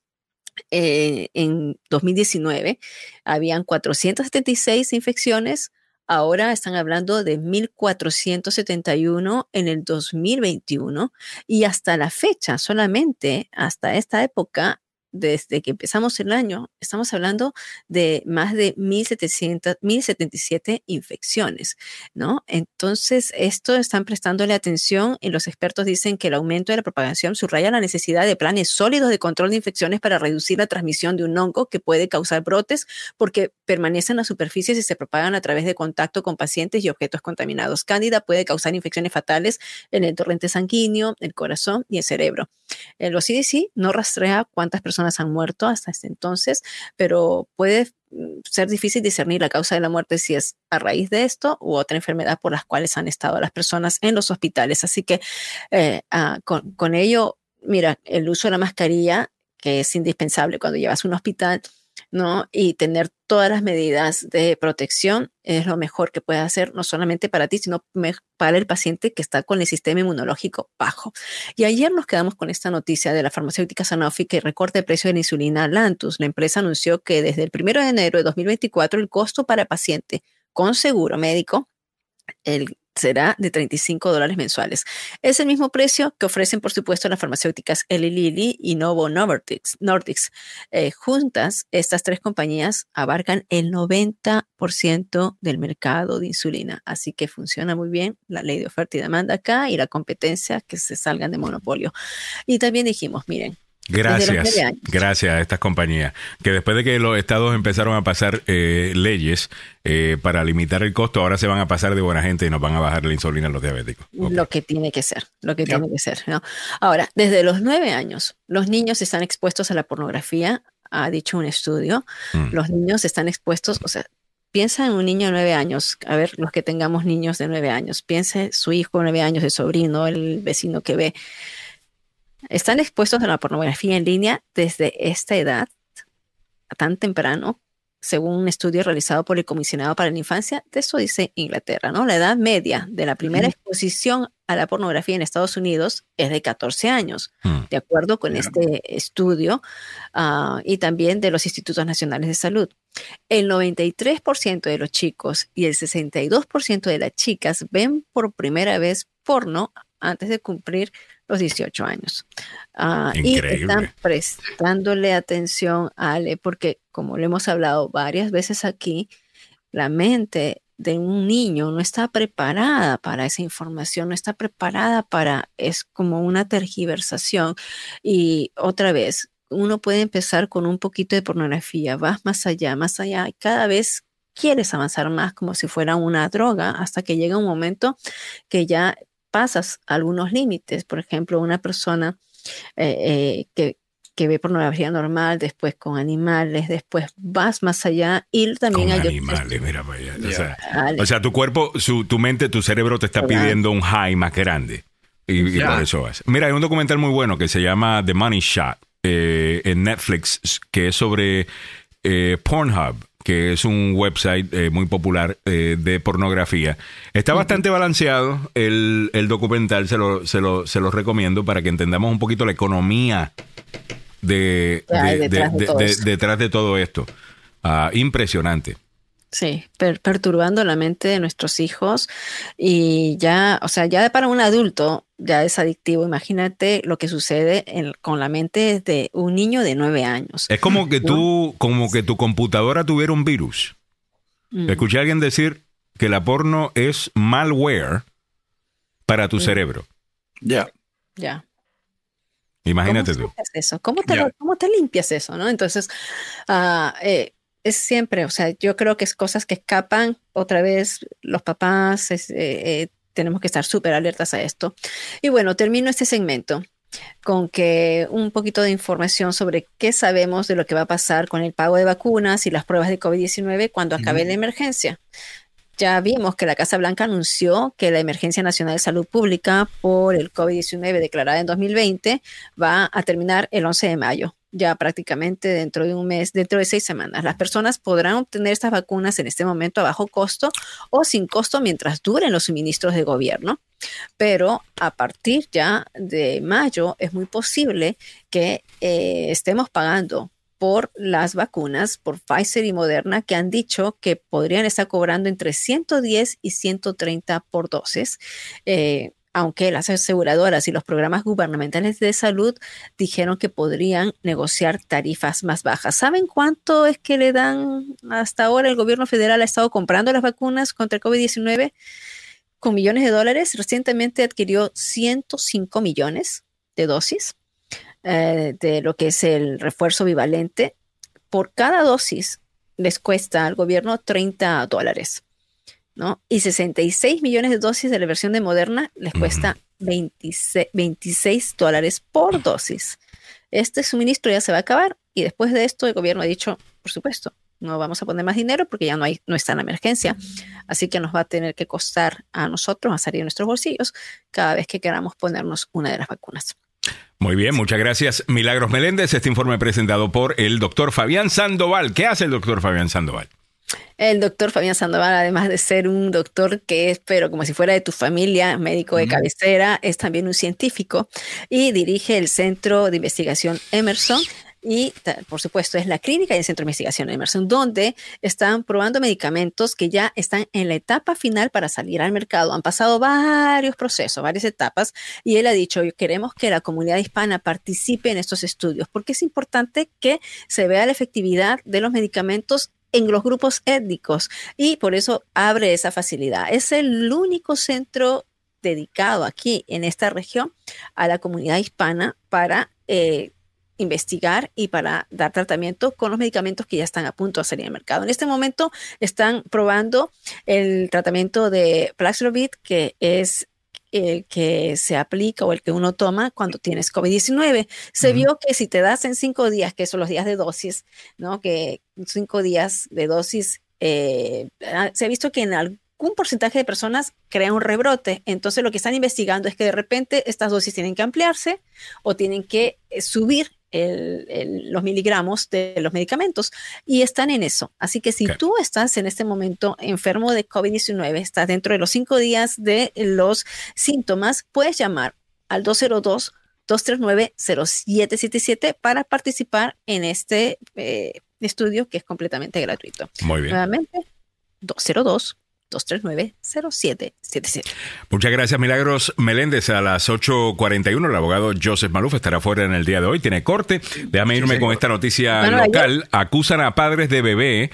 [SPEAKER 4] Eh, en 2019 habían 476 infecciones Ahora están hablando de 1471 en el 2021 y hasta la fecha, solamente hasta esta época, desde que empezamos el año, estamos hablando de más de 1.700, 1.077 infecciones, ¿no? Entonces, esto están prestándole atención y los expertos dicen que el aumento de la propagación subraya la necesidad de planes sólidos de control de infecciones para reducir la transmisión de un hongo que puede causar brotes porque permanecen en las superficies y se propagan a través de contacto con pacientes y objetos contaminados. Cándida puede causar infecciones fatales en el torrente sanguíneo, el corazón y el cerebro. Eh, los CDC no rastrea cuántas personas han muerto hasta este entonces, pero puede mm, ser difícil discernir la causa de la muerte si es a raíz de esto u otra enfermedad por las cuales han estado las personas en los hospitales. Así que eh, ah, con, con ello, mira, el uso de la mascarilla, que es indispensable cuando llevas a un hospital, ¿no? Y tener todas las medidas de protección es lo mejor que puedes hacer, no solamente para ti, sino para el paciente que está con el sistema inmunológico bajo. Y ayer nos quedamos con esta noticia de la farmacéutica Sanofi que recorta el precio de la insulina Lantus. La empresa anunció que desde el 1 de enero de 2024 el costo para paciente con seguro médico el será de 35 dólares mensuales. Es el mismo precio que ofrecen, por supuesto, las farmacéuticas Eli Lilly y Novo Nordics. Eh, juntas, estas tres compañías abarcan el 90% del mercado de insulina. Así que funciona muy bien la ley de oferta y demanda acá y la competencia que se salgan de monopolio. Y también dijimos, miren,
[SPEAKER 2] Gracias, gracias a estas compañías, que después de que los estados empezaron a pasar eh, leyes eh, para limitar el costo, ahora se van a pasar de buena gente y nos van a bajar la insulina a los diabéticos.
[SPEAKER 4] Lo que tiene que ser, lo que tiene que ser. ¿no? Ahora, desde los nueve años, los niños están expuestos a la pornografía, ha dicho un estudio, mm. los niños están expuestos, o sea, piensa en un niño de nueve años, a ver, los que tengamos niños de nueve años, piense su hijo de nueve años, el sobrino, el vecino que ve están expuestos a la pornografía en línea desde esta edad, tan temprano, según un estudio realizado por el Comisionado para la Infancia, de eso dice Inglaterra, ¿no? La edad media de la primera exposición a la pornografía en Estados Unidos es de 14 años, hmm. de acuerdo con este estudio ah, y también de los Institutos Nacionales de Salud. El 93% de los chicos y el 62% de las chicas ven por primera vez porno antes de cumplir los 18 años. Ah, y están prestándole atención a Ale, porque como le hemos hablado varias veces aquí, la mente de un niño no está preparada para esa información, no está preparada para, es como una tergiversación. Y otra vez, uno puede empezar con un poquito de pornografía, vas más allá, más allá, y cada vez quieres avanzar más como si fuera una droga hasta que llega un momento que ya pasas algunos límites. Por ejemplo, una persona eh, eh, que, que, ve pornografía normal, después con animales, después vas más allá y también
[SPEAKER 2] con hay animales, mira O, sea, tu cuerpo, su, tu mente, tu cerebro te está pidiendo un high más grande. Y, por eso vas. Mira, hay un documental muy bueno que se llama The Money Shot eh, en Netflix, que es sobre Pornhub que es un website eh, muy popular eh, de pornografía. Está bastante balanceado el, documental, se lo, se, lo, se lo recomiendo para que entendamos un poquito la economía de, detrás, de todo esto. Ah, impresionante.
[SPEAKER 4] Sí, perturbando la mente de nuestros hijos y ya, o sea, ya para un adulto ya es adictivo. Imagínate lo que sucede con la mente de un niño de nueve años.
[SPEAKER 2] Es como que tú, como que tu computadora tuviera un virus. Mm. Escuché a alguien decir que la porno es malware para tu mm. cerebro.
[SPEAKER 3] Ya.
[SPEAKER 4] Ya.
[SPEAKER 2] Imagínate tú.
[SPEAKER 4] Eso? ¿Cómo, te, ¿Cómo te limpias eso? ¿no? Entonces, uh, eh, es siempre, o sea, yo creo que es cosas que escapan. Otra vez, los papás eh, eh, tenemos que estar súper alertas a esto. Y bueno, termino este segmento con que un poquito de información sobre qué sabemos de lo que va a pasar con el pago de vacunas y las pruebas de COVID-19 cuando acabe la emergencia. Ya vimos que la Casa Blanca anunció que la Emergencia Nacional de Salud Pública por el COVID-19 declarada en 2020 va a terminar el 11 de mayo ya prácticamente dentro de un mes, dentro de seis semanas. Las personas podrán obtener estas vacunas en este momento a bajo costo o sin costo mientras duren los suministros de gobierno. Pero a partir ya de mayo es muy posible que eh, estemos pagando por las vacunas, por Pfizer y Moderna, que han dicho que podrían estar cobrando entre 110 y 130 por dosis. Eh, aunque las aseguradoras y los programas gubernamentales de salud dijeron que podrían negociar tarifas más bajas. ¿Saben cuánto es que le dan hasta ahora? El gobierno federal ha estado comprando las vacunas contra el COVID-19 con millones de dólares. Recientemente adquirió 105 millones de dosis eh, de lo que es el refuerzo bivalente. Por cada dosis les cuesta al gobierno 30 dólares. ¿No? Y 66 millones de dosis de la versión de Moderna les cuesta 26, dólares por dosis. Este suministro ya se va a acabar y después de esto el gobierno ha dicho, por supuesto, no vamos a poner más dinero porque ya no, hay, no está en la emergencia. Así que nos va a tener que costar a nosotros, a salir de nuestros bolsillos, cada vez que queramos ponernos una de las vacunas.
[SPEAKER 2] Muy bien, muchas gracias. Milagros Meléndez, este informe presentado por el doctor Fabián Sandoval. ¿Qué hace el doctor Fabián Sandoval?
[SPEAKER 4] El doctor Fabián Sandoval, además de ser un doctor que es, pero como si fuera de tu familia, médico de cabecera, es también un científico y dirige el Centro de Investigación Emerson y por supuesto es la clínica y el centro de investigación Emerson, donde están probando medicamentos que ya están en la etapa final para salir al mercado. Han pasado varios procesos, varias etapas, y él ha dicho, queremos que la comunidad hispana participe en estos estudios, porque es importante que se vea la efectividad de los medicamentos en los grupos étnicos y por eso abre esa facilidad. Es el único centro dedicado aquí en esta región a la comunidad hispana para eh, investigar y para dar tratamiento con los medicamentos que ya están a punto de salir al mercado. En este momento están probando el tratamiento de Paxlovid, que es el que se aplica o el que uno toma cuando tienes COVID-19. Se vio que si te das en cinco días, que son los días de dosis, ¿no? Que cinco días de dosis, eh, ah, se ha visto que en algún porcentaje de personas crea un rebrote. Entonces lo que están investigando es que de repente estas dosis tienen que ampliarse o tienen que los miligramos de los medicamentos y están en eso. Así que si tú estás en este momento enfermo de COVID-19, estás dentro de los cinco días de los síntomas, puedes llamar al 202 239-0777 para participar en este eh, estudio que es completamente gratuito.
[SPEAKER 2] Muy bien.
[SPEAKER 4] Nuevamente, 202 239-0777.
[SPEAKER 2] Muchas gracias, Milagros Meléndez. A las 8.41, el abogado Joseph Maluf estará fuera en el día de hoy. Tiene corte. Déjame irme con esta noticia local. Acusan a padres de bebé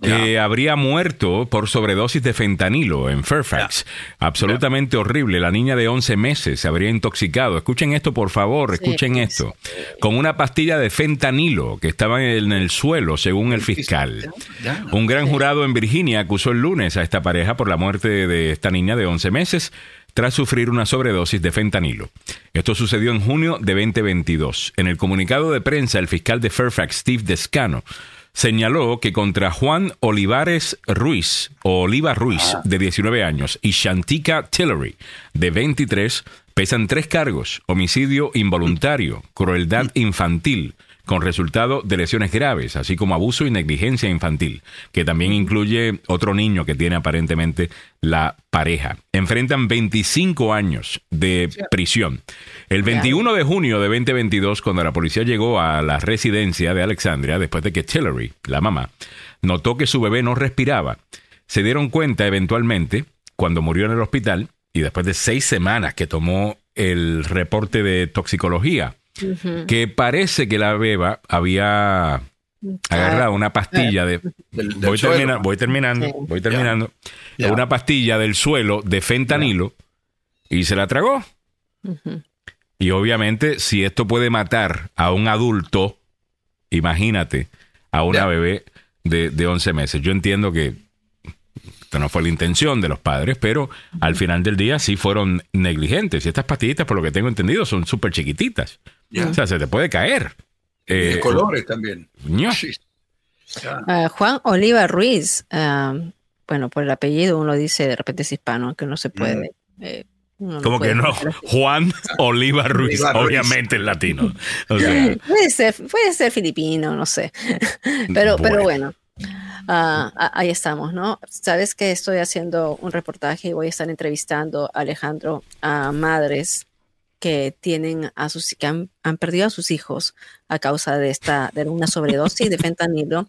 [SPEAKER 2] que habría muerto por sobredosis de fentanilo en Fairfax. Absolutamente horrible. La niña de 11 meses se habría intoxicado. Escuchen esto, por favor, escuchen esto. Con una pastilla de fentanilo que estaba en el suelo, según el fiscal. Un gran jurado en Virginia acusó el lunes a esta pareja por la muerte de esta niña de 11 meses tras sufrir una sobredosis de fentanilo. Esto sucedió en junio de 2022. En el comunicado de prensa, el fiscal de Fairfax, Steve Descano, señaló que contra Juan Olivares Ruiz, o Oliva Ruiz, de 19 años, y Shantika Tillery, de 23, pesan tres cargos, homicidio involuntario, crueldad infantil, con resultado de lesiones graves, así como abuso y negligencia infantil, que también incluye otro niño que tiene aparentemente la pareja. Enfrentan 25 años de prisión. El 21 de junio de 2022, cuando la policía llegó a la residencia de Alexandria, después de que Tillery, la mamá, notó que su bebé no respiraba, se dieron cuenta eventualmente, cuando murió en el hospital, y después de seis semanas que tomó el reporte de toxicología, que parece que la beba había agarrado una pastilla de... voy, voy, terminando, voy terminando. Una pastilla del suelo de fentanilo y se la tragó. Y obviamente, si esto puede matar a un adulto, imagínate, a una bebé de, de 11 meses. Yo entiendo que esto no fue la intención de los padres, pero al final del día sí fueron negligentes. Y estas pastillitas, por lo que tengo entendido, son súper chiquititas. O sea, se te puede caer.
[SPEAKER 3] Eh, colores también.
[SPEAKER 4] Ah, Juan Oliva Ruiz, ah, bueno, por el apellido uno dice de repente es hispano, aunque no se puede.
[SPEAKER 2] Mm. Eh, ¿Cómo que no? Juan Oliva Ruiz, obviamente es latino.
[SPEAKER 4] puede, ser, puede ser filipino, no sé. Pero bueno. Pero bueno Ah, ahí estamos, ¿no? Sabes que estoy haciendo un reportaje y voy a estar entrevistando a Alejandro a madres que tienen a sus que han, perdido a sus hijos a causa de esta de una sobredosis de fentanilo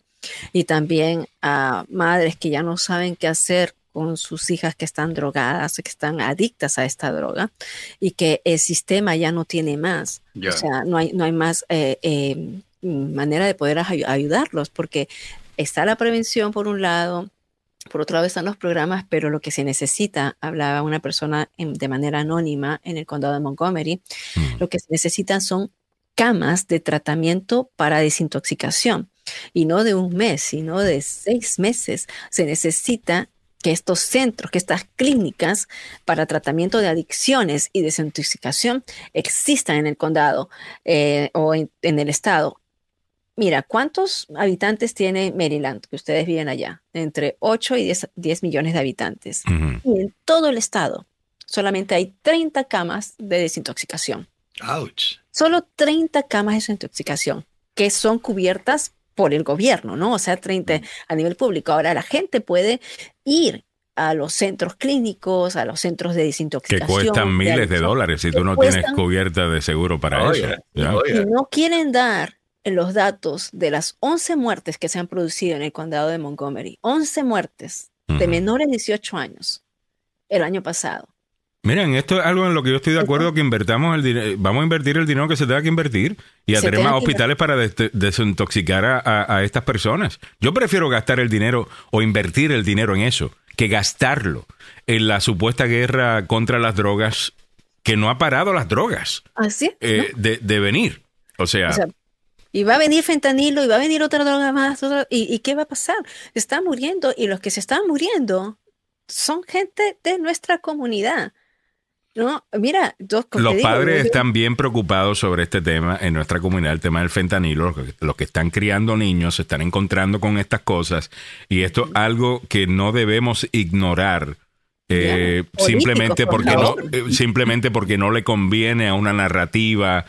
[SPEAKER 4] y también a madres que ya no saben qué hacer con sus hijas que están drogadas, que están adictas a esta droga y que el sistema ya no tiene más. O sea, no hay, no hay más eh, eh, manera de poder ayudarlos porque está la prevención por un lado, por otro lado están los programas, pero lo que se necesita, hablaba una persona de manera anónima en el condado de Montgomery, mm. lo que se necesitan son camas de tratamiento para desintoxicación y no de un mes, sino de seis meses. Se necesita que estos centros, que estas clínicas para tratamiento de adicciones y desintoxicación existan en el condado eh, o en, el estado Mira, ¿cuántos habitantes tiene Maryland, que ustedes viven allá? Entre 8 y 10, millones de habitantes. Y en todo el estado solamente hay 30 camas de desintoxicación.
[SPEAKER 3] Ouch.
[SPEAKER 4] Solo 30 camas de desintoxicación que son cubiertas por el gobierno, ¿no? O sea, 30 a nivel público. Ahora la gente puede ir a los centros clínicos, a los centros de desintoxicación.
[SPEAKER 2] Que cuestan miles de, dólares si tú no tienes cubierta de seguro para eso.
[SPEAKER 4] Y no quieren dar en los datos de las 11 muertes que se han producido en el condado de Montgomery, 11 muertes de menores de 18 años el año pasado.
[SPEAKER 2] Miren, esto es algo en lo que yo estoy de acuerdo que invertamos el dinero, vamos a invertir el dinero que se tenga que invertir y a tener más hospitales para desintoxicar a, a, estas personas. Yo prefiero gastar el dinero o invertir el dinero en eso que gastarlo en la supuesta guerra contra las drogas que no ha parado las drogas
[SPEAKER 4] ¿Así?
[SPEAKER 2] Eh, de, de, venir. O sea, o sea
[SPEAKER 4] y va a venir fentanilo y va a venir otra droga más. y, qué va a pasar? Están muriendo y los que se están muriendo son gente de nuestra comunidad. No, mira,
[SPEAKER 2] dos Los padres están bien preocupados sobre este tema en nuestra comunidad, el tema del fentanilo. Los que, están criando niños se están encontrando con estas cosas y esto es algo que no debemos ignorar. Eh, simplemente porque no eh, simplemente porque no le conviene a una narrativa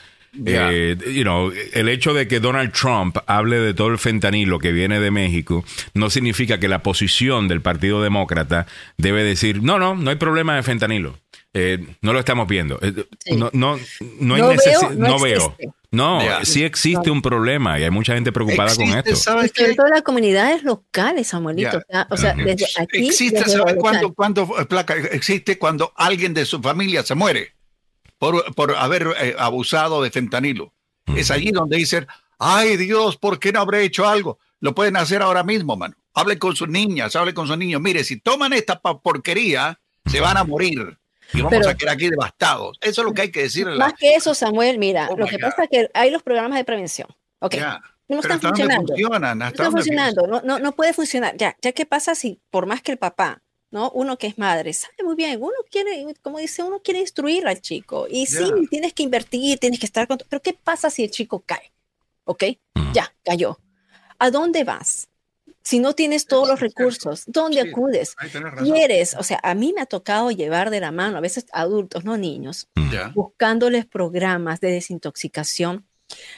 [SPEAKER 2] eh, you know, el hecho de que Donald Trump hable de todo el fentanilo que viene de México no significa que la posición del Partido Demócrata debe decir, no, no, no hay problema de fentanilo. Eh, no lo estamos viendo. Eh, no, no, no, hay necesidad. No, veo. No, sí existe un problema y hay mucha gente preocupada con esto.
[SPEAKER 4] ¿sabes sobre todo las comunidades locales, Samuelito. O sea, desde aquí.
[SPEAKER 3] Existe, ¿sabes cuándo, cuándo, placa, existe cuando alguien de su familia se muere? por, haber eh, abusado de fentanilo. Es allí donde dicen, ay Dios, ¿por qué no habré hecho algo? Lo pueden hacer ahora mismo, mano. Hablen con sus niñas, hablen con sus niños. Mire, si toman esta porquería, se van a morir. Y vamos a quedar aquí devastados. Eso es lo que hay que decir.
[SPEAKER 4] Más que eso, Samuel, mira, oh lo que pasa es que hay los programas de prevención. Ok. No están funcionando. no están funcionando. No, no, no puede funcionar. Ya, ya qué pasa si por más que el papá ¿no? Uno que es madre sabe muy bien, uno quiere, como dice, uno quiere instruir al chico. Y sí, tienes que invertir, tienes que estar con... Pero ¿qué pasa si el chico cae? ¿Ok? Ya, cayó. ¿A dónde vas? Si no tienes todos los recursos, ¿dónde acudes? Quieres, o sea, a mí me ha tocado llevar de la mano, a veces adultos, no niños, buscándoles programas de desintoxicación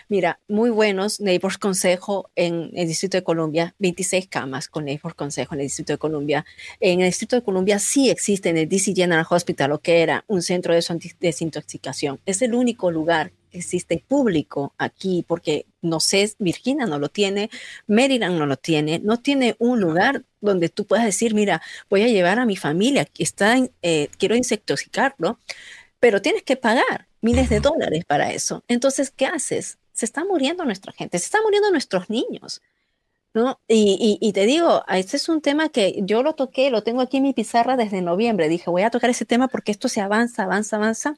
[SPEAKER 4] Mira, muy buenos Neighbors Consejo en el Distrito de Columbia, 26 camas con Neighbors Consejo en el Distrito de Columbia. En el Distrito de Columbia sí existe en el DC General Hospital, lo que era un centro de desintoxicación. Es el único lugar existe público aquí, porque no sé, Virginia no lo tiene, Maryland no lo tiene, no tiene un lugar donde tú puedas decir, mira, voy a llevar a mi familia, está, eh, quiero intoxicarlo, pero tienes que pagar miles de dólares para eso. Entonces, ¿qué haces? Se está muriendo nuestra gente, se están muriendo nuestros niños. ¿No? Y, y, te digo, este es un tema que yo lo toqué, lo tengo aquí en mi pizarra desde noviembre. Dije, voy a tocar ese tema porque esto se avanza, avanza, avanza.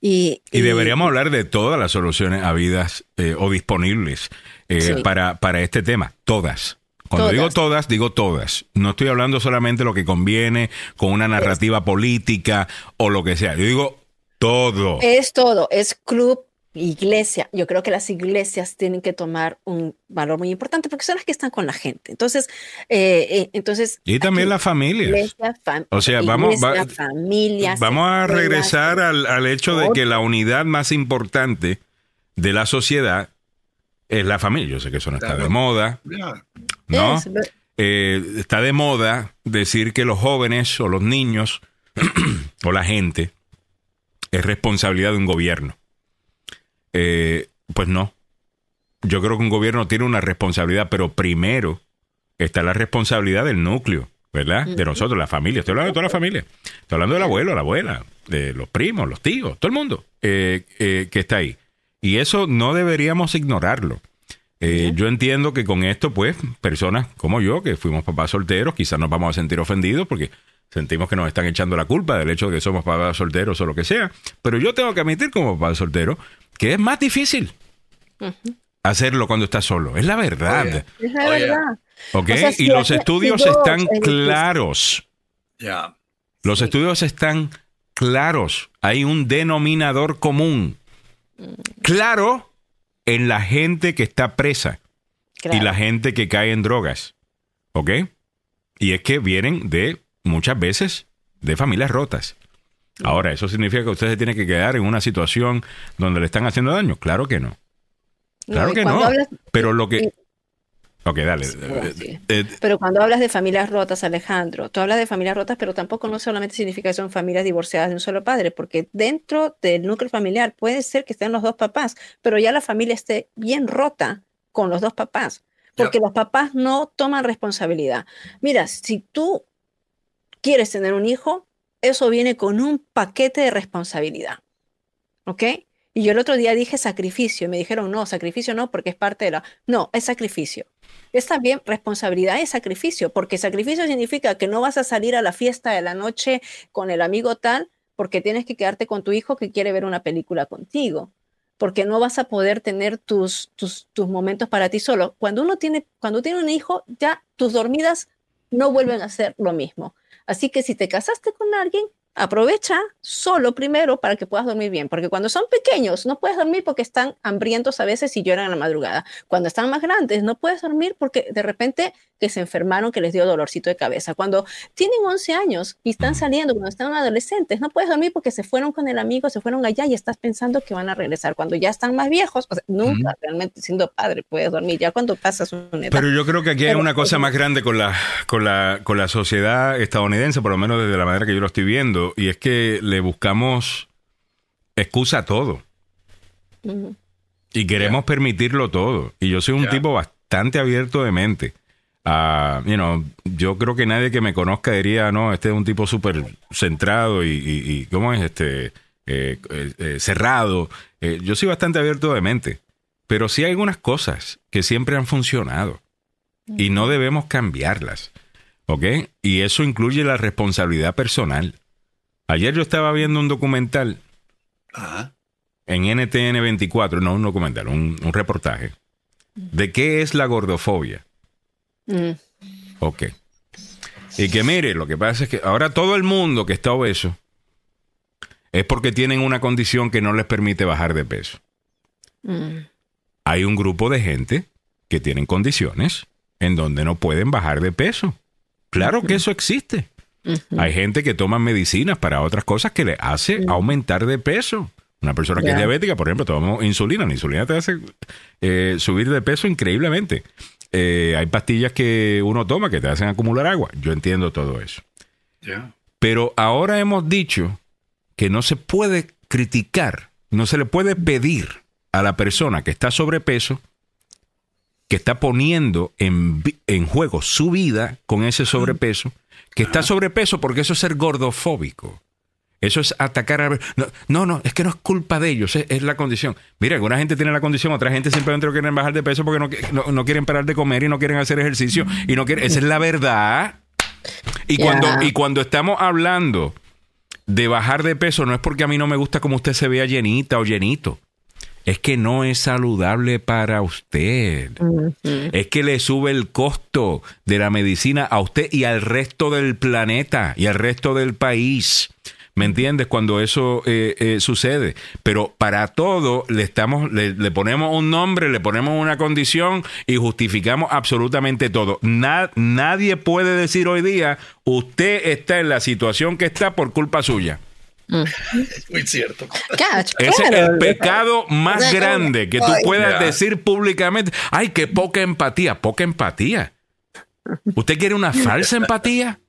[SPEAKER 2] Y, y deberíamos hablar de todas las soluciones habidas eh, o disponibles eh, para, para este tema, todas. Cuando digo todas, digo todas. No estoy hablando solamente de lo que conviene con una narrativa política o lo que sea. Yo digo todo.
[SPEAKER 4] Es todo. Es club, iglesia. Yo creo que las iglesias tienen que tomar un valor muy importante porque son las que están con la gente. Entonces, eh, eh, entonces.
[SPEAKER 2] Y también las familias. o sea, vamos, vamos a regresar al, al hecho de que la unidad más importante de la sociedad es la familia. Yo sé que eso no está de moda, ¿no? Eh, está de moda decir que los jóvenes o los niños o la gente es responsabilidad de un gobierno. Eh, pues no. Yo creo que un gobierno tiene una responsabilidad, pero primero está la responsabilidad del núcleo, ¿verdad? De nosotros, la familia. Estoy hablando de toda la familia. Estoy hablando del abuelo, la abuela, de los primos, los tíos, todo el mundo eh, que está ahí. Y eso no deberíamos ignorarlo. Eh, yo entiendo que con esto, pues, personas como yo, que fuimos papás solteros, quizás nos vamos a sentir ofendidos porque sentimos que nos están echando la culpa del hecho de que somos papás solteros o lo que sea. Pero yo tengo que admitir como papá soltero que es más difícil hacerlo cuando estás solo. Es la verdad.
[SPEAKER 4] Es la verdad.
[SPEAKER 2] ¿Ok? y los estudios están claros. Ya. Los estudios están claros. Hay un denominador común. Claro en la gente que está presa y la gente que cae en drogas. ¿Ok? Y es que vienen de, muchas veces, de familias rotas. Ahora, ¿eso significa que usted se tiene que quedar en una situación donde le están haciendo daño? Claro que no. Claro que no. Pero lo que... Ok, dale.
[SPEAKER 4] Eh, eh, pero cuando hablas de familias rotas, Alejandro, tú hablas de familias rotas, pero tampoco no solamente significa que son familias divorciadas de un solo padre, porque dentro del núcleo familiar puede ser que estén los dos papás, pero ya la familia esté bien rota con los dos papás, porque los papás no toman responsabilidad. Mira, si tú quieres tener un hijo, eso viene con un paquete de responsabilidad. ¿Ok? Y yo el otro día dije sacrificio, y me dijeron, no, sacrificio no, porque es parte de la... No, es sacrificio. Es también responsabilidad y sacrificio, porque sacrificio significa que no vas a salir a la fiesta de la noche con el amigo tal, porque tienes que quedarte con tu hijo que quiere ver una película contigo, porque no vas a poder tener tus, tus, tus momentos para ti solo. Cuando uno tiene, cuando tiene un hijo, ya tus dormidas no vuelven a ser lo mismo. Así que si te casaste con alguien, aprovecha solo primero para que puedas dormir bien, porque cuando son pequeños no puedes dormir porque están hambrientos a veces y lloran a la madrugada. Cuando están más grandes no puedes dormir porque de repente que se enfermaron, que les dio dolorcito de cabeza. Cuando tienen 11 años y están saliendo, cuando están adolescentes, no puedes dormir porque se fueron con el amigo, se fueron allá y estás pensando que van a regresar. Cuando ya están más viejos, nunca realmente siendo padre puedes dormir, ya cuando pasas una
[SPEAKER 2] Pero yo creo que aquí hay una cosa más grande con la, con, la, con la sociedad estadounidense, por lo menos desde la manera que yo lo estoy viendo y es que le buscamos excusa a todo. Y queremos permitirlo todo. Y yo soy un tipo bastante abierto de mente. Uh, yo creo que nadie que me conozca diría, no, este es un tipo súper centrado y, ¿cómo es? Este, eh, eh, eh, cerrado. yo soy bastante abierto de mente. Pero sí hay algunas cosas que siempre han funcionado y no debemos cambiarlas. ¿Ok? Y eso incluye la responsabilidad personal. Ayer yo estaba viendo un documental en NTN 24, no un documental, un, reportaje, de qué es la gordofobia. Mm. Ok. Y que mire, lo que pasa es que ahora todo el mundo que está obeso es porque tienen una condición que no les permite bajar de peso. Mm. Hay un grupo de gente que tienen condiciones en donde no pueden bajar de peso. Claro que eso existe. Hay gente que toma medicinas para otras cosas que le hace aumentar de peso. Una persona que es diabética, por ejemplo, tomamos insulina. La insulina te hace eh, subir de peso increíblemente. Eh, hay pastillas que uno toma que te hacen acumular agua. Yo entiendo todo eso. Pero ahora hemos dicho que no se puede criticar, no se le puede pedir a la persona que está sobrepeso, que está poniendo en, en juego su vida con ese sobrepeso, que está sobrepeso porque eso es ser gordofóbico. Eso es atacar a... No, no, es que no es culpa de ellos, es, la condición. Mira, alguna gente tiene la condición, otra gente simplemente no quieren bajar de peso porque no, no, quieren parar de comer y no quieren hacer ejercicio y no quieren... Esa es la verdad. Y, cuando, y cuando estamos hablando de bajar de peso, no es porque a mí no me gusta como usted se vea llenita o llenito. Es que no es saludable para usted. Es que le sube el costo de la medicina a usted y al resto del planeta y al resto del país. ¿Me entiendes? Cuando eso eh, eh, sucede. Pero para todo le, estamos, le, ponemos un nombre, le ponemos una condición y justificamos absolutamente todo. nadie puede decir hoy día, usted está en la situación que está por culpa suya.
[SPEAKER 3] Es muy cierto.
[SPEAKER 2] Ese es el pecado más grande que tú puedas decir públicamente. Ay, qué poca empatía. Poca empatía. ¿Usted quiere una falsa empatía?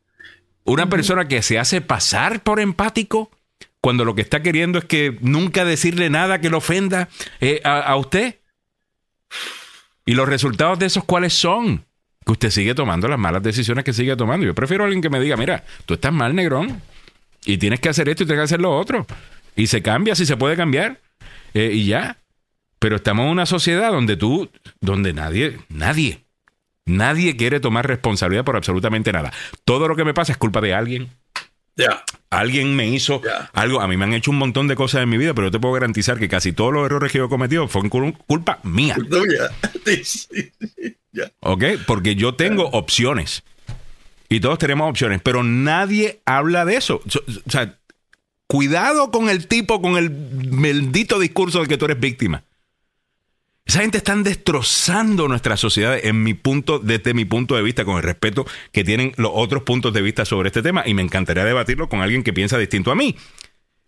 [SPEAKER 2] Una persona que se hace pasar por empático cuando lo que está queriendo es que nunca decirle nada que lo ofenda eh, a, usted. ¿Y los resultados de esos cuáles son? Que usted sigue tomando las malas decisiones que sigue tomando. Yo prefiero a alguien que me diga, mira, tú estás mal, negrón, y tienes que hacer esto y tienes que hacer lo otro. Y se cambia si se puede cambiar. Eh, y ya. Pero estamos en una sociedad donde tú, donde nadie, nadie, Nadie quiere tomar responsabilidad por absolutamente nada. Todo lo que me pasa es culpa de alguien.
[SPEAKER 3] Ya.
[SPEAKER 2] Alguien me hizo algo. A mí me han hecho un montón de cosas en mi vida, pero yo te puedo garantizar que casi todos los errores que yo he cometido fueron culpa mía. ¿Ok? Porque yo tengo opciones. Y todos tenemos opciones, pero nadie habla de eso. O sea, cuidado con el tipo, con el maldito discurso de que tú eres víctima. Esa gente están destrozando nuestra sociedad en mi punto, desde mi punto de vista, con el respeto que tienen los otros puntos de vista sobre este tema. Y me encantaría debatirlo con alguien que piensa distinto a mí.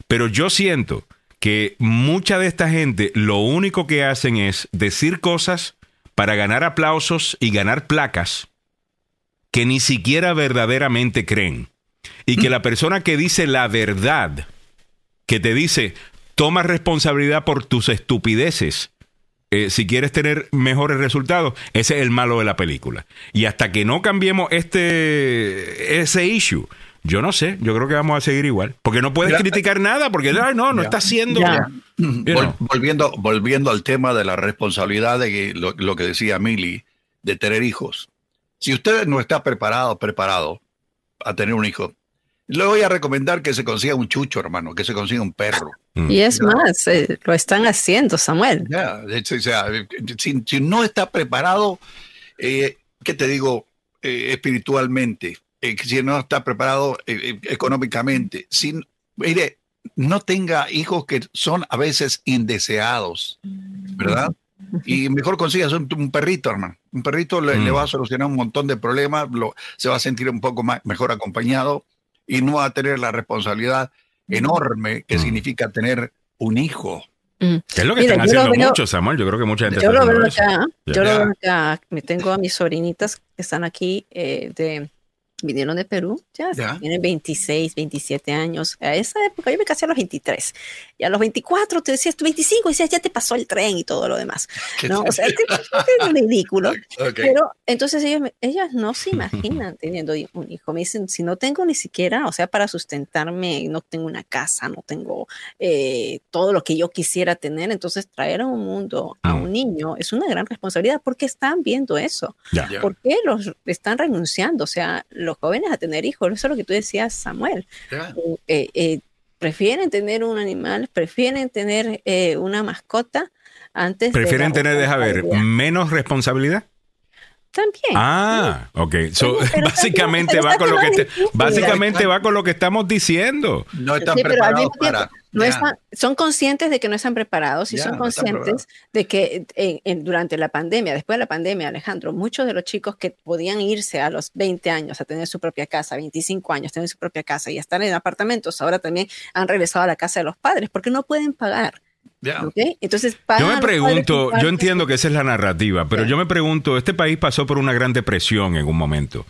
[SPEAKER 2] Pero yo siento que mucha de esta gente lo único que hacen es decir cosas para ganar aplausos y ganar placas que ni siquiera verdaderamente creen. Y que la persona que dice la verdad, que te dice, toma responsabilidad por tus estupideces, eh, si quieres tener mejores resultados, ese es el malo de la película. Y hasta que no cambiemos este ese issue, yo no sé, yo creo que vamos a seguir igual. Porque no puedes criticar nada, porque no, no está haciendo.
[SPEAKER 3] volviendo, volviendo al tema de la responsabilidad de lo, lo que decía Milly, de tener hijos. Si usted no está preparado, preparado a tener un hijo, le voy a recomendar que se consiga un chucho, hermano, que se consiga un perro.
[SPEAKER 4] Mm. Y es más, eh, lo están haciendo, Samuel.
[SPEAKER 3] Ya, o sea, si, no está preparado, eh, ¿qué te digo? Eh, espiritualmente, si no está preparado económicamente, si, mire, no tenga hijos que son a veces indeseados, ¿verdad? Y mejor consigas un, perrito, hermano. Un perrito le, mm. va a solucionar un montón de problemas, lo, se va a sentir un poco más, mejor acompañado y no va a tener la responsabilidad enorme que mm. significa tener un hijo.
[SPEAKER 2] Mm. Es lo que están haciendo muchos, Samuel. Yo creo que mucha gente
[SPEAKER 4] yo lo veo acá. Yo lo veo acá. Me tengo a mis sobrinitas que están aquí eh, de vinieron de Perú, ya, tienen 26, 27 años. A esa época yo me casé a los 23. Y a los 24 te decías, 25, y decías, ya te pasó el tren y todo lo demás. ¿no? O sea, es, ridículo. Pero entonces ellos, ellas no se imaginan teniendo un hijo. Me dicen, si no tengo ni siquiera, o sea, para sustentarme, no tengo una casa, no tengo eh, todo lo que yo quisiera tener, entonces traer a un mundo a mm. un niño es una gran responsabilidad porque están viendo eso. ¿Por qué los están renunciando? O sea, los jóvenes a tener hijos. Eso es lo que tú decías, Samuel. Eh, eh, prefieren tener un animal, prefieren tener eh, una mascota antes
[SPEAKER 2] prefieren tener, deja ver, menos responsabilidad.
[SPEAKER 4] También.
[SPEAKER 2] Ah, ok. básicamente va con lo que básicamente va con lo que estamos diciendo.
[SPEAKER 3] No están preparados para
[SPEAKER 4] no son conscientes de que no están preparados y son conscientes de que durante la pandemia, después de la pandemia, Alejandro, muchos de los chicos que podían irse a los 20 años a tener su propia casa, 25 años, tener su propia casa y estar en apartamentos, ahora también han regresado a la casa de los padres porque no pueden pagar. Entonces,
[SPEAKER 2] yo me pregunto, yo entiendo que esa es la narrativa, pero yo me pregunto, este país pasó por una gran depresión en un momento.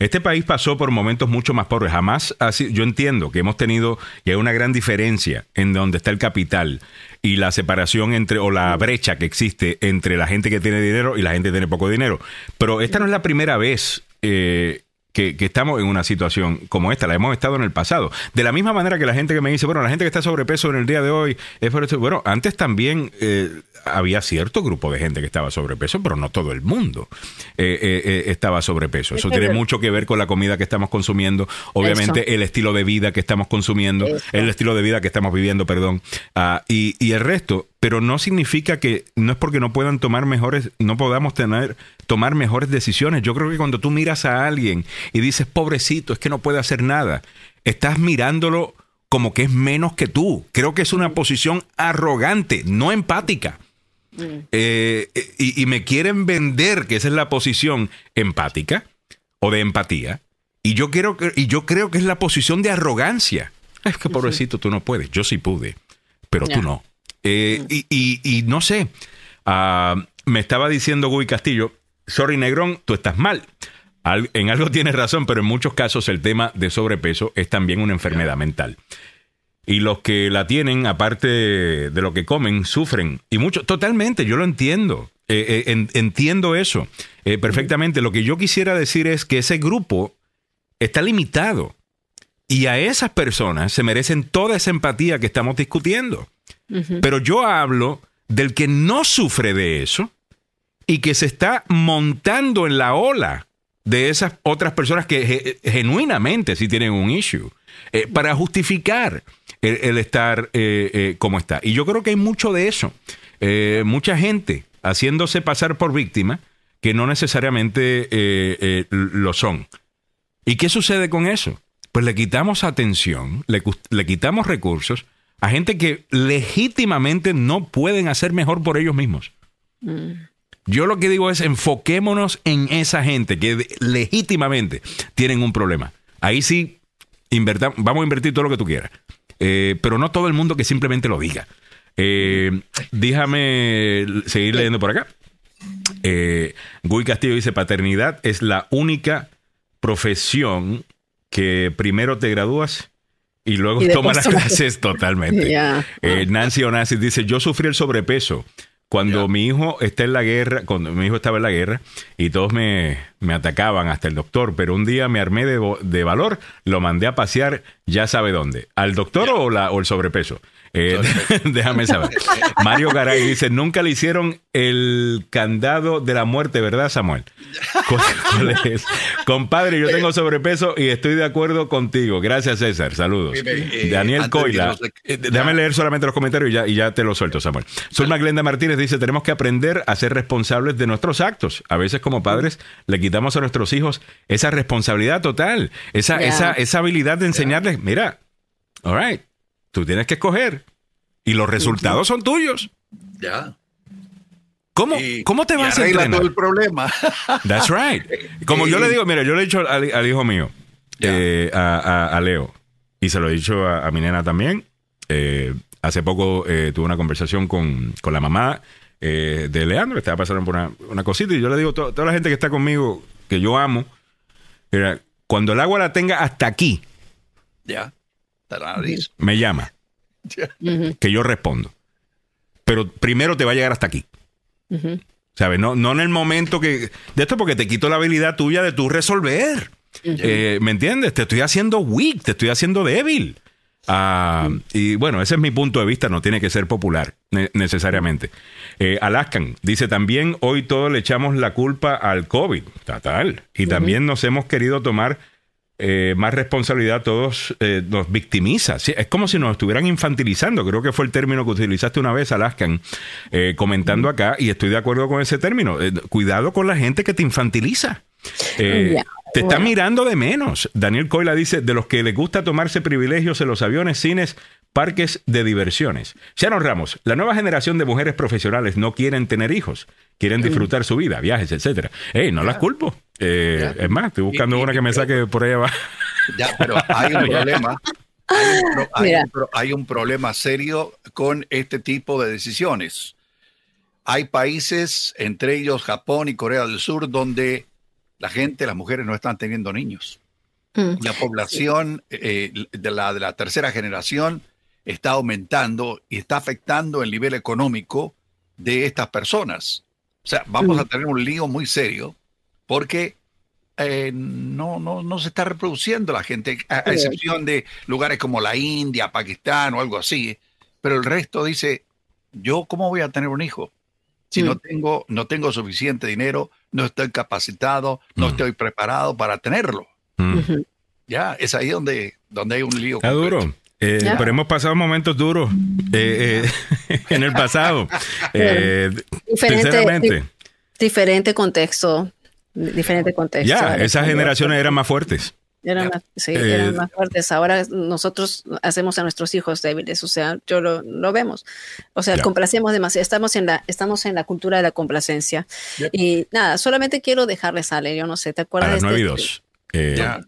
[SPEAKER 2] Este país pasó por momentos mucho más pobres. Jamás así. Yo entiendo que hemos tenido y hay una gran diferencia en donde está el capital y la separación entre o la brecha que existe entre la gente que tiene dinero y la gente que tiene poco dinero. Pero esta no es la primera vez eh, que, estamos en una situación como esta, la hemos estado en el pasado. De la misma manera que la gente que me dice, bueno, la gente que está sobrepeso en el día de hoy es por eso. Bueno, antes también eh, había cierto grupo de gente que estaba sobrepeso, pero no todo el mundo eh, eh, estaba sobrepeso. Eso tiene mucho que ver con la comida que estamos consumiendo, obviamente el estilo de vida que estamos consumiendo, el estilo de vida que estamos viviendo, perdón, ah, y, y el resto pero no significa que no es porque no puedan tomar mejores, no podamos tener, tomar mejores decisiones. Yo creo que cuando tú miras a alguien y dices, pobrecito, es que no puede hacer nada, estás mirándolo como que es menos que tú. Creo que es una posición arrogante, no empática. Mm. Eh, y, y, me quieren vender que esa es la posición empática o de empatía. Y yo, quiero, y yo creo que es la posición de arrogancia. Es que pobrecito, tú no puedes. Yo sí pude, pero tú no. Eh, y, no sé, ah, me estaba diciendo Guy Castillo, sorry Negrón, tú estás mal. en algo tienes razón, pero en muchos casos el tema de sobrepeso es también una enfermedad mental. Y los que la tienen, aparte de lo que comen, sufren. Y mucho, totalmente, yo lo entiendo. Eh, eh, entiendo eso perfectamente. Lo que yo quisiera decir es que ese grupo está limitado. Y a esas personas se merecen toda esa empatía que estamos discutiendo. Pero yo hablo del que no sufre de eso y que se está montando en la ola de esas otras personas que genuinamente sí tienen un issue eh, para justificar el, estar eh, eh, como está. Y yo creo que hay mucho de eso. mucha gente haciéndose pasar por víctima que no necesariamente lo son. ¿Y qué sucede con eso? Pues le quitamos atención, le quitamos recursos a gente que legítimamente no pueden hacer mejor por ellos mismos. Mm. Yo lo que digo es enfoquémonos en esa gente que legítimamente tienen un problema. Ahí sí, vamos a invertir todo lo que tú quieras. Eh, pero no todo el mundo que simplemente lo diga. Eh, déjame seguir leyendo por acá. Eh, Guy Castillo dice, paternidad es la única profesión que primero te gradúas y luego toma las clases totalmente. Eh, Nancy Onassis dice, yo sufrí el sobrepeso. Cuando mi hijo está en la guerra, cuando mi hijo estaba en la guerra y todos me, me atacaban, hasta el doctor, pero un día me armé de, de, valor, lo mandé a pasear, ya sabe dónde, al doctor o, la, o el sobrepeso. Eh, déjame saber. Mario Garay dice, nunca le hicieron el candado de la muerte, ¿verdad, Samuel? Compadre, yo tengo sobrepeso y estoy de acuerdo contigo. Gracias, César. Saludos. Eh, Daniel Coila. Eh, déjame leer solamente los comentarios y ya, y ya te lo suelto, Samuel. Zulma Glenda Martínez dice, tenemos que aprender a ser responsables de nuestros actos. A veces como padres le quitamos a nuestros hijos esa responsabilidad total, esa, esa, esa habilidad de enseñarles, mira, all right, Tú tienes que escoger. Y los resultados son tuyos.
[SPEAKER 3] Ya.
[SPEAKER 2] ¿Cómo, ¿Cómo te vas a entrenar?
[SPEAKER 3] todo el problema.
[SPEAKER 2] That's right. Como yo le digo, mira, yo le he dicho al, hijo mío, eh, a, Leo, y se lo he dicho a, mi nena también. Eh, hace poco eh, tuve una conversación con, la mamá de Leandro, estaba pasando por una, cosita, y yo le digo a toda la gente que está conmigo, que yo amo, mira, cuando el agua la tenga hasta aquí,
[SPEAKER 3] ya.
[SPEAKER 2] Me llama. Que yo respondo. Pero primero te va a llegar hasta aquí. ¿Sabes? No, no en el momento que. De esto porque te quito la habilidad tuya de tú resolver. Eh, ¿Me entiendes? Te estoy haciendo weak, te estoy haciendo débil. Ah, y bueno, ese es mi punto de vista, no tiene que ser popular necesariamente. Eh, Alaskan dice también, hoy todos le echamos la culpa al COVID, total. Y también nos hemos querido tomar eh, más responsabilidad todos eh, nos victimiza. es como si nos estuvieran infantilizando. Creo que fue el término que utilizaste una vez, Alaskan, eh, comentando acá, y estoy de acuerdo con ese término. cuidado con la gente que te infantiliza. te está mirando de menos. Daniel Coila dice, de los que les gusta tomarse privilegios en los aviones, cines, parques de diversiones. Sharon Ramos, la nueva generación de mujeres profesionales no quieren tener hijos, quieren disfrutar su vida, viajes, etcétera. Hey, no las culpo. Eh, es más, estoy buscando una que me saque por ahí abajo.
[SPEAKER 3] Ya, pero hay un problema. Hay un, problema serio con este tipo de decisiones. Hay países, entre ellos Japón y Corea del Sur, donde la gente, las mujeres no están teniendo niños. Mm. La población eh, de, la, de la tercera generación está aumentando y está afectando el nivel económico de estas personas. O sea, vamos mm. a tener un lío muy serio porque eh, no, no, no se está reproduciendo la gente, a, excepción de lugares como la India, Pakistán o algo así. Pero el resto dice, yo cómo voy a tener un hijo si no mm. tengo no tengo suficiente dinero, no estoy capacitado, no mm. estoy preparado para tenerlo. Ya, es ahí donde, donde hay un lío.
[SPEAKER 2] Está duro. Eh, pero hemos pasado momentos duros eh, en el pasado.
[SPEAKER 4] diferente, diferente contexto diferente contexto.
[SPEAKER 2] Ya, esas generaciones eran más fuertes.
[SPEAKER 4] Eran más, sí, eran eh, más fuertes. Ahora nosotros hacemos a nuestros hijos débiles, o sea, yo lo, lo vemos. O sea, complacemos demasiado. Estamos en la, estamos en la cultura de la complacencia. Y nada, solamente quiero dejarles sale, yo no sé, ¿te acuerdas?
[SPEAKER 2] A las de este
[SPEAKER 3] eh,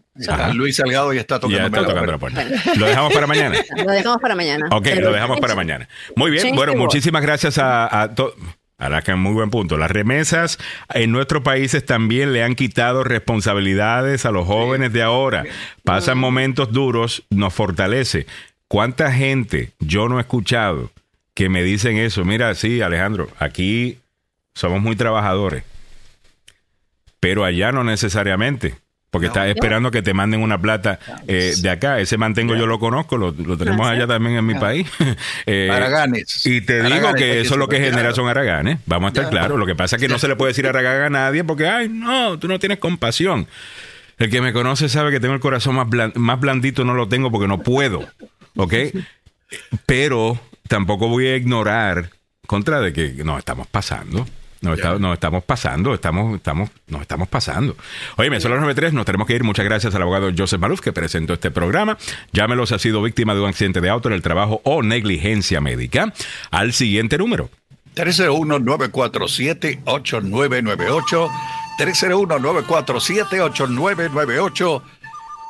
[SPEAKER 3] Luis Salgado ya está tocando,
[SPEAKER 2] ya está tocando la puerta. Lo dejamos para mañana.
[SPEAKER 4] Lo dejamos para mañana.
[SPEAKER 2] Ok, lo dejamos para mañana. Muy bien, bueno, muchísimas gracias a, a todos. Ahora muy buen punto. Las remesas en nuestros países también le han quitado responsabilidades a los jóvenes de ahora. Pasan momentos duros, nos fortalece. ¿Cuánta gente yo no he escuchado que me dicen eso? Mira, sí, Alejandro, aquí somos muy trabajadores, pero allá no necesariamente. Porque estás esperando que te manden una plata eh, de acá. Ese mantengo yo lo conozco, lo, tenemos allá también en mi país.
[SPEAKER 3] eh, Araganes.
[SPEAKER 2] Y te digo que eso es lo que genera son Araganes. Vamos a estar claros. Lo que pasa es que no se le puede decir Aragán a nadie porque, ay, no, tú no tienes compasión. El que me conoce sabe que tengo el corazón más, más blandito, no lo tengo porque no puedo. ¿Ok? Pero tampoco voy a ignorar contra de que nos estamos pasando. Nos, estamos pasando, estamos, estamos, nos estamos pasando. Oye, me son las 9.3, nos tenemos que ir. Muchas gracias al abogado Joseph Maluf que presentó este programa. Llámelo si ha sido víctima de un accidente de auto en el trabajo o negligencia médica. Al siguiente número.
[SPEAKER 3] 301-947-8998. 301-947-8998.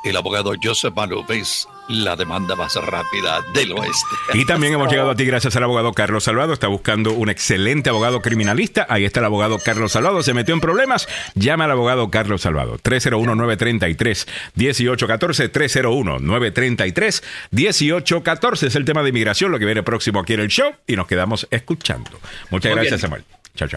[SPEAKER 3] El abogado Joseph Maluf es la demanda más rápida del oeste.
[SPEAKER 2] Y también hemos llegado a ti gracias al abogado Carlos Salvado. Está buscando un excelente abogado criminalista. Ahí está el abogado Carlos Salvado. Se metió en problemas. Llama al abogado Carlos Salvado. 301-933-1814. 301-933-1814. Es el tema de inmigración, lo que viene próximo aquí en el show. Y nos quedamos escuchando. Muchas gracias, Samuel. Chao, chao.